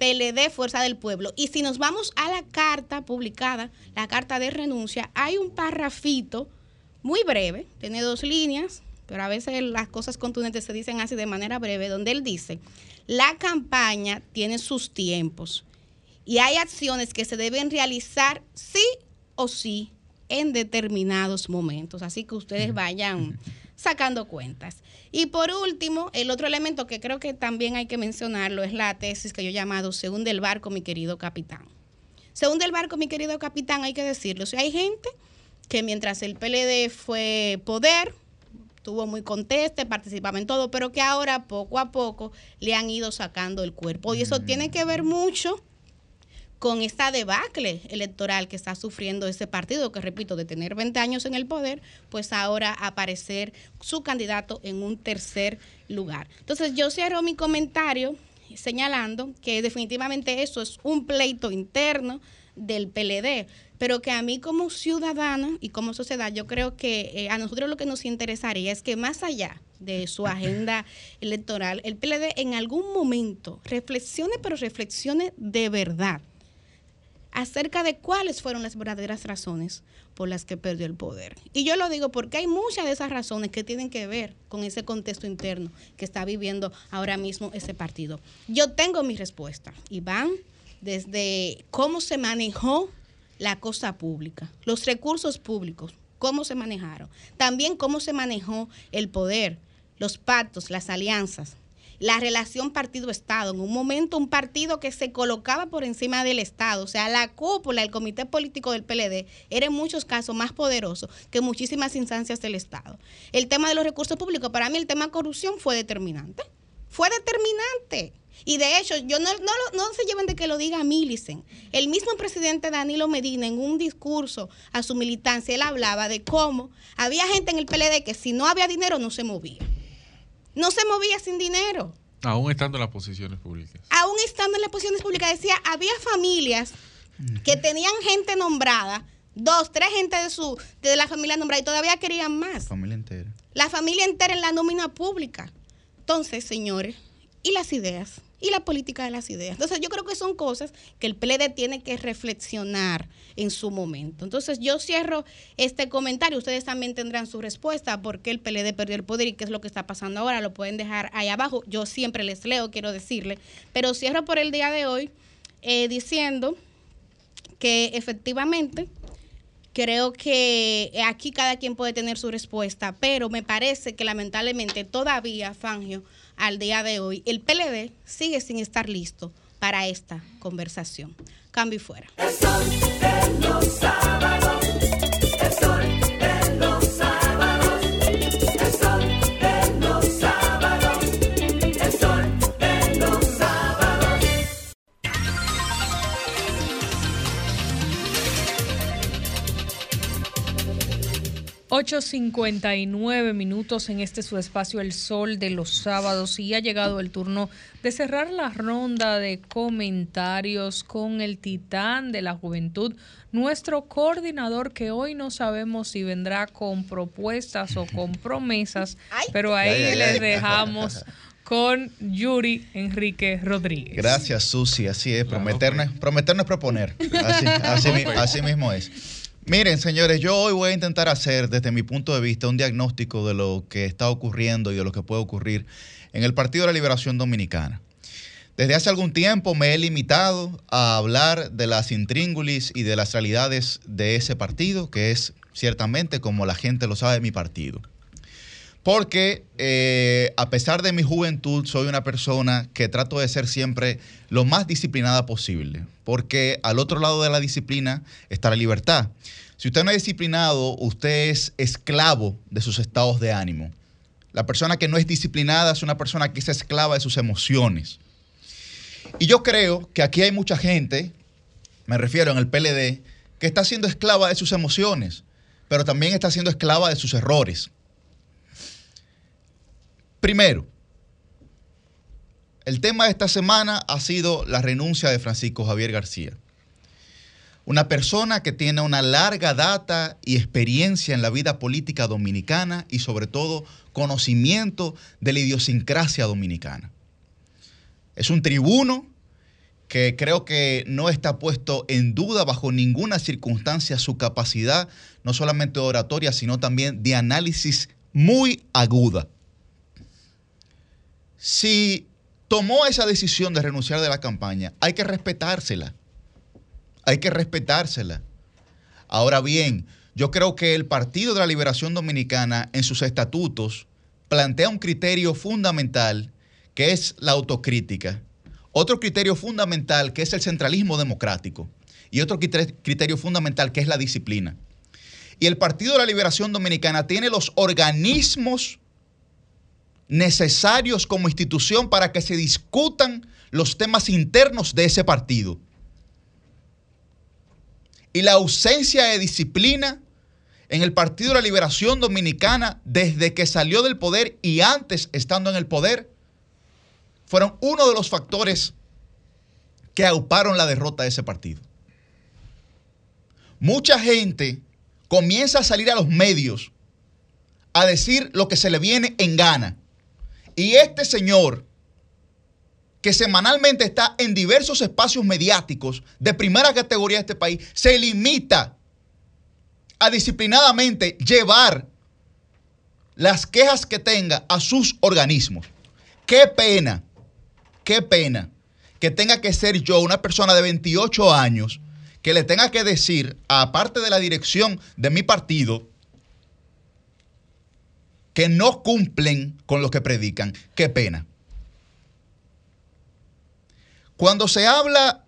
PLD Fuerza del Pueblo. Y si nos vamos a la carta publicada, la carta de renuncia, hay un parrafito muy breve, tiene dos líneas, pero a veces las cosas contundentes se dicen así de manera breve, donde él dice, la campaña tiene sus tiempos y hay acciones que se deben realizar sí o sí en determinados momentos. Así que ustedes vayan sacando cuentas. Y por último, el otro elemento que creo que también hay que mencionarlo es la tesis que yo he llamado Según del barco, mi querido capitán. Según del barco, mi querido capitán, hay que decirlo. Si hay gente que mientras el PLD fue poder, estuvo muy conteste, participaba en todo, pero que ahora poco a poco le han ido sacando el cuerpo. Y eso tiene que ver mucho con esta debacle electoral que está sufriendo ese partido, que repito, de tener 20 años en el poder, pues ahora aparecer su candidato en un tercer lugar. Entonces yo cierro mi comentario señalando que definitivamente eso es un pleito interno del PLD, pero que a mí como ciudadana y como sociedad, yo creo que eh, a nosotros lo que nos interesaría es que más allá de su agenda electoral, el PLD en algún momento reflexione, pero reflexione de verdad acerca de cuáles fueron las verdaderas razones por las que perdió el poder. Y yo lo digo porque hay muchas de esas razones que tienen que ver con ese contexto interno que está viviendo ahora mismo ese partido. Yo tengo mi respuesta y van desde cómo se manejó la cosa pública, los recursos públicos, cómo se manejaron, también cómo se manejó el poder, los pactos, las alianzas, la relación partido-Estado. En un momento, un partido que se colocaba por encima del Estado, o sea, la cúpula, el comité político del PLD, era en muchos casos más poderoso que muchísimas instancias del Estado. El tema de los recursos públicos, para mí el tema corrupción fue determinante. Fue determinante. Y de hecho, yo no, no, no se lleven de que lo diga Millicent. El mismo presidente Danilo Medina, en un discurso a su militancia, él hablaba de cómo había gente en el PLD que si no había dinero no se movía no se movía sin dinero. Aún estando en las posiciones públicas. Aún estando en las posiciones públicas, decía, había familias que tenían gente nombrada, dos, tres gente de su de la familia nombrada y todavía querían más. Familia entera. La familia entera en la nómina pública. Entonces, señores, ¿y las ideas? Y la política de las ideas. Entonces yo creo que son cosas que el PLD tiene que reflexionar en su momento. Entonces yo cierro este comentario, ustedes también tendrán su respuesta por qué el PLD perdió el poder y qué es lo que está pasando ahora, lo pueden dejar ahí abajo, yo siempre les leo, quiero decirle, pero cierro por el día de hoy eh, diciendo que efectivamente creo que aquí cada quien puede tener su respuesta, pero me parece que lamentablemente todavía, Fangio, al día de hoy, el PLD sigue sin estar listo para esta conversación. Cambio y fuera. 8.59 minutos en este su espacio El Sol de los sábados y ha llegado el turno de cerrar la ronda de comentarios con el titán de la juventud, nuestro coordinador que hoy no sabemos si vendrá con propuestas o con promesas, pero ahí les dejamos con Yuri Enrique Rodríguez. Gracias, Susi. Así es, prometernos, prometernos es proponer. Así, así así mismo es. Miren, señores, yo hoy voy a intentar hacer, desde mi punto de vista, un diagnóstico de lo que está ocurriendo y de lo que puede ocurrir en el Partido de la Liberación Dominicana. Desde hace algún tiempo me he limitado a hablar de las intríngulis y de las realidades de ese partido, que es ciertamente, como la gente lo sabe, mi partido. Porque eh, a pesar de mi juventud, soy una persona que trato de ser siempre lo más disciplinada posible. Porque al otro lado de la disciplina está la libertad. Si usted no es disciplinado, usted es esclavo de sus estados de ánimo. La persona que no es disciplinada es una persona que es esclava de sus emociones. Y yo creo que aquí hay mucha gente, me refiero en el PLD, que está siendo esclava de sus emociones, pero también está siendo esclava de sus errores. Primero, El tema de esta semana ha sido la renuncia de Francisco Javier García. Una persona que tiene una larga data y experiencia en la vida política dominicana y sobre todo conocimiento de la idiosincrasia dominicana. Es un tribuno que creo que no está puesto en duda bajo ninguna circunstancia su capacidad, no solamente de oratoria, sino también de análisis muy aguda. Si tomó esa decisión de renunciar de la campaña, hay que respetársela. Hay que respetársela. Ahora bien, yo creo que el Partido de la Liberación Dominicana en sus estatutos plantea un criterio fundamental que es la autocrítica. Otro criterio fundamental que es el centralismo democrático. Y otro criterio- fundamental que es la disciplina. Y el Partido de la Liberación Dominicana tiene los organismos necesarios como institución para que se discutan los temas internos de ese partido. Y la ausencia de disciplina en el Partido de la Liberación Dominicana desde que salió del poder y antes estando en el poder fueron uno de los factores que auparon la derrota de ese partido. Mucha gente comienza a salir a los medios a decir lo que se le viene en gana. Y este señor, que semanalmente está en diversos espacios mediáticos de primera categoría de este país, se limita a disciplinadamente llevar las quejas que tenga a sus organismos. Qué pena, qué pena que tenga que ser yo, una persona de 28 años, que le tenga que decir, aparte de la dirección de mi partido, que no cumplen con lo que predican. Qué pena. Cuando se habla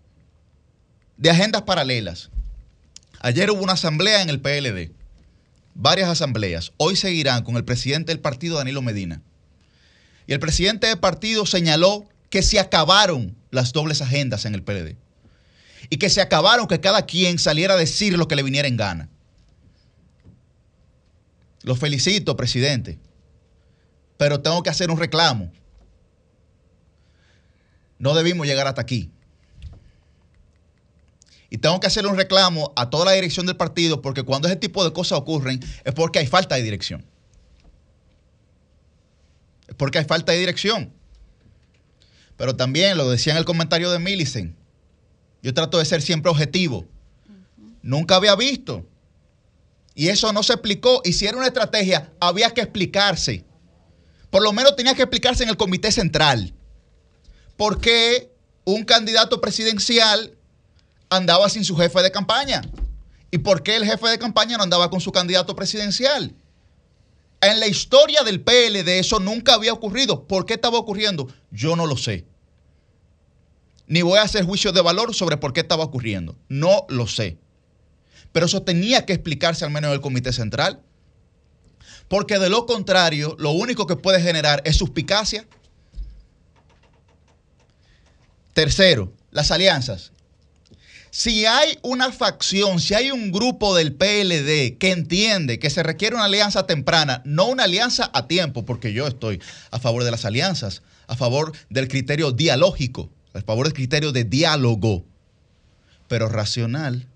de agendas paralelas, ayer hubo una asamblea en el PLD, varias asambleas, hoy seguirán con el presidente del partido, Danilo Medina. Y el presidente del partido señaló que se acabaron las dobles agendas en el PLD. Y que se acabaron que cada quien saliera a decir lo que le viniera en gana. Lo felicito, presidente. Pero tengo que hacer un reclamo. No debimos llegar hasta aquí. Y tengo que hacer un reclamo a toda la dirección del partido porque cuando ese tipo de cosas ocurren es porque hay falta de dirección. Es porque hay falta de dirección. Pero también lo decía en el comentario de Millicent. Yo trato de ser siempre objetivo. Nunca había visto. Y eso no se explicó. Y si era una estrategia, había que explicarse. Por lo menos tenía que explicarse en el comité central. ¿Por qué un candidato presidencial andaba sin su jefe de campaña? ¿Y por qué el jefe de campaña no andaba con su candidato presidencial? En la historia del PLD eso nunca había ocurrido. ¿Por qué estaba ocurriendo? Yo no lo sé. Ni voy a hacer juicio de valor sobre por qué estaba ocurriendo. No lo sé. Pero eso tenía que explicarse al menos en el comité central. Porque de lo contrario, lo único que puede generar es suspicacia. Tercero, las alianzas. Si hay una facción, si hay un grupo del PLD que entiende que se requiere una alianza temprana, no una alianza a tiempo, porque yo estoy a favor de las alianzas, a favor del criterio dialógico, a favor del criterio de diálogo, pero racional.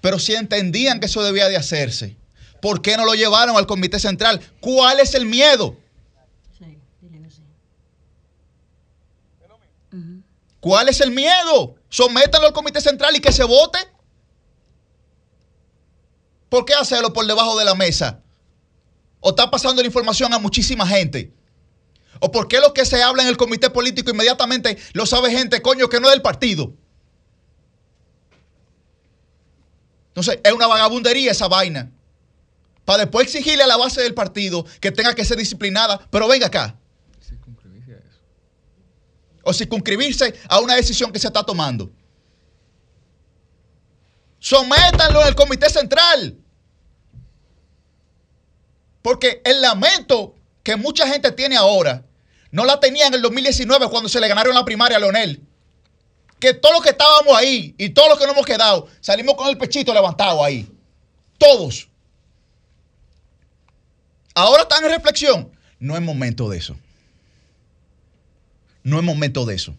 Pero si entendían que eso debía de hacerse, ¿por qué no lo llevaron al comité central? ¿Cuál es el miedo? ¿Cuál es el miedo? Sométanlo al comité central y que se vote. ¿Por qué hacerlo por debajo de la mesa? ¿O está pasando la información a muchísima gente? ¿O por qué lo que se habla en el comité político inmediatamente lo sabe gente, coño, que no es del partido? Entonces, es una vagabundería esa vaina. Para después exigirle a la base del partido que tenga que ser disciplinada. Pero venga acá. O circunscribirse a una decisión que se está tomando. Sométanlo al comité central. Porque el lamento que mucha gente tiene ahora no la tenía en el 2019 cuando se le ganaron la primaria a Leonel. Que todos los que estábamos ahí y todos los que no hemos quedado salimos con el pechito levantado ahí. Todos. Ahora están en reflexión. No es momento de eso. No es momento de eso.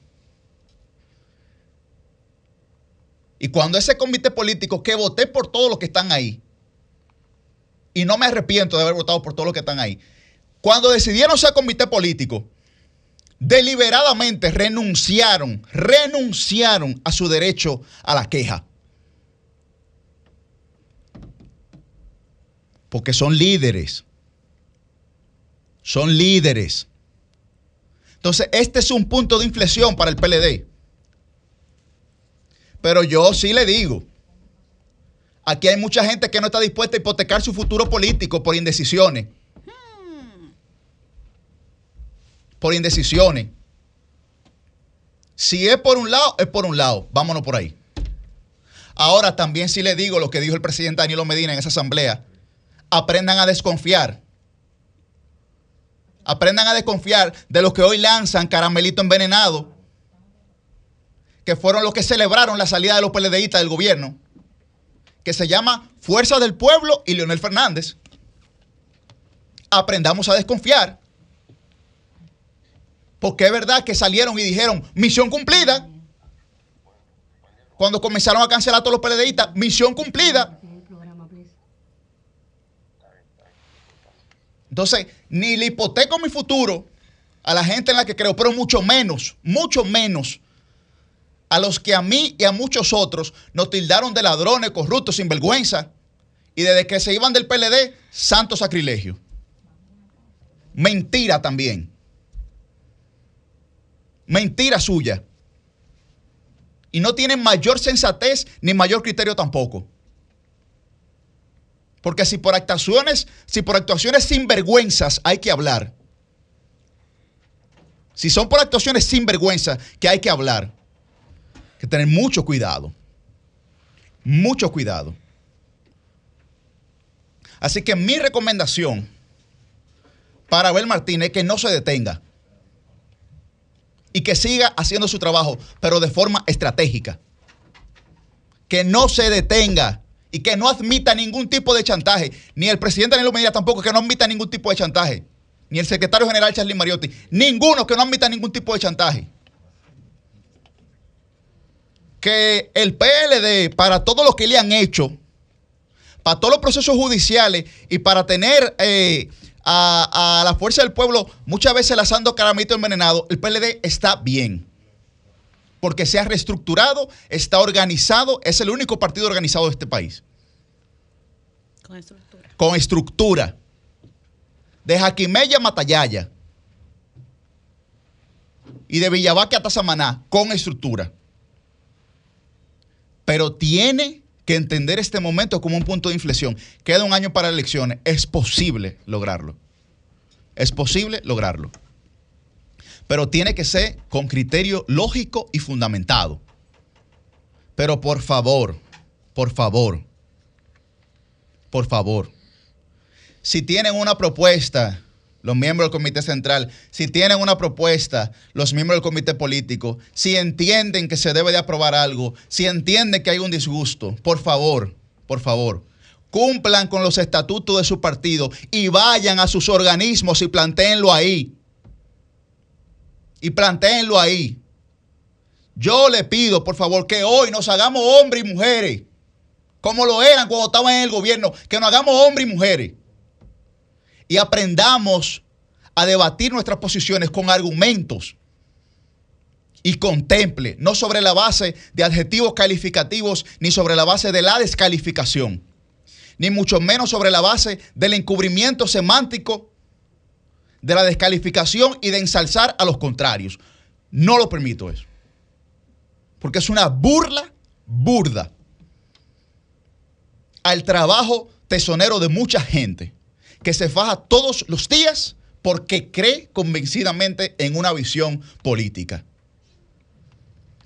Y cuando ese comité político que voté por todos los que están ahí, y no me arrepiento de haber votado por todos los que están ahí, cuando decidieron ser comité político, deliberadamente renunciaron, renunciaron a su derecho a la queja. Porque son líderes. Son líderes. Entonces, este es un punto de inflexión para el PLD. Pero yo sí le digo, aquí hay mucha gente que no está dispuesta a hipotecar su futuro político por indecisiones. Por indecisiones. Si es por un lado, es por un lado. Vámonos por ahí. Ahora también sí le digo lo que dijo el presidente Danilo Medina en esa asamblea. Aprendan a desconfiar. Aprendan a desconfiar de los que hoy lanzan caramelito envenenado, que fueron los que celebraron la salida de los PLDistas del gobierno, que se llama Fuerza del Pueblo y Leonel Fernández. Aprendamos a desconfiar. Porque es verdad que salieron y dijeron, misión cumplida. Cuando comenzaron a cancelar a todos los PLDistas, misión cumplida. Entonces, ni le hipoteco mi futuro a la gente en la que creo, pero mucho menos, mucho menos a los que a mí y a muchos otros nos tildaron de ladrones, corruptos, sinvergüenza. Y desde que se iban del PLD, santo sacrilegio. Mentira también. Mentira suya. Y no tienen mayor sensatez ni mayor criterio tampoco. Porque si por actuaciones, si por actuaciones sinvergüenzas hay que hablar, si son por actuaciones sinvergüenzas que hay que hablar, que tener mucho cuidado. Mucho cuidado. Así que mi recomendación para Abel Martínez es que no se detenga y que siga haciendo su trabajo, pero de forma estratégica. Que no se detenga y que no admita ningún tipo de chantaje. Ni el presidente Danilo Medina tampoco, que no admita ningún tipo de chantaje. Ni el secretario general Charlie Mariotti. Ninguno que no admita ningún tipo de chantaje. Que el PLD, para todo lo que le han hecho, para todos los procesos judiciales y para tener eh, a, a la fuerza del pueblo muchas veces lanzando caramito envenenado, el PLD está bien porque se ha reestructurado, está organizado, es el único partido organizado de este país. Con estructura. Con estructura. De Jaquimella a Matallaya. Y de Villabaque hasta Samaná, con estructura. Pero tiene que entender este momento como un punto de inflexión. Queda un año para elecciones. Es posible lograrlo. Es posible lograrlo pero tiene que ser con criterio lógico y fundamentado. Pero por favor, por favor, por favor, si tienen una propuesta, los miembros del comité central, si tienen una propuesta, los miembros del comité político, si entienden que se debe de aprobar algo, si entienden que hay un disgusto, por favor, por favor, cumplan con los estatutos de su partido y vayan a sus organismos y planteenlo ahí y plantéenlo ahí. Yo le pido, por favor, que hoy nos hagamos hombres y mujeres, como lo eran cuando estaban en el gobierno, que nos hagamos hombres y mujeres y aprendamos a debatir nuestras posiciones con argumentos y contemple, no sobre la base de adjetivos calificativos ni sobre la base de la descalificación, ni mucho menos sobre la base del encubrimiento semántico de la descalificación y de ensalzar a los contrarios. No lo permito eso. Porque es una burla burda al trabajo tesonero de mucha gente que se faja todos los días porque cree convencidamente en una visión política.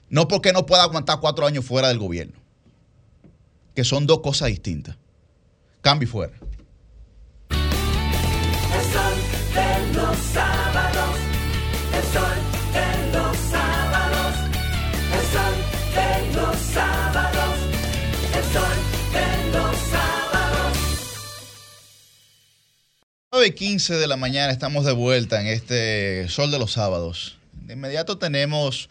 No porque no pueda aguantar cuatro años fuera del gobierno. Que son dos cosas distintas. Cambio y fuera. 9 y 15 de la mañana estamos de vuelta en este Sol de los Sábados De inmediato tenemos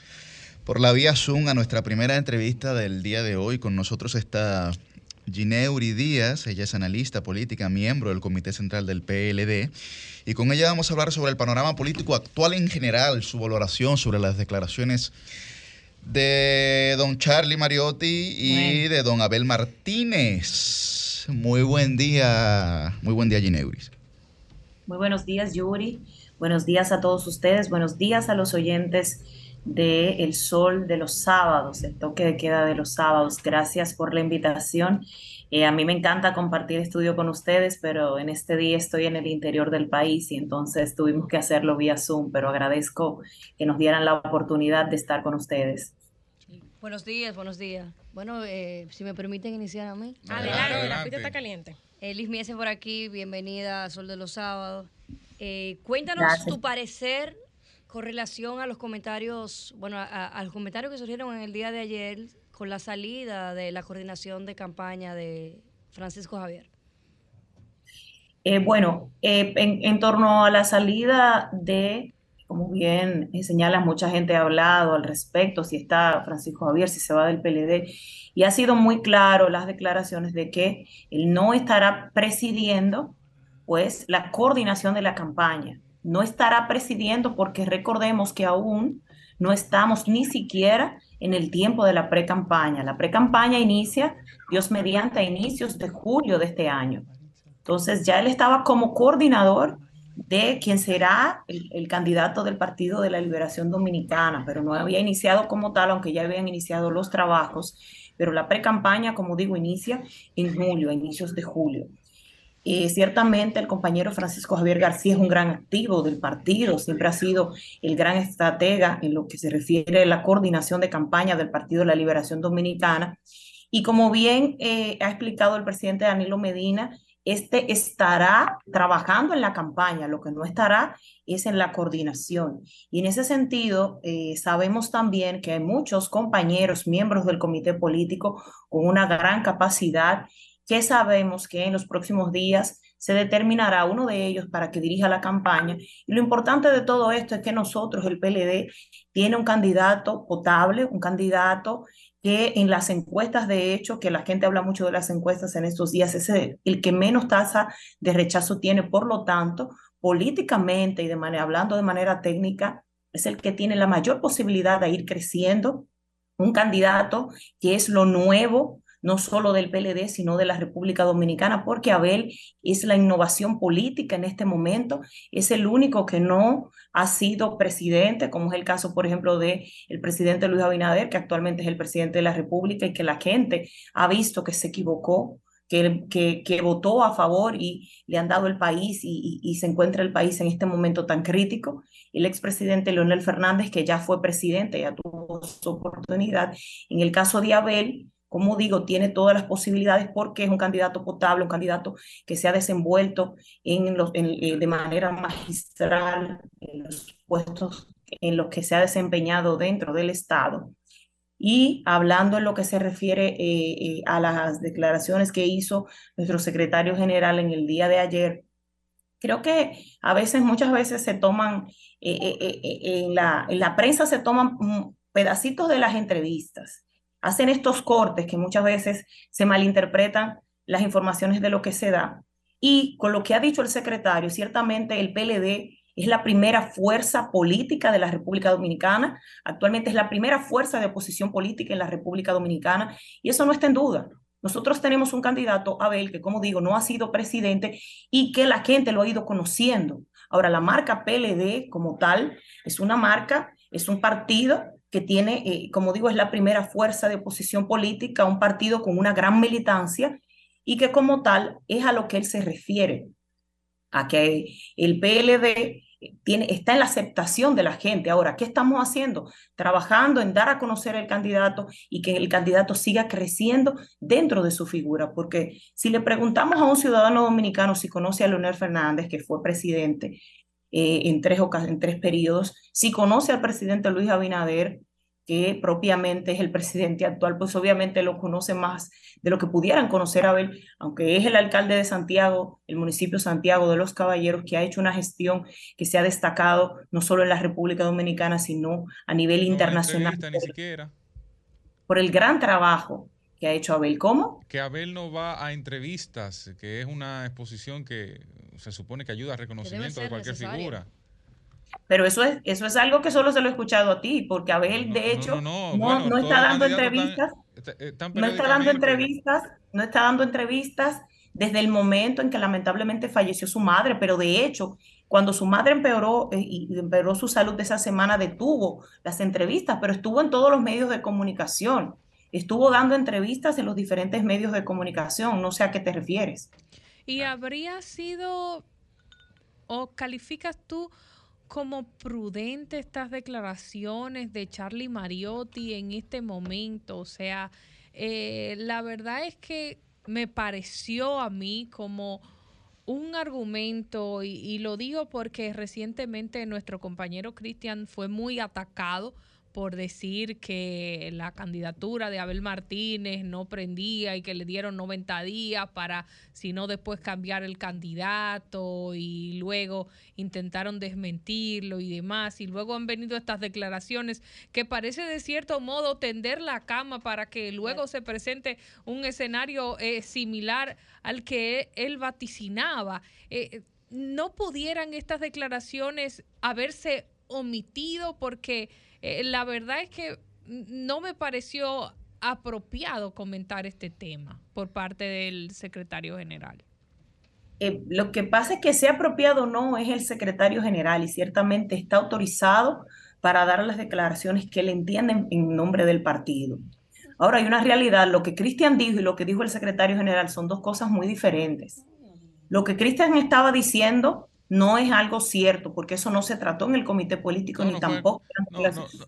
por la vía Zoom a nuestra primera entrevista del día de hoy. Con nosotros está Gineuri Díaz, ella es analista política, miembro del Comité Central del PLD. Y con ella vamos a hablar sobre el panorama político actual en general, su valoración sobre las declaraciones de don Charlie Mariotti y de don Abel Martínez. Muy buen día, muy buen día, Gineuris. Muy buenos días, Yuri. Buenos días a todos ustedes. Buenos días a los oyentes de El Sol de los Sábados, el toque de queda de los sábados. Gracias por la invitación. Eh, a mí me encanta compartir estudio con ustedes, pero en este día estoy en el interior del país y entonces tuvimos que hacerlo vía Zoom, pero agradezco que nos dieran la oportunidad de estar con ustedes. Buenos días, buenos días. Bueno, eh, si me permiten iniciar a mí. Adelante, la pista está caliente. Eh, Liz por aquí, bienvenida a Sol de los Sábados. Eh, cuéntanos Gracias. tu parecer con relación a los comentarios, bueno, a, a los comentarios que surgieron en el día de ayer con la salida de la coordinación de campaña de Francisco Javier. Eh, bueno, eh, en, en torno a la salida de, como bien eh, señala, mucha gente ha hablado al respecto, si está Francisco Javier, si se va del PLD, y ha sido muy claro las declaraciones de que él no estará presidiendo, pues, la coordinación de la campaña. No estará presidiendo porque recordemos que aún no estamos ni siquiera en el tiempo de la pre-campaña. La pre-campaña inicia, Dios mediante, inicios de julio de este año. Entonces ya él estaba como coordinador de quien será el, el candidato del Partido de la Liberación Dominicana, pero no había iniciado como tal, aunque ya habían iniciado los trabajos, pero la pre-campaña, como digo, inicia en julio, a inicios de julio. Eh, ciertamente el compañero Francisco Javier García es un gran activo del partido, siempre ha sido el gran estratega en lo que se refiere a la coordinación de campaña del Partido de la Liberación Dominicana. Y como bien eh, ha explicado el presidente Danilo Medina, este estará trabajando en la campaña, lo que no estará es en la coordinación. Y en ese sentido, eh, sabemos también que hay muchos compañeros, miembros del comité político, con una gran capacidad que sabemos que en los próximos días se determinará uno de ellos para que dirija la campaña. Y lo importante de todo esto es que nosotros, el PLD, tiene un candidato potable, un candidato que en las encuestas, de hecho, que la gente habla mucho de las encuestas en estos días, es el, el que menos tasa de rechazo tiene. Por lo tanto, políticamente y de manera, hablando de manera técnica, es el que tiene la mayor posibilidad de ir creciendo. Un candidato que es lo nuevo, no solo del PLD, sino de la República Dominicana, porque Abel es la innovación política en este momento, es el único que no ha sido presidente, como es el caso, por ejemplo, de el presidente Luis Abinader, que actualmente es el presidente de la República y que la gente ha visto que se equivocó, que, que, que votó a favor y le han dado el país y, y, y se encuentra el país en este momento tan crítico. El expresidente Leonel Fernández, que ya fue presidente, ya tuvo su oportunidad. En el caso de Abel, como digo, tiene todas las posibilidades porque es un candidato potable, un candidato que se ha desenvuelto en los, en, eh, de manera magistral en los puestos en los que se ha desempeñado dentro del Estado. Y hablando en lo que se refiere eh, eh, a las declaraciones que hizo nuestro secretario general en el día de ayer, creo que a veces, muchas veces se toman, en, la, en la prensa se toman mm, pedacitos de las entrevistas hacen estos cortes que muchas veces se malinterpretan las informaciones de lo que se da. Y con lo que ha dicho el secretario, ciertamente el PLD es la primera fuerza política de la República Dominicana, actualmente es la primera fuerza de oposición política en la República Dominicana y eso no está en duda. Nosotros tenemos un candidato, Abel, que como digo, no ha sido presidente y que la gente lo ha ido conociendo. Ahora, la marca PLD como tal es una marca, es un partido que tiene, eh, como digo, es la primera fuerza de oposición política, un partido con una gran militancia y que como tal es a lo que él se refiere, a que el PLD tiene, está en la aceptación de la gente. Ahora, ¿qué estamos haciendo? Trabajando en dar a conocer al candidato y que el candidato siga creciendo dentro de su figura, porque si le preguntamos a un ciudadano dominicano si conoce a Leonel Fernández, que fue presidente, eh, en, tres en tres periodos. Si conoce al presidente Luis Abinader, que propiamente es el presidente actual, pues obviamente lo conoce más de lo que pudieran conocer a Abel, aunque es el alcalde de Santiago, el municipio Santiago de los Caballeros, que ha hecho una gestión que se ha destacado no solo en la República Dominicana, sino a nivel No internacional entrevista ni siquiera. por el gran trabajo que ha hecho Abel. ¿Cómo? Que Abel no va a entrevistas, que es una exposición que se supone que ayuda al reconocimiento de cualquier figura. Pero eso es, eso es algo que solo se lo he escuchado a ti, porque Abel, de hecho, no, no, bueno, no todos está dando entrevistas, están no está dando entrevistas, no está dando entrevistas desde el momento en que lamentablemente falleció su madre, pero de hecho, cuando su madre empeoró eh, y y empeoró su salud esa semana, detuvo las entrevistas, pero estuvo en todos los medios de comunicación, estuvo dando entrevistas en los diferentes medios de comunicación, no sé a qué te refieres. ¿Y habría sido o calificas tú como prudente estas declaraciones de Charlie Mariotti en este momento? O sea, eh, la verdad es que me pareció a mí como un argumento, y, y lo digo porque recientemente nuestro compañero Cristian fue muy atacado por decir que la candidatura de Abel Martínez no prendía y que le dieron 90 días para, si no, después cambiar el candidato y luego intentaron desmentirlo y demás. Y luego han venido estas declaraciones que parece de cierto modo tender la cama para que luego se presente un escenario eh, similar al que él vaticinaba. Eh, no pudieran estas declaraciones haberse omitido porque eh, la verdad es que no me pareció apropiado comentar este tema por parte del secretario general. Eh, lo que pasa es que sea apropiado o no es el secretario general y ciertamente está autorizado para dar las declaraciones que él entiende en, nombre del partido. Ahora hay una realidad, lo que Cristian dijo y lo que dijo el secretario general son dos cosas muy diferentes. Lo que Cristian estaba diciendo no es algo cierto, porque eso no se trató en el comité político ni tampoco.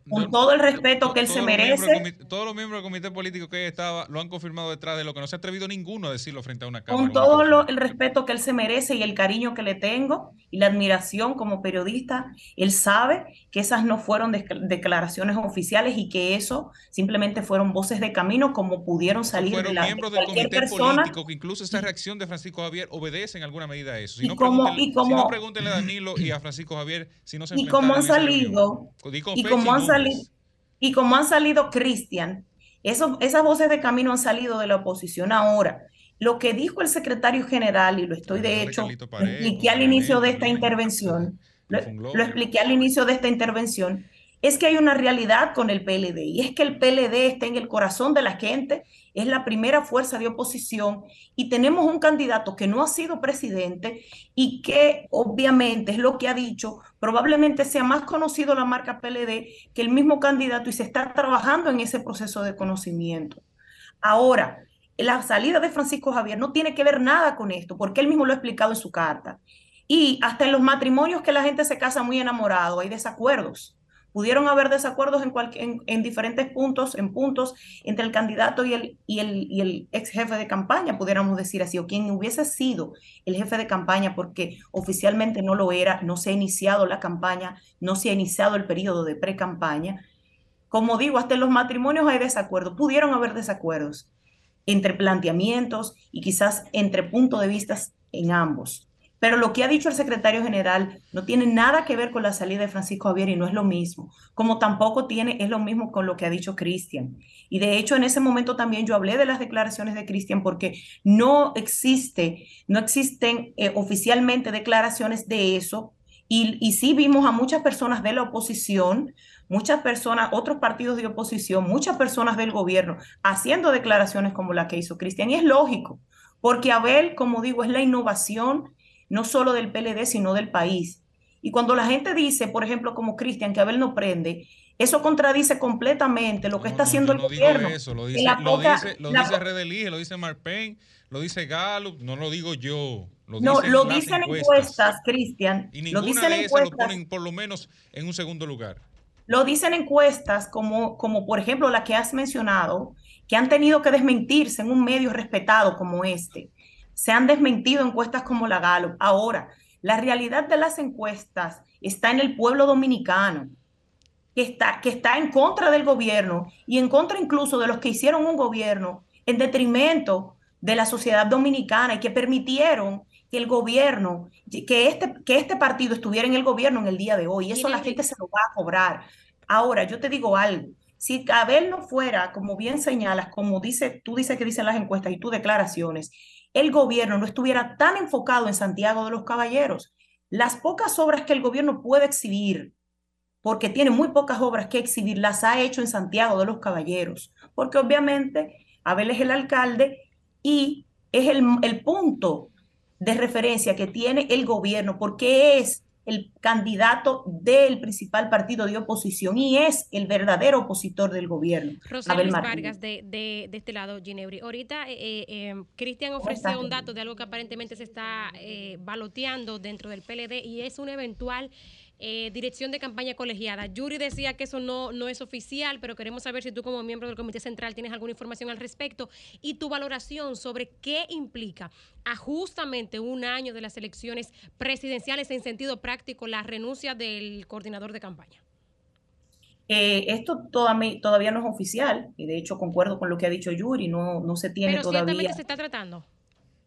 con todo el respeto que él se del merece, comité- Todos los miembros del comité político que estaba lo han confirmado detrás de lo que no se ha atrevido ninguno a decirlo frente a una cámara. con todo lo- el respeto que él se merece y el cariño que le tengo y la admiración como periodista, él sabe que esas no fueron dec- declaraciones oficiales y que eso simplemente fueron voces de camino como pudieron salir de, la, de miembros del cualquier comité persona. político, que incluso esa reacción de Francisco Javier obedece en alguna medida a eso. Si Y no, como- pregúntenle, y como- si no, pregúntenle a Danilo y a Francisco Javier si no se y como han salido. Y como han salido y como han salido Cristian esas voces de camino han salido de la oposición ahora. Lo que dijo el secretario general y lo estoy de hecho lo expliqué al inicio de esta intervención lo, lo expliqué al inicio de esta intervención es que hay una realidad con el PLD y es que el PLD está en el corazón de la gente, es la primera fuerza de oposición y tenemos un candidato que no ha sido presidente y que obviamente es lo que ha dicho, probablemente sea más conocido la marca PLD que el mismo candidato y se está trabajando en ese proceso de conocimiento. Ahora, la salida de Francisco Javier no tiene que ver nada con esto, porque él mismo lo ha explicado en su carta. Y hasta en los matrimonios que la gente se casa muy enamorado hay desacuerdos. Pudieron haber desacuerdos en, en diferentes puntos, en puntos entre el candidato y el, y, el, y el ex jefe de campaña, pudiéramos decir así, o quien hubiese sido el jefe de campaña, porque oficialmente no lo era, no se ha iniciado la campaña, no se ha iniciado el periodo de pre-campaña. Como digo, hasta en los matrimonios hay desacuerdos, pudieron haber desacuerdos entre planteamientos y quizás entre puntos de vista en ambos. Pero lo que ha dicho el secretario general no tiene nada que ver con la salida de Francisco Javier y no es lo mismo, como tampoco tiene, es lo mismo con lo que ha dicho Cristian. Y de hecho en ese momento también yo hablé de las declaraciones de Cristian porque no existe, no existen eh, oficialmente declaraciones de eso y, y sí vimos a muchas personas de la oposición, muchas personas, otros partidos de oposición, muchas personas del gobierno haciendo declaraciones como la que hizo Cristian. Y es lógico, porque Abel, como digo, es la innovación no solo del PLD, sino del país. Y cuando la gente dice, por ejemplo, como Cristian, que Abel no prende, eso contradice completamente lo que está haciendo el No digo gobierno. eso, lo dice, la lo poca- dice, lo la dice po- Red Elige, lo dice Marpen, lo dice Gallup, no lo digo yo. Lo No, dicen lo dicen encuestas. encuestas, Cristian. Y Lo dicen de esas lo encuestas. ponen por lo menos en un segundo lugar. Lo dicen encuestas como, como por ejemplo la que has mencionado, que han tenido que desmentirse en un medio respetado como este. Se han desmentido encuestas como la Gallup. Ahora, la realidad de las encuestas está en el pueblo dominicano. que está, que está en contra del gobierno y en contra incluso de los que hicieron un gobierno en detrimento de la sociedad dominicana y que permitieron que el gobierno, que este, que este partido estuviera en el gobierno en el día de hoy. Y eso la gente se lo va a cobrar. Ahora, yo te digo algo. Si Abel no fuera, como bien señalas, como dice, tú dices que dicen las encuestas y tus declaraciones, el gobierno no estuviera tan enfocado en Santiago de los Caballeros. Las pocas obras que el gobierno puede exhibir, porque tiene muy pocas obras que exhibir, las ha hecho en Santiago de los Caballeros, porque obviamente Abel es el alcalde y es el, el punto de referencia que tiene el gobierno, porque es el candidato del principal partido de oposición y es el verdadero opositor del gobierno. Rosario Vargas, de, de, de, este lado, Ginebri. Ahorita eh, eh, Cristian ofreció un dato de algo que aparentemente se está eh, baloteando dentro del PLD y es un eventual eh, dirección de campaña colegiada. Yuri decía que eso no, no es oficial, pero queremos saber si tú como miembro del Comité Central tienes alguna información al respecto y tu valoración sobre qué implica a justamente un año de las elecciones presidenciales en sentido práctico la renuncia del coordinador de campaña. Eh, esto todavía, todavía no es oficial y de hecho concuerdo con lo que ha dicho Yuri, no, no se tiene pero todavía. se está tratando.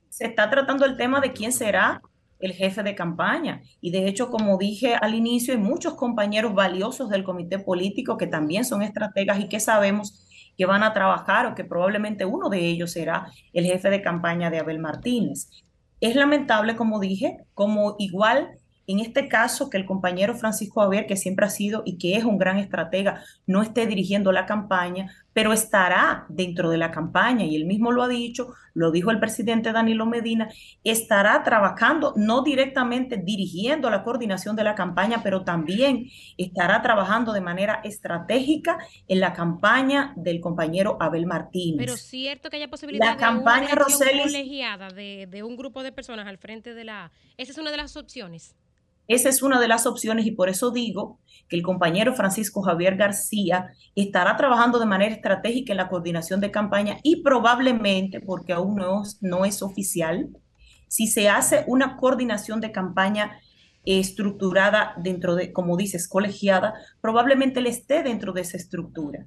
Se está tratando el tema de quién será el jefe de campaña. Y de hecho, como dije al inicio, hay muchos compañeros valiosos del comité político que también son estrategas y que sabemos que van a trabajar o que probablemente uno de ellos será el jefe de campaña de Abel Martínez. Es lamentable, como dije, como igual en este caso que el compañero Francisco Javier, que siempre ha sido y que es un gran estratega, no esté dirigiendo la campaña, pero estará dentro de la campaña y él mismo lo ha dicho, lo dijo el presidente Danilo Medina, estará trabajando, no directamente dirigiendo la coordinación de la campaña, pero también estará trabajando de manera estratégica en la campaña del compañero Abel Martínez. Pero cierto que haya posibilidad la campaña de una Roseli, colegiada de, de un grupo de personas al frente de la... Esa es una de las opciones. Esa es una de las opciones y por eso digo que el compañero Francisco Javier García estará trabajando de manera estratégica en la coordinación de campaña y probablemente, porque aún no es, oficial, si se hace una coordinación de campaña estructurada dentro de, como dices, colegiada, probablemente él esté dentro de esa estructura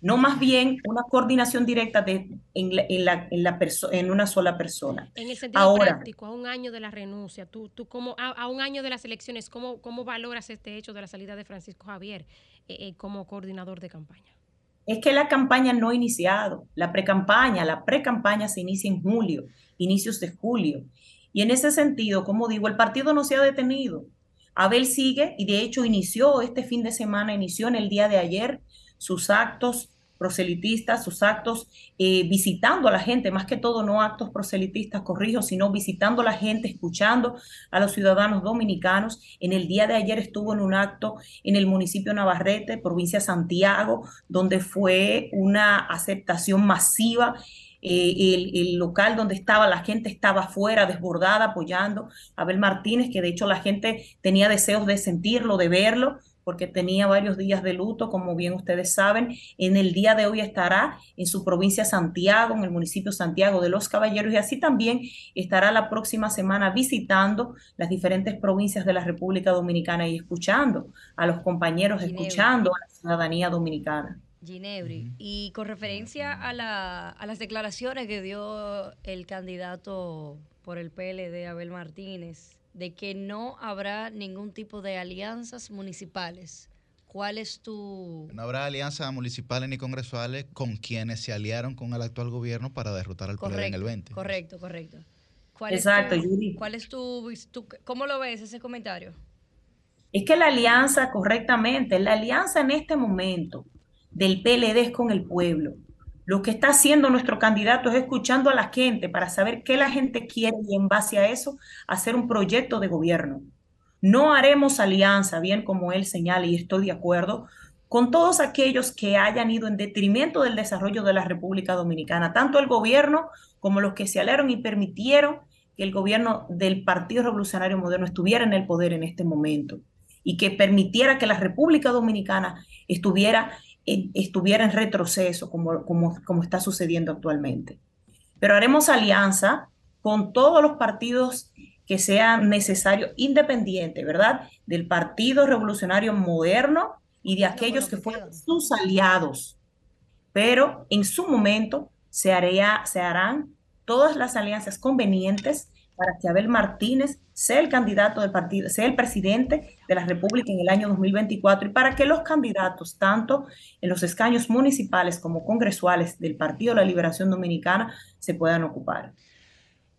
no más bien una coordinación directa de, en, la, en, la, en, la en, una sola persona. En el sentido Ahora, práctico, a un año de la renuncia, tú, tú como, a, a, un año de las elecciones, ¿cómo, ¿cómo valoras este hecho de la salida de Francisco Javier eh, eh, como coordinador de campaña? Es que la campaña no ha iniciado, la pre-campaña, la pre-campaña se inicia en julio, inicios de julio. Y en ese sentido, como digo, el partido no se ha detenido. Abel sigue y de hecho inició este fin de semana, inició en el día de ayer sus actos proselitistas, sus actos eh, visitando a la gente, más que todo no actos proselitistas, corrijo, sino visitando a la gente, escuchando a los ciudadanos dominicanos. En el día de ayer estuvo en un acto en el municipio Navarrete, provincia de Santiago, donde fue una aceptación masiva. Eh, el, el, local donde estaba, la gente estaba afuera, desbordada, apoyando a Abel Martínez, que de hecho la gente tenía deseos de sentirlo, de verlo, porque tenía varios días de luto, como bien ustedes saben. En el día de hoy estará en su provincia Santiago, en el municipio Santiago de los Caballeros, y así también estará la próxima semana visitando las diferentes provincias de la República Dominicana y escuchando a los compañeros, escuchando a la ciudadanía dominicana. Ginebri, uh -huh. y con referencia a, la, a las declaraciones que dio el candidato por el PLD, Abel Martínez, de que no habrá ningún tipo de alianzas municipales. ¿Cuál es tu...? No habrá alianzas municipales ni congresuales con quienes se aliaron con el actual gobierno para derrotar al PLD en el 20. Correcto, correcto. ¿Cuál Exacto, es tu, Yuri. ¿Cuál es tu, tu, ¿Cómo lo ves ese comentario? Es que la alianza, correctamente, la alianza en este momento del PLD es con el pueblo. Lo que está haciendo nuestro candidato es escuchando a la gente para saber qué la gente quiere y en base a eso hacer un proyecto de gobierno. No haremos alianza, bien como él señala y estoy de acuerdo, con todos aquellos que hayan ido en detrimento del desarrollo de la República Dominicana, tanto el gobierno como los que se aliaron y permitieron que el gobierno del Partido Revolucionario Moderno estuviera en el poder en este momento y que permitiera que la República Dominicana estuviera estuviera en retroceso, como, como, como está sucediendo actualmente. Pero haremos alianza con todos los partidos que sean necesarios, independientes, ¿verdad? Del Partido Revolucionario Moderno, y de aquellos que fueron sus aliados. Pero en su momento se, haría, se harán todas las alianzas convenientes para que Abel Martínez sea el candidato del partido, sea el presidente de la República en el año 2024 y para que los candidatos, tanto en los escaños municipales como congresuales del Partido de la Liberación Dominicana, se puedan ocupar.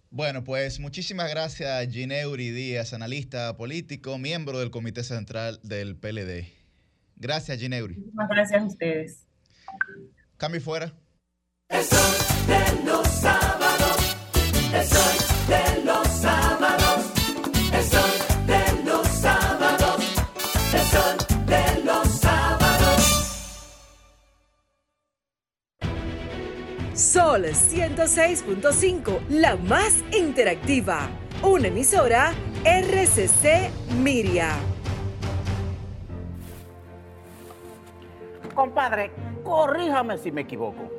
Bueno, pues muchísimas gracias, Gineuri Díaz, analista político, miembro del Comité Central del PLD. Gracias, Gineuri. Muchísimas gracias a ustedes. Cambio y fuera. El sol de los sábados, el sol Sol 106.5, la más interactiva. Una emisora RCC Miria. Compadre, corríjame si me equivoco.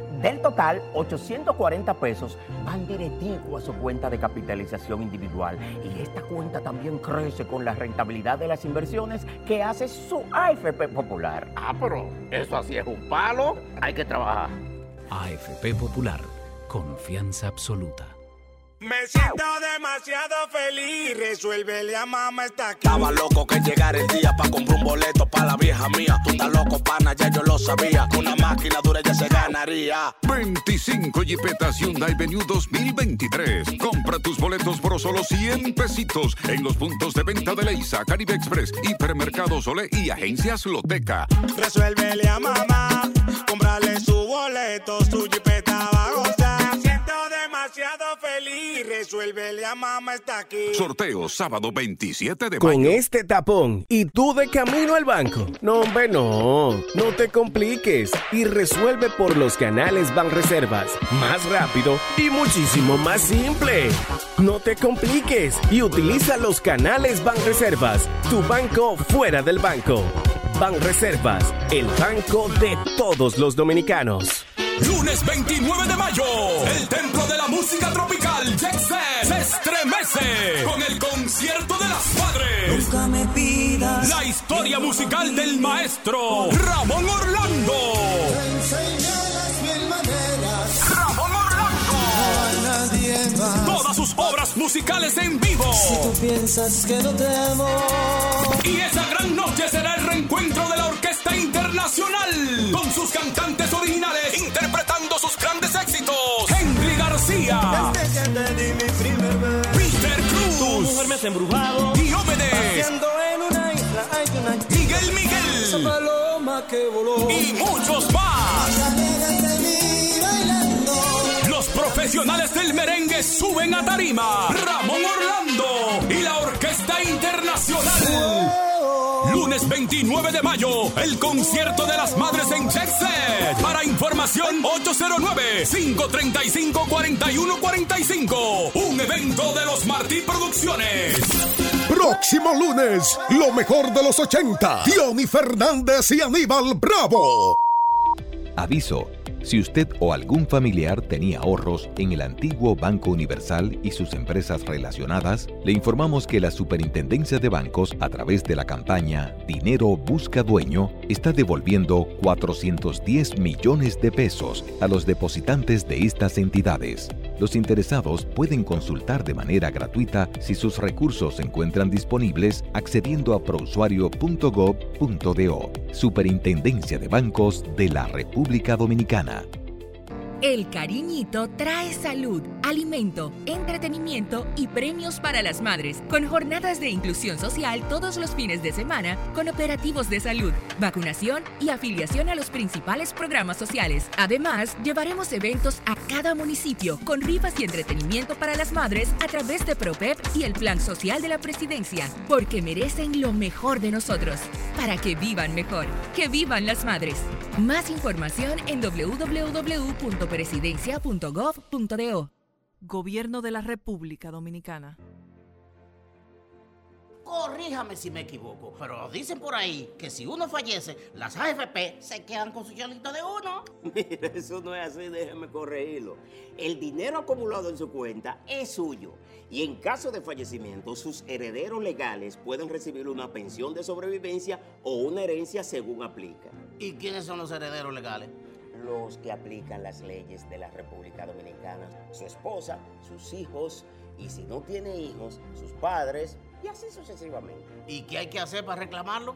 Del total, 840 pesos van directivo a su cuenta de capitalización individual. Y esta cuenta también crece con la rentabilidad de las inversiones que hace su AFP Popular. Ah, pero eso así es un palo. Hay que trabajar. AFP Popular, confianza absoluta. Me siento demasiado feliz, resuélvele a mamá está aquí. Estaba loco que llegara el día para comprar un boleto para la vieja mía. Tú estás loco, pana, ya yo lo sabía. Con una máquina dura ya se ganaría. 25 Jeepetas Hyundai Venue 2023. Compra tus boletos por solo 100 pesitos en los puntos de venta de Leisa, Caribe Express, Hipermercado Sole y Agencias Loteca. Resuélvele a mamá, comprarle su boleto, su jipeta va resuélvele a mamá está aquí. Sorteo sábado 27 de Con mayo. este tapón y tú de camino al banco. No, hombre, no. No te compliques y resuelve por los canales Banreservas. Más rápido y muchísimo más simple. No te compliques y utiliza los canales Banreservas. Tu banco fuera del banco. Banreservas, el banco de todos los dominicanos. Lunes 29 de mayo, el templo de la música tropical Jet Set se estremece con el concierto de las madres. Nunca me pidas. La historia musical del maestro Ramón Orlando. Ramón Orlando. Todas sus obras musicales en vivo. Si tú piensas que no te amo. Y esa gran noche será Internacional con sus cantantes originales interpretando sus grandes éxitos. Henry García, Desde que te di mi primer beso. Peter Tu Cruz, mujer me hace embrujado. Diomedes, Paseando en una isla hay una Miguel Esa Miguel paloma que voló. y muchos más. Los profesionales del merengue suben a tarima. Ramón Orlando y la Orquesta Internacional. Lunes 29 de mayo, el concierto de las madres en Set. Para información, 809-535-4145. Un evento de los Martí Producciones. Próximo lunes, lo mejor de los 80. Diony Fernández y Aníbal Bravo. Aviso. Si usted o algún familiar tenía ahorros en el antiguo Banco Universal y sus empresas relacionadas, le informamos que la Superintendencia de Bancos, a través de la campaña Dinero Busca Dueño, está devolviendo 410 millones de pesos a los depositantes de estas entidades. Los interesados pueden consultar de manera gratuita si sus recursos se encuentran disponibles accediendo a prousuario.gov.do. Superintendencia de Bancos de la República Dominicana. El cariñito trae salud alimento, entretenimiento y premios para las madres, con jornadas de inclusión social todos los fines de semana, con operativos de salud, vacunación y afiliación a los principales programas sociales. Además, llevaremos eventos a cada municipio con rifas y entretenimiento para las madres a través de ProPEP y el Plan Social de la Presidencia, porque merecen lo mejor de nosotros, para que vivan mejor, que vivan las madres. Más información en www.presidencia.gov.do. Gobierno de la República Dominicana. Corríjame si me equivoco, pero dicen por ahí que si uno fallece, las AFP se quedan con su cholito de uno. Mira, eso no es así, déjeme corregirlo. El dinero acumulado en su cuenta es suyo y en caso de fallecimiento, sus herederos legales pueden recibir una pensión de sobrevivencia o una herencia según aplica. ¿Y quiénes son los herederos legales? Los que aplican las leyes de la República Dominicana, su esposa, sus hijos y si no tiene hijos, sus padres y así sucesivamente. ¿Y qué hay que hacer para reclamarlo?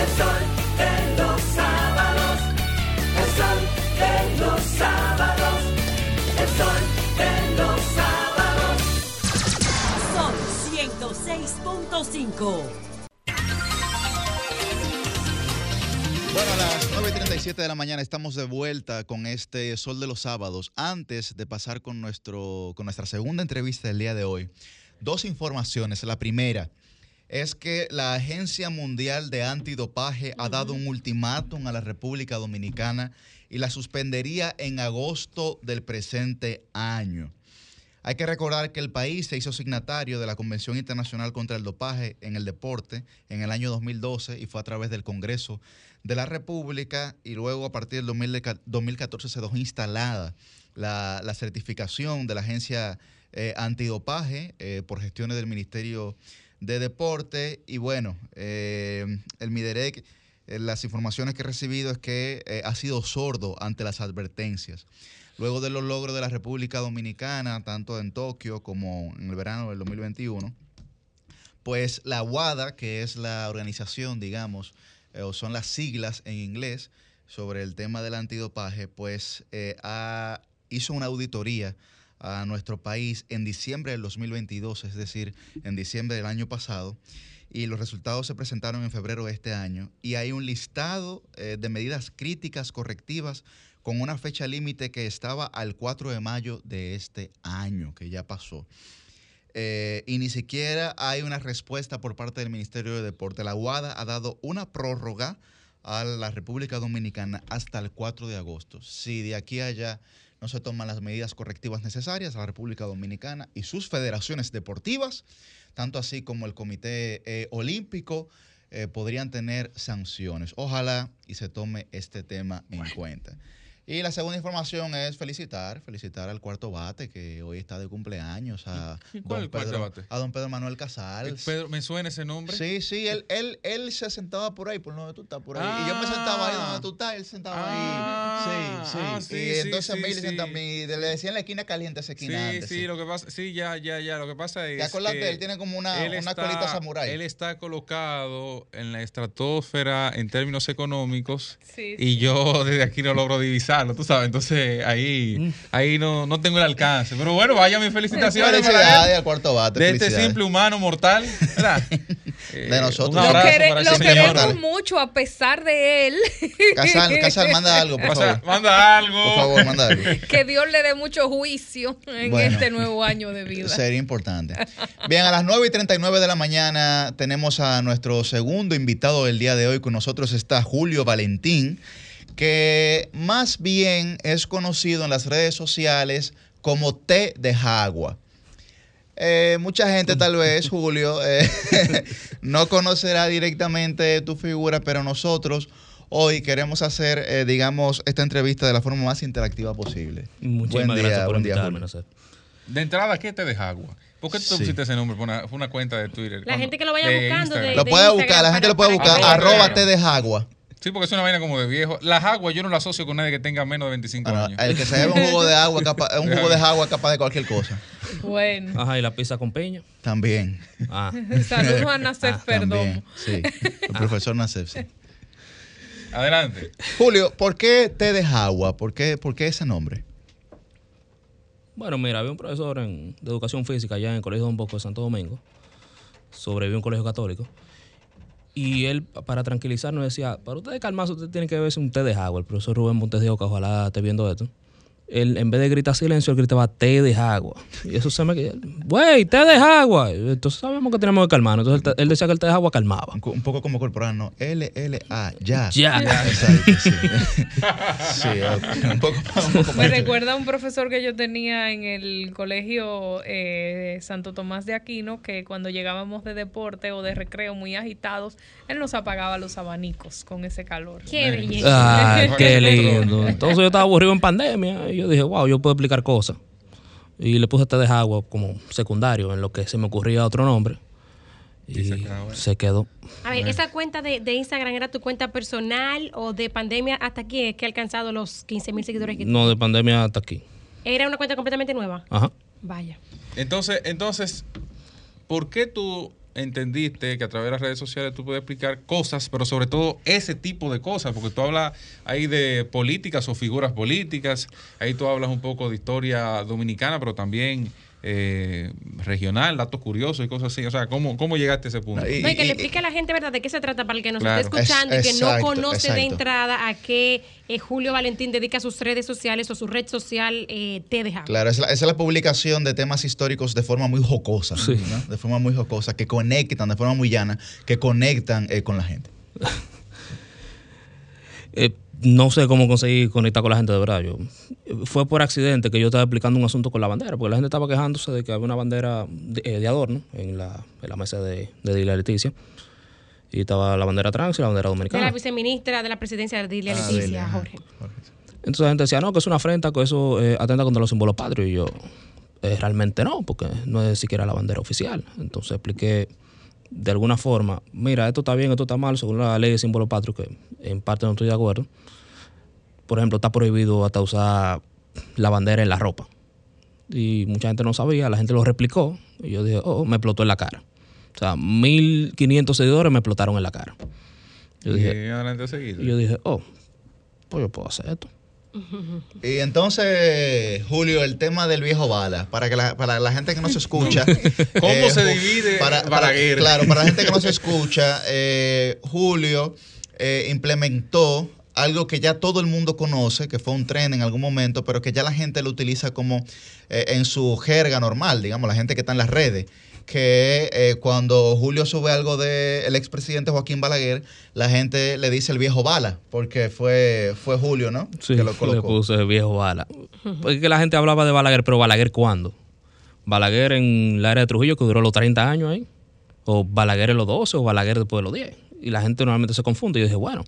El sol de los sábados. El sol de los sábados. El sol de los sábados. Sol 106.5. Bueno, a las 9.37 de la mañana estamos de vuelta con este Sol de los Sábados. Antes de pasar con, nuestro, con nuestra segunda entrevista del día de hoy, dos informaciones. La primera es que la Agencia Mundial de Antidopaje ha dado un ultimátum a la República Dominicana y la suspendería en agosto del presente año. Hay que recordar que el país se hizo signatario de la Convención Internacional contra el Dopaje en el Deporte en el año 2012 y fue a través del Congreso de la República y luego a partir del 2014 se dejó instalada la, certificación de la Agencia eh, Antidopaje eh, por gestiones del Ministerio de Deporte y bueno, eh, el MIDEREC, eh, las informaciones que he recibido es que eh, ha sido sordo ante las advertencias. Luego de los logros de la República Dominicana, tanto en Tokio como en el verano del 2021, pues la WADA, que es la organización, digamos, o son las siglas en inglés sobre el tema del antidopaje, pues ha- hizo una auditoría a nuestro país en diciembre del 2022, es decir, en diciembre del año pasado, y los resultados se presentaron en febrero de este año, y hay un listado eh, de medidas críticas correctivas con una fecha límite que estaba al 4 de mayo de este año, que ya pasó. Eh, y ni siquiera hay una respuesta por parte del Ministerio de Deporte. La UADA ha dado una prórroga a la República Dominicana hasta el 4 de agosto. Si de aquí a allá no se toman las medidas correctivas necesarias, la República Dominicana y sus federaciones deportivas, tanto así como el Comité eh, Olímpico, eh, podrían tener sanciones. Ojalá y se tome este tema en cuenta. Y la segunda información es felicitar, felicitar al cuarto bate que hoy está de cumpleaños a, ¿Y cuál don, es el cuarto Pedro, bate? a don Pedro Manuel Casal. Pedro, ¿Me suena ese nombre? Sí, sí, él, él, él se sentaba por ahí, por donde tú estás, por ahí. y yo me sentaba ahí donde tú estás, él sentaba Ah, ahí. Sí, sí. ah, sí, y sí, entonces sí, Millicent sí. también, le decían la esquina caliente a esa Sí, esquina antes, sí, lo que pasa, sí, ya, ya, ya. Lo que pasa es. ¿Te acuerdas que de él? Tiene como una- una colita samurái. Él está colocado en la estratosfera en términos económicos. Sí, y yo desde aquí no logro tú sabes. Entonces ahí, ahí no, no tengo el alcance. Pero bueno, vaya mis felicitaciones. para Felicidades él. al cuarto bate. De este simple humano mortal, ¿verdad? Eh, De nosotros. Lo, quere- queremos mucho a pesar de él. Casal, Casal, manda algo, por Casal, favor. manda algo. Por favor, manda algo. que Dios le dé mucho juicio en Bueno. este nuevo año de vida. Sería importante. Bien, a las 9 y 39 de la mañana tenemos a nuestro segundo invitado del día de hoy. Con nosotros está Julio Valentín, que más bien es conocido en las redes sociales como Té de Jagua. Eh, mucha gente tal vez, Julio, eh, no conocerá directamente tu figura, pero nosotros hoy queremos hacer, eh, digamos, esta entrevista de la forma más interactiva posible. Muchísimas Buen día, gracias por buen día, invitarme. Sé. De entrada, ¿qué te deja agua? ¿Por qué tú Sí. pusiste ese nombre? Fue una, cuenta de Twitter. La gente que lo vaya De buscando de-. Lo puede buscar, la gente lo puede buscar. Arroba te te de Jagua. Sí, porque es una vaina como de viejo. Las aguas yo no las asocio con nadie que tenga menos de 25 años. El que se bebe un jugo de agua, capaz, un jugo de agua capaz de cualquier cosa. Bueno. Ajá, y la pizza con piña. También. Ah. Saludos a Nacer Perdomo. También, sí. El profesor Nacef, sí. Adelante. Julio, ¿por qué té de Jagua? ¿Por qué, por qué ese nombre? Bueno, mira, había un profesor en- de educación física allá en el Colegio Don Bosco de Santo Domingo. Sobrevivió un colegio católico. Y él, para tranquilizarnos, decía, para ustedes calmarse, ustedes tienen que beberse un té de agua. El profesor Rubén Montes de Oca, ojalá esté viendo esto. Él, en vez de gritar silencio, él gritaba té de agua. Y eso se me quedó. Güey, té de agua. Entonces sabíamos que teníamos que calmarnos. Entonces él, decía que el té de agua calmaba. Un, un poco como corporal, ¿no? L-L-A, ya. Ya. Exacto, sí. un poco, un poco Me recuerda a un profesor que yo tenía en el colegio eh, Santo Tomás de Aquino, que cuando llegábamos de deporte o de recreo muy agitados, él nos apagaba los abanicos con ese calor. Qué belleza. Ah, qué lindo. Entonces yo estaba aburrido en pandemia y yo dije, wow, yo puedo explicar cosas. Y le puse té de agua como secundario en lo que se me ocurría otro nombre. Y se quedó. A ver, ¿esa cuenta de, de Instagram era tu cuenta personal o de pandemia hasta aquí es que ha alcanzado los 15 mil seguidores que No, de pandemia hasta aquí. Era una cuenta completamente nueva. Ajá. Vaya. Entonces, entonces, ¿por qué tú entendiste que a través de las redes sociales tú puedes explicar cosas, pero sobre todo ese tipo de cosas? Porque tú hablas ahí de políticas o figuras políticas, ahí tú hablas un poco de historia dominicana, pero también eh, regional, datos curiosos y cosas así. O sea, ¿cómo, cómo llegaste a ese punto? No, y que le explique a la gente, ¿verdad?, de qué se trata para el que nos Claro. está escuchando y que no exacto, conoce de exacto. entrada a qué eh, Julio Valentín dedica sus redes sociales o su red social eh, te deja. Claro, esa es, la, publicación de temas históricos de forma muy jocosa, ¿no? de forma muy jocosa, que conectan, de forma muy llana, que conectan eh, con la gente. No sé cómo conseguí conectar con la gente de verdad. Yo, fue por accidente que yo estaba explicando un asunto con la bandera, porque la gente estaba quejándose de que había una bandera de, eh, de adorno en la, en la mesa de, de Dila Leticia. Y estaba la bandera trans y la bandera De la dominicana. viceministra de la presidencia de Dilia Ah, Leticia. Jorge. Entonces la gente decía, no, que es una afrenta, que eso eh, atenta contra los símbolos patrios. Y yo, eh, realmente no, porque no es siquiera la bandera oficial. Entonces expliqué de alguna forma, mira, esto está bien, esto está mal, según la ley de símbolo patrio, que en parte no estoy de acuerdo. Por ejemplo, está prohibido hasta usar la bandera en la ropa. Y mucha gente no sabía, la gente lo replicó. Y yo dije, oh, me explotó en la cara. O sea, 1500 seguidores me explotaron en la cara. Yo Y dije, y yo dije, oh, pues yo puedo hacer esto. Y entonces, Julio, el tema del viejo bala, para que la, para la gente que no se escucha. ¿Cómo se Ju- divide para, para-? Claro, para la gente que no se escucha, eh, Julio eh, implementó algo que ya todo el mundo conoce, que fue un tren en algún momento, pero que ya la gente lo utiliza como eh, en su jerga normal, digamos, la gente que está en las redes. Que eh, cuando Julio sube algo del expresidente Joaquín Balaguer, la gente le dice el viejo bala, porque fue, fue Julio, ¿no? Sí, que lo le colocó. puse viejo Bala. Porque la gente hablaba de Balaguer, pero Balaguer ¿cuándo? Balaguer en la era de Trujillo, que duró los 30 años ahí. O Balaguer en los 12, o Balaguer después de los 10. Y la gente normalmente se confunde. Y yo dije, bueno,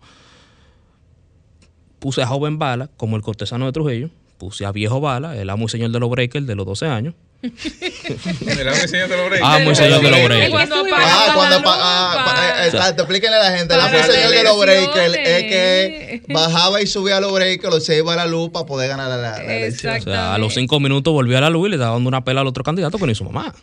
puse a joven Bala como el cortesano de Trujillo. Puse a viejo Bala, el amo y señor de los breakers de los 12 años. El amo y señor de los breakers. Amo y señor de los breakers. Cuando Ah, cuando ah, pa- eh, exacto, explíquenle a la gente. La Para señor de los breakers es que bajaba y subía los breakers, se iba a la luz para poder ganar la, elección. O sea, a los 5 minutos volvió a la luz y le estaba dando una pela al otro candidato que ni su mamá.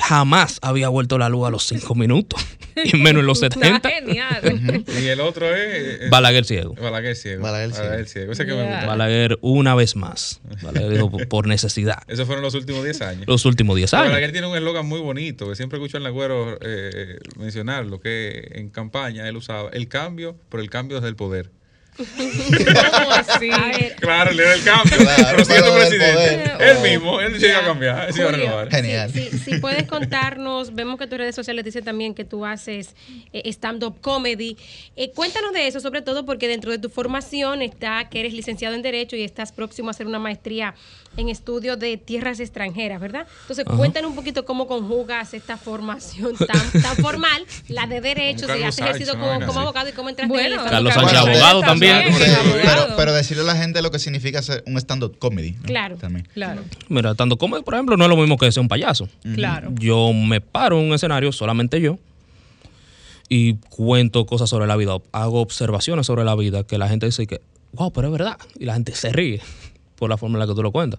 Eh, jamás había vuelto la luz a los 5 minutos. Y menos en los 70. Está genial. Y el otro es. es- Balaguer ciego. Balaguer ciego. Balaguer ciego. Ese que me gusta. Balaguer una vez más. Balaguer dijo por necesidad. Esos fueron los últimos 10 años. Los últimos 10 años. Balaguer tiene un eslogan muy bonito que siempre escucho al Nagüero eh, mencionarlo, que en campaña él usaba el cambio, pero el cambio desde el poder. ¿Cómo así? Claro, le da el cambio. Claro, pero siendo presidente. Él mismo, él se iba a cambiar, él se a renovar. Genial. Si, si puedes contarnos, vemos que tus redes sociales dicen también que tú haces eh, stand-up comedy. Eh, cuéntanos de eso, sobre todo porque dentro de tu formación está que eres licenciado en Derecho y estás próximo a hacer una maestría en estudios de tierras extranjeras, ¿verdad? Entonces, cuéntanos un poquito cómo conjugas esta formación tan, tan formal, la de Derecho, Como si Carlos has ejercido como, abogado y cómo entraste Bueno, en Carlos. Sánchez, abogado también. Pero, pero decirle a la gente lo que significa ser un stand-up comedy. ¿no? Claro. También. Claro. Mira, tanto como, por ejemplo, no es lo mismo que ser un payaso. Claro. Yo me paro en un escenario, solamente yo, y cuento cosas sobre la vida, hago observaciones sobre la vida que la gente dice que, wow, pero es verdad. Y la gente se ríe por la forma en la que tú lo cuentas.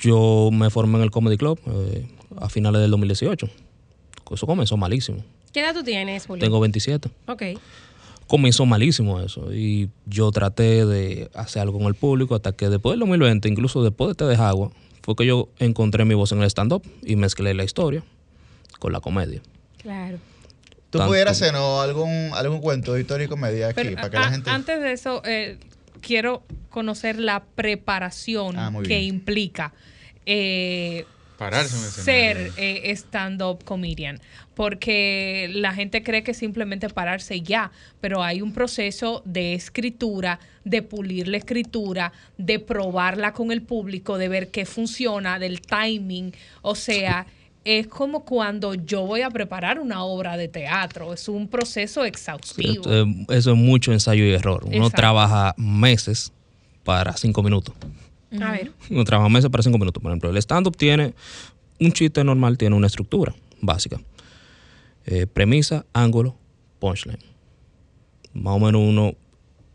Yo me formé en el Comedy Club eh, a finales del 2018. Eso comenzó malísimo. ¿Qué edad tú tienes, Julio? Tengo 27 Ok. comenzó malísimo eso. Y yo traté de hacer algo con el público hasta que después del 2020, incluso después de Te de Agua, fue que yo encontré mi voz en el stand-up y mezclé la historia con la comedia. Claro. ¿Tú Tanto- pudieras hacer ¿no? algún, algún cuento de historia y comedia aquí Pero, para que a- la gente... Antes de eso, eh, quiero conocer la preparación Ah, que implica eh, Pararse ser eh, stand-up comedian. Porque la gente cree que simplemente pararse y ya, pero hay un proceso de escritura, de pulir la escritura, de probarla con el público, de ver qué funciona, del timing. O sea, es como cuando yo voy a preparar una obra de teatro. Es un proceso exhaustivo. Es- eso es mucho ensayo y error. Uno Exacto. trabaja meses para cinco minutos. A ver. Uno trabaja meses para cinco minutos. Por ejemplo, el stand-up tiene un chiste normal, tiene una estructura básica. Eh, premisa, ángulo, punchline. Más o menos uno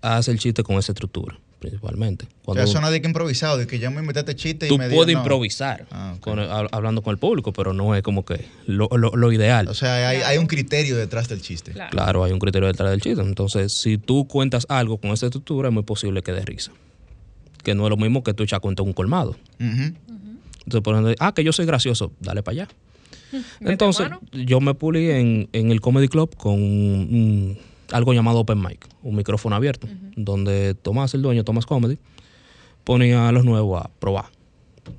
hace el chiste con esa estructura, principalmente. O Cuando sea, eso no es de que improvisado, de que yo me este chiste y tú me dio, puedes no. improvisar Ah, con hablando con el público, pero no es como que lo, lo- lo ideal. O sea, hay, hay un criterio detrás del chiste. Claro, hay un criterio detrás del chiste. Entonces, si tú cuentas algo con esa estructura, es muy posible que dé risa. Que no es lo mismo que tú echar cuenta un colmado. Entonces, por ejemplo, ah, que yo soy gracioso, dale para allá. Entonces, yo me pulí en, en el Comedy Club con un- algo llamado Open Mic, un micrófono abierto, donde Tomás, el dueño, Tomás Comedy, ponía a los nuevos a probar.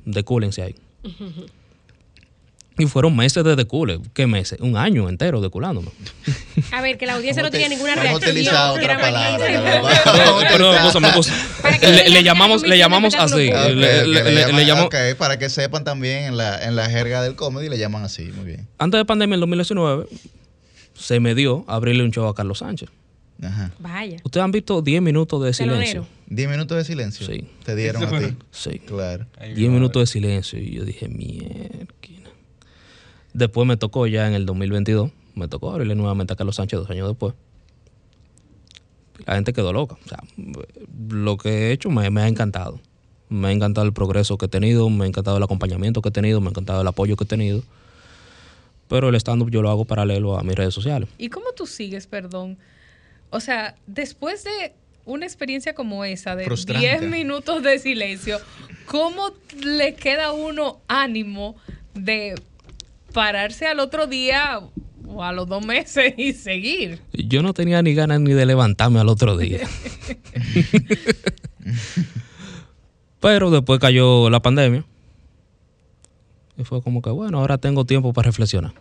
Decúlense ahí. Y fueron meses de decule. ¿Qué meses? Un año entero deculándome. A ver, que la audiencia no tenía ninguna reacción. Le, llamamos, le llamamos de así. espectáculo Ok, Le, ok, le- le le- llaman- le llamamos- ok, para que sepan también en la, en la jerga del comedy le llaman así, muy bien. Antes de pandemia, en 2019, se me dio abrirle un show a Carlos Sánchez. Ajá. Vaya. Ustedes han visto 10 minutos de silencio. ¿Diez minutos de silencio? Sí. Te dieron a ti. Sí. Claro. 10 minutos de silencio. Y yo dije, mierda. Después me tocó ya en el 2022, me tocó abrirle nuevamente a Carlos Sánchez dos años después. La gente quedó loca. O sea, lo que he hecho me, me ha encantado. Me ha encantado el progreso que he tenido, me ha encantado el acompañamiento que he tenido, me ha encantado el apoyo que he tenido. Pero el stand-up yo lo hago paralelo a mis redes sociales. ¿Y cómo tú sigues, perdón? O sea, después de una experiencia como esa, de Frustrante. 10 minutos de silencio, ¿cómo le queda a uno ánimo de pararse al otro día o a los dos meses y seguir? Yo no tenía ni ganas ni de levantarme al otro día. Pero después cayó la pandemia. Y fue como que, bueno, ahora tengo tiempo para reflexionar.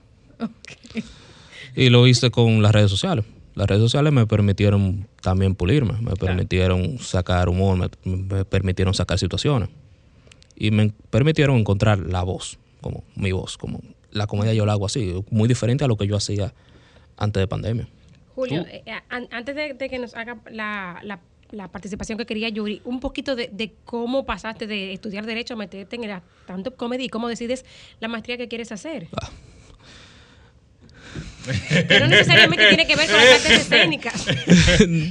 Y lo hice con las redes sociales. Las redes sociales me permitieron también pulirme, me permitieron sacar humor, me, me permitieron sacar situaciones. Y me permitieron encontrar la voz, como mi voz, como la comedia yo la hago así, muy diferente a lo que yo hacía antes de pandemia. Julio, eh, an- antes de, de que nos haga la, la- la participación que quería Yuri, un poquito de, de cómo pasaste de estudiar Derecho a meterte en el stand-up comedy y cómo decides la maestría que quieres hacer. Ah. Que no necesariamente tiene que ver con las artes escénicas.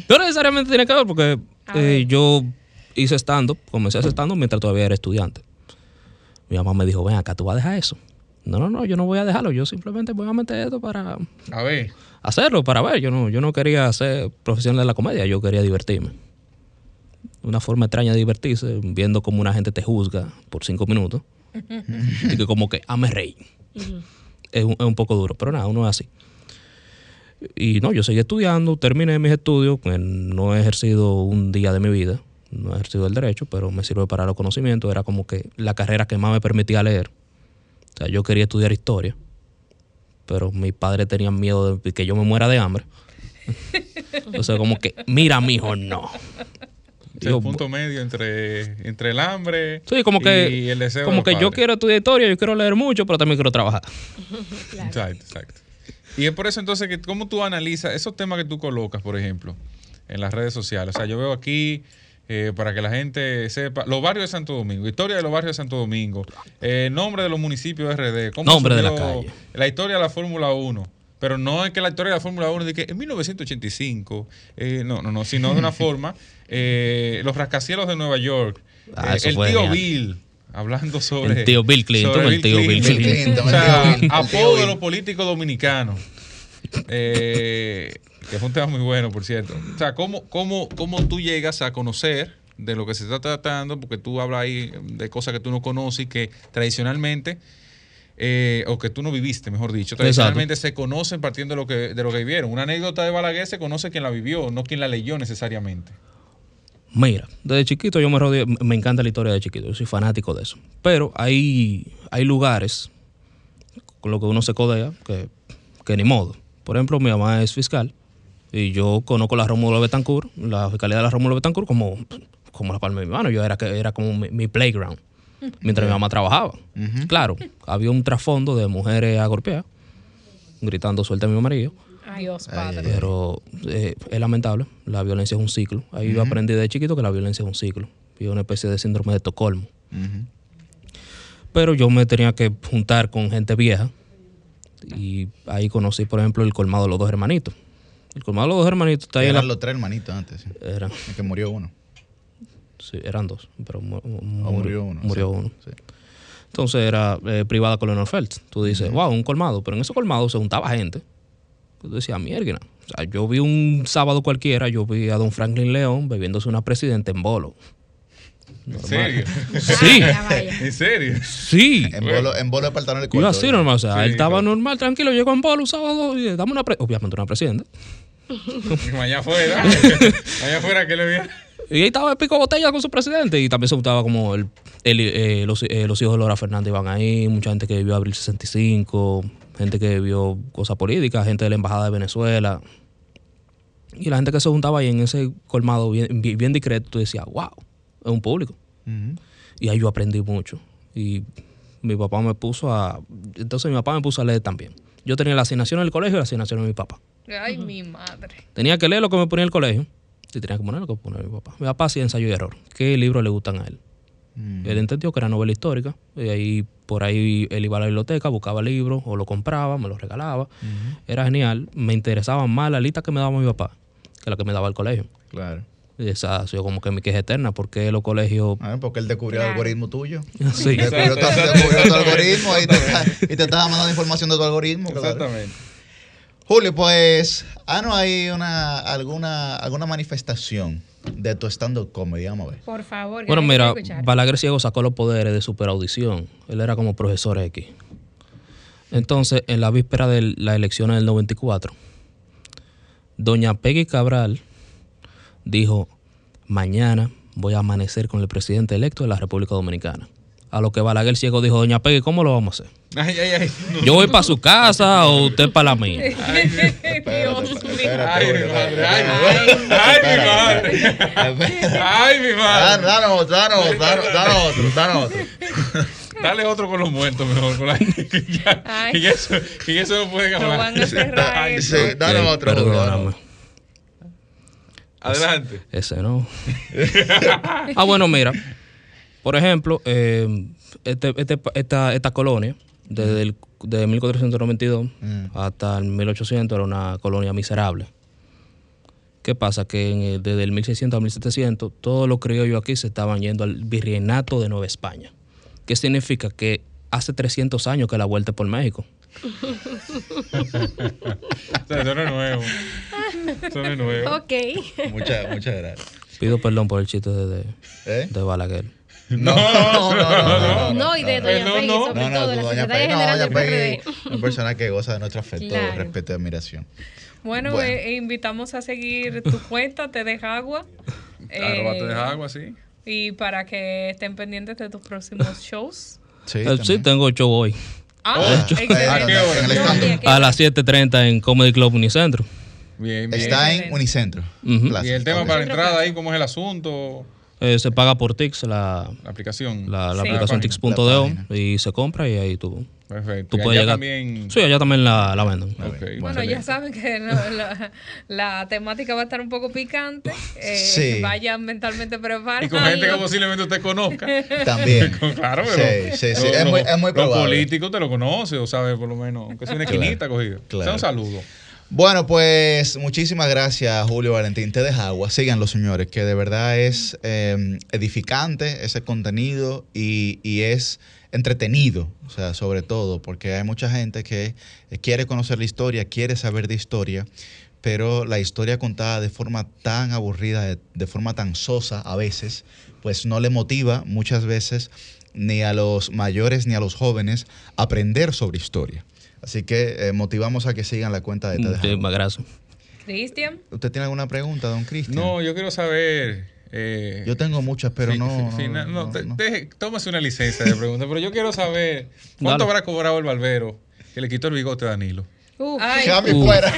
no necesariamente tiene que ver porque eh, yo hice stand-up, comencé a hacer stand-up mientras todavía era estudiante. Mi mamá me dijo, ven acá, ¿tú vas a dejar eso? No, no, no, yo no voy a dejarlo, yo simplemente voy a meter esto para A ver. hacerlo, para ver. Yo no, yo no quería ser profesional de la comedia, yo quería divertirme. Una forma extraña de divertirse, viendo cómo una gente te juzga por cinco minutos y que como que ame rey. Es un, es un poco duro, pero nada, uno es así. Y no, yo seguí estudiando, terminé mis estudios, pues, no he ejercido un día de mi vida, no he ejercido el derecho, pero me sirve para los conocimientos, era como que la carrera que más me permitía leer. O sea, yo quería estudiar historia, pero mis padres tenían miedo de que yo me muera de hambre. Entonces, como que, mira, mijo, no. O sea, Digo, el punto medio entre, entre el hambre Sí, como que, y el deseo. como de que yo quiero estudiar historia, yo quiero leer mucho, pero también quiero trabajar. Exacto, exacto. Y es por eso entonces que cómo tú analizas esos temas que tú colocas, por ejemplo. en las redes sociales. O sea, yo veo aquí, eh, para que la gente sepa, los barrios de Santo Domingo, historia de los barrios de Santo Domingo, eh, nombre de los municipios de RD, cómo Nombre de la calle. la historia de la Fórmula 1. Pero no es que la historia de la Fórmula 1 de que en 1985, eh, no, no, no, sino de una forma, eh, los rascacielos de Nueva York, Ah, eh, el tío genial. Bill, hablando sobre... El tío Bill Clinton, el tío Bill Clinton. O sea, apodo de los políticos dominicanos. Eh, que fue un tema muy bueno, por cierto. O sea, ¿cómo, cómo, cómo tú llegas a conocer de lo que se está tratando? Porque tú hablas ahí de cosas que tú no conoces y que tradicionalmente, eh, o que tú no viviste, mejor dicho, tradicionalmente se conocen partiendo de lo, que, de lo que vivieron. Una anécdota de Balaguer se conoce quien la vivió, no quien la leyó necesariamente. Mira, desde chiquito yo me rodeé, me encanta la historia de chiquito, yo soy fanático de eso. Pero hay, hay lugares con los que uno se codea que, que ni modo. Por ejemplo, mi mamá es fiscal y yo conozco la Rómulo Betancourt, la fiscalía de la Rómulo Betancourt como, como la palma de mi mano. Yo era, que- era como mi, mi playground mientras mi mamá trabajaba. Claro, había un trasfondo de mujeres agorpeadas gritando suelta a mi marido. Dios Padre. Pero eh, es lamentable, la violencia es un ciclo. Ahí yo aprendí de chiquito que la violencia es un ciclo. Y una especie de síndrome de Estocolmo. Pero yo me tenía que juntar con gente vieja. Y ahí conocí, por ejemplo, el colmado de los dos hermanitos. El colmado de los dos hermanitos está ahí Eran la... los tres hermanitos antes. sí. Eran. El que murió uno. Sí, eran dos, pero mu- mu- Ah, murió uno, Murió sí, uno. Entonces era eh, privada Colonel Feltz. Tú dices, wow, un colmado. Pero en ese colmado se juntaba gente. Tú decías, mierda. O sea, yo vi un sábado cualquiera, yo vi a don Franklin León bebiéndose una presidenta en bolo. ¿En serio? Sí. ¿En serio? Sí. En bolo, en bolo de Iba cuarto. así normal. O sea, Sí, él estaba claro. normal, tranquilo, llegó en bolo un sábado y dame una pre- obviamente una presidenta. Allá afuera. Allá afuera que le vi. Y ahí estaba el pico botella con su presidente. Y también se juntaba como el, el, eh, los, eh, los hijos de Laura Fernández iban ahí, mucha gente que vivió Abril 65, gente que vio cosas políticas, gente de la Embajada de Venezuela. Y la gente que se juntaba ahí en ese colmado bien, bien, bien discreto, tú decías, wow, es un público. Y ahí yo aprendí mucho. Y mi papá me puso a... Entonces mi papá me puso a leer también. Yo tenía la asignación en el colegio y la asignación de mi papá. Ay, mi madre. Tenía que leer lo que me ponía el colegio. Y tenía que poner lo que ponía mi papá. Mi papá hacía ensayo y error. ¿Qué libros le gustan a él? Él entendió que era novela histórica. Y ahí, por ahí, él iba a la biblioteca, buscaba libros, o lo compraba, me los regalaba. Era genial. Me interesaba más la lista que me daba mi papá que la que me daba el colegio. Claro. Y esa ha sido como que mi queja eterna. porque los colegios... Ah, porque él descubrió el algoritmo tuyo. Sí. Descubrió, tu- descubrió tu algoritmo y te, y te estaba mandando información de tu algoritmo. claro. Exactamente. Julio, pues, ah, no hay una, alguna, alguna manifestación de tu stand-up comedy, vamos a ver. Por favor. Bueno, mira. Balaguer Ciego sacó los poderes de superaudición. Él era como profesor X. Entonces, en la víspera de las elecciones del 94, doña Peggy Cabral dijo, mañana voy a amanecer con el presidente electo de la República Dominicana. A lo que Balaguer Ciego dijo, doña Peggy, ¿cómo lo vamos a hacer? Ay, ay, ay. ¿Yo voy para su casa o usted para la mía? Dios mío. Ay, mi madre. Ay, mi madre. Ay, mi madre. Danos, danos, danos, danos otro, danos otro. Dale otro con los muertos mejor. Con la, que ya, Ay. que ya eso, que eso no puede Lo hablar. van a cerrar Ay, eso. Sí, danos otro. Perdóname. danos. Adelante. Ese no. ah, bueno, mira. Por ejemplo, eh, este, este- esta, esta colonia, desde el, de 1492 hasta el 1800, era una colonia miserable. ¿Qué pasa? Que desde el 1600 al 1700, todos los criollos aquí se estaban yendo al virreinato de Nueva España. ¿Qué significa? Que hace 300 años que la vuelta es por México. O sea, eso no es nuevo. Eso no es nuevo. Ok. Muchas, muchas gracias. Pido perdón por el chiste de, de, ¿Eh? de Balaguer. No, no, no, no, no. No, y de Doña no, Peggy, no. sobre No, no, todo, la doña secretaria general doña del PRD. una persona que goza de nuestro afecto, respeto y admiración. Bueno, Bueno. eh, invitamos a seguir tu cuenta, te deja agua. Arroba te Eh, deja agua, sí. Y para que estén pendientes de tus próximos shows. Sí, Eh, sí, tengo show hoy. Ah, ¿A excelente. el stand-up. A las 7.30 en Comedy Club Unicentro. Bien, bien. Está en Unicentro. Ujú. Plaza. Y el tema para entrada ahí, ¿cómo es el asunto? Eh, se paga por Tix, la, La aplicación. la, la Sí. aplicación Tix.do y se compra y ahí tú Perfecto. Tú Y puedes allá llegar. también- Sí, allá también la, la venden. Bueno, ya saben que no, la, la temática va a estar un poco picante. Eh, Sí. Vayan mentalmente preparados. Y con gente que posiblemente usted conozca. También. claro, pero sí, sí. los- Es muy- los- es muy Los probable. políticos te lo conocen, o sabe, por lo menos, aunque sea una Claro, esquinita cogido. claro. Sea un saludo. Bueno, pues muchísimas gracias, Julio Valentín. Te agua. Síganlo, señores, que de verdad es eh, edificante ese contenido y, es entretenido, o sea, sobre todo, porque hay mucha gente que eh, quiere conocer la historia, quiere saber de historia, pero la historia contada de forma tan aburrida, de, forma tan sosa a veces, pues no le motiva muchas veces ni a los mayores ni a los jóvenes aprender sobre historia. Así que eh, motivamos a que sigan la cuenta de Te Deja Agua. Muchísimas gracias. Cristian. ¿Usted tiene alguna pregunta, don Cristian? No, yo quiero saber. eh, Yo tengo muchas, pero no. fi- no, fina- no, no, te- no. deje- tómese una licencia de pregunta, pero yo quiero saber cuánto Dale. habrá cobrado el barbero que le quitó el bigote a Danilo. Ay. Cambio fuera.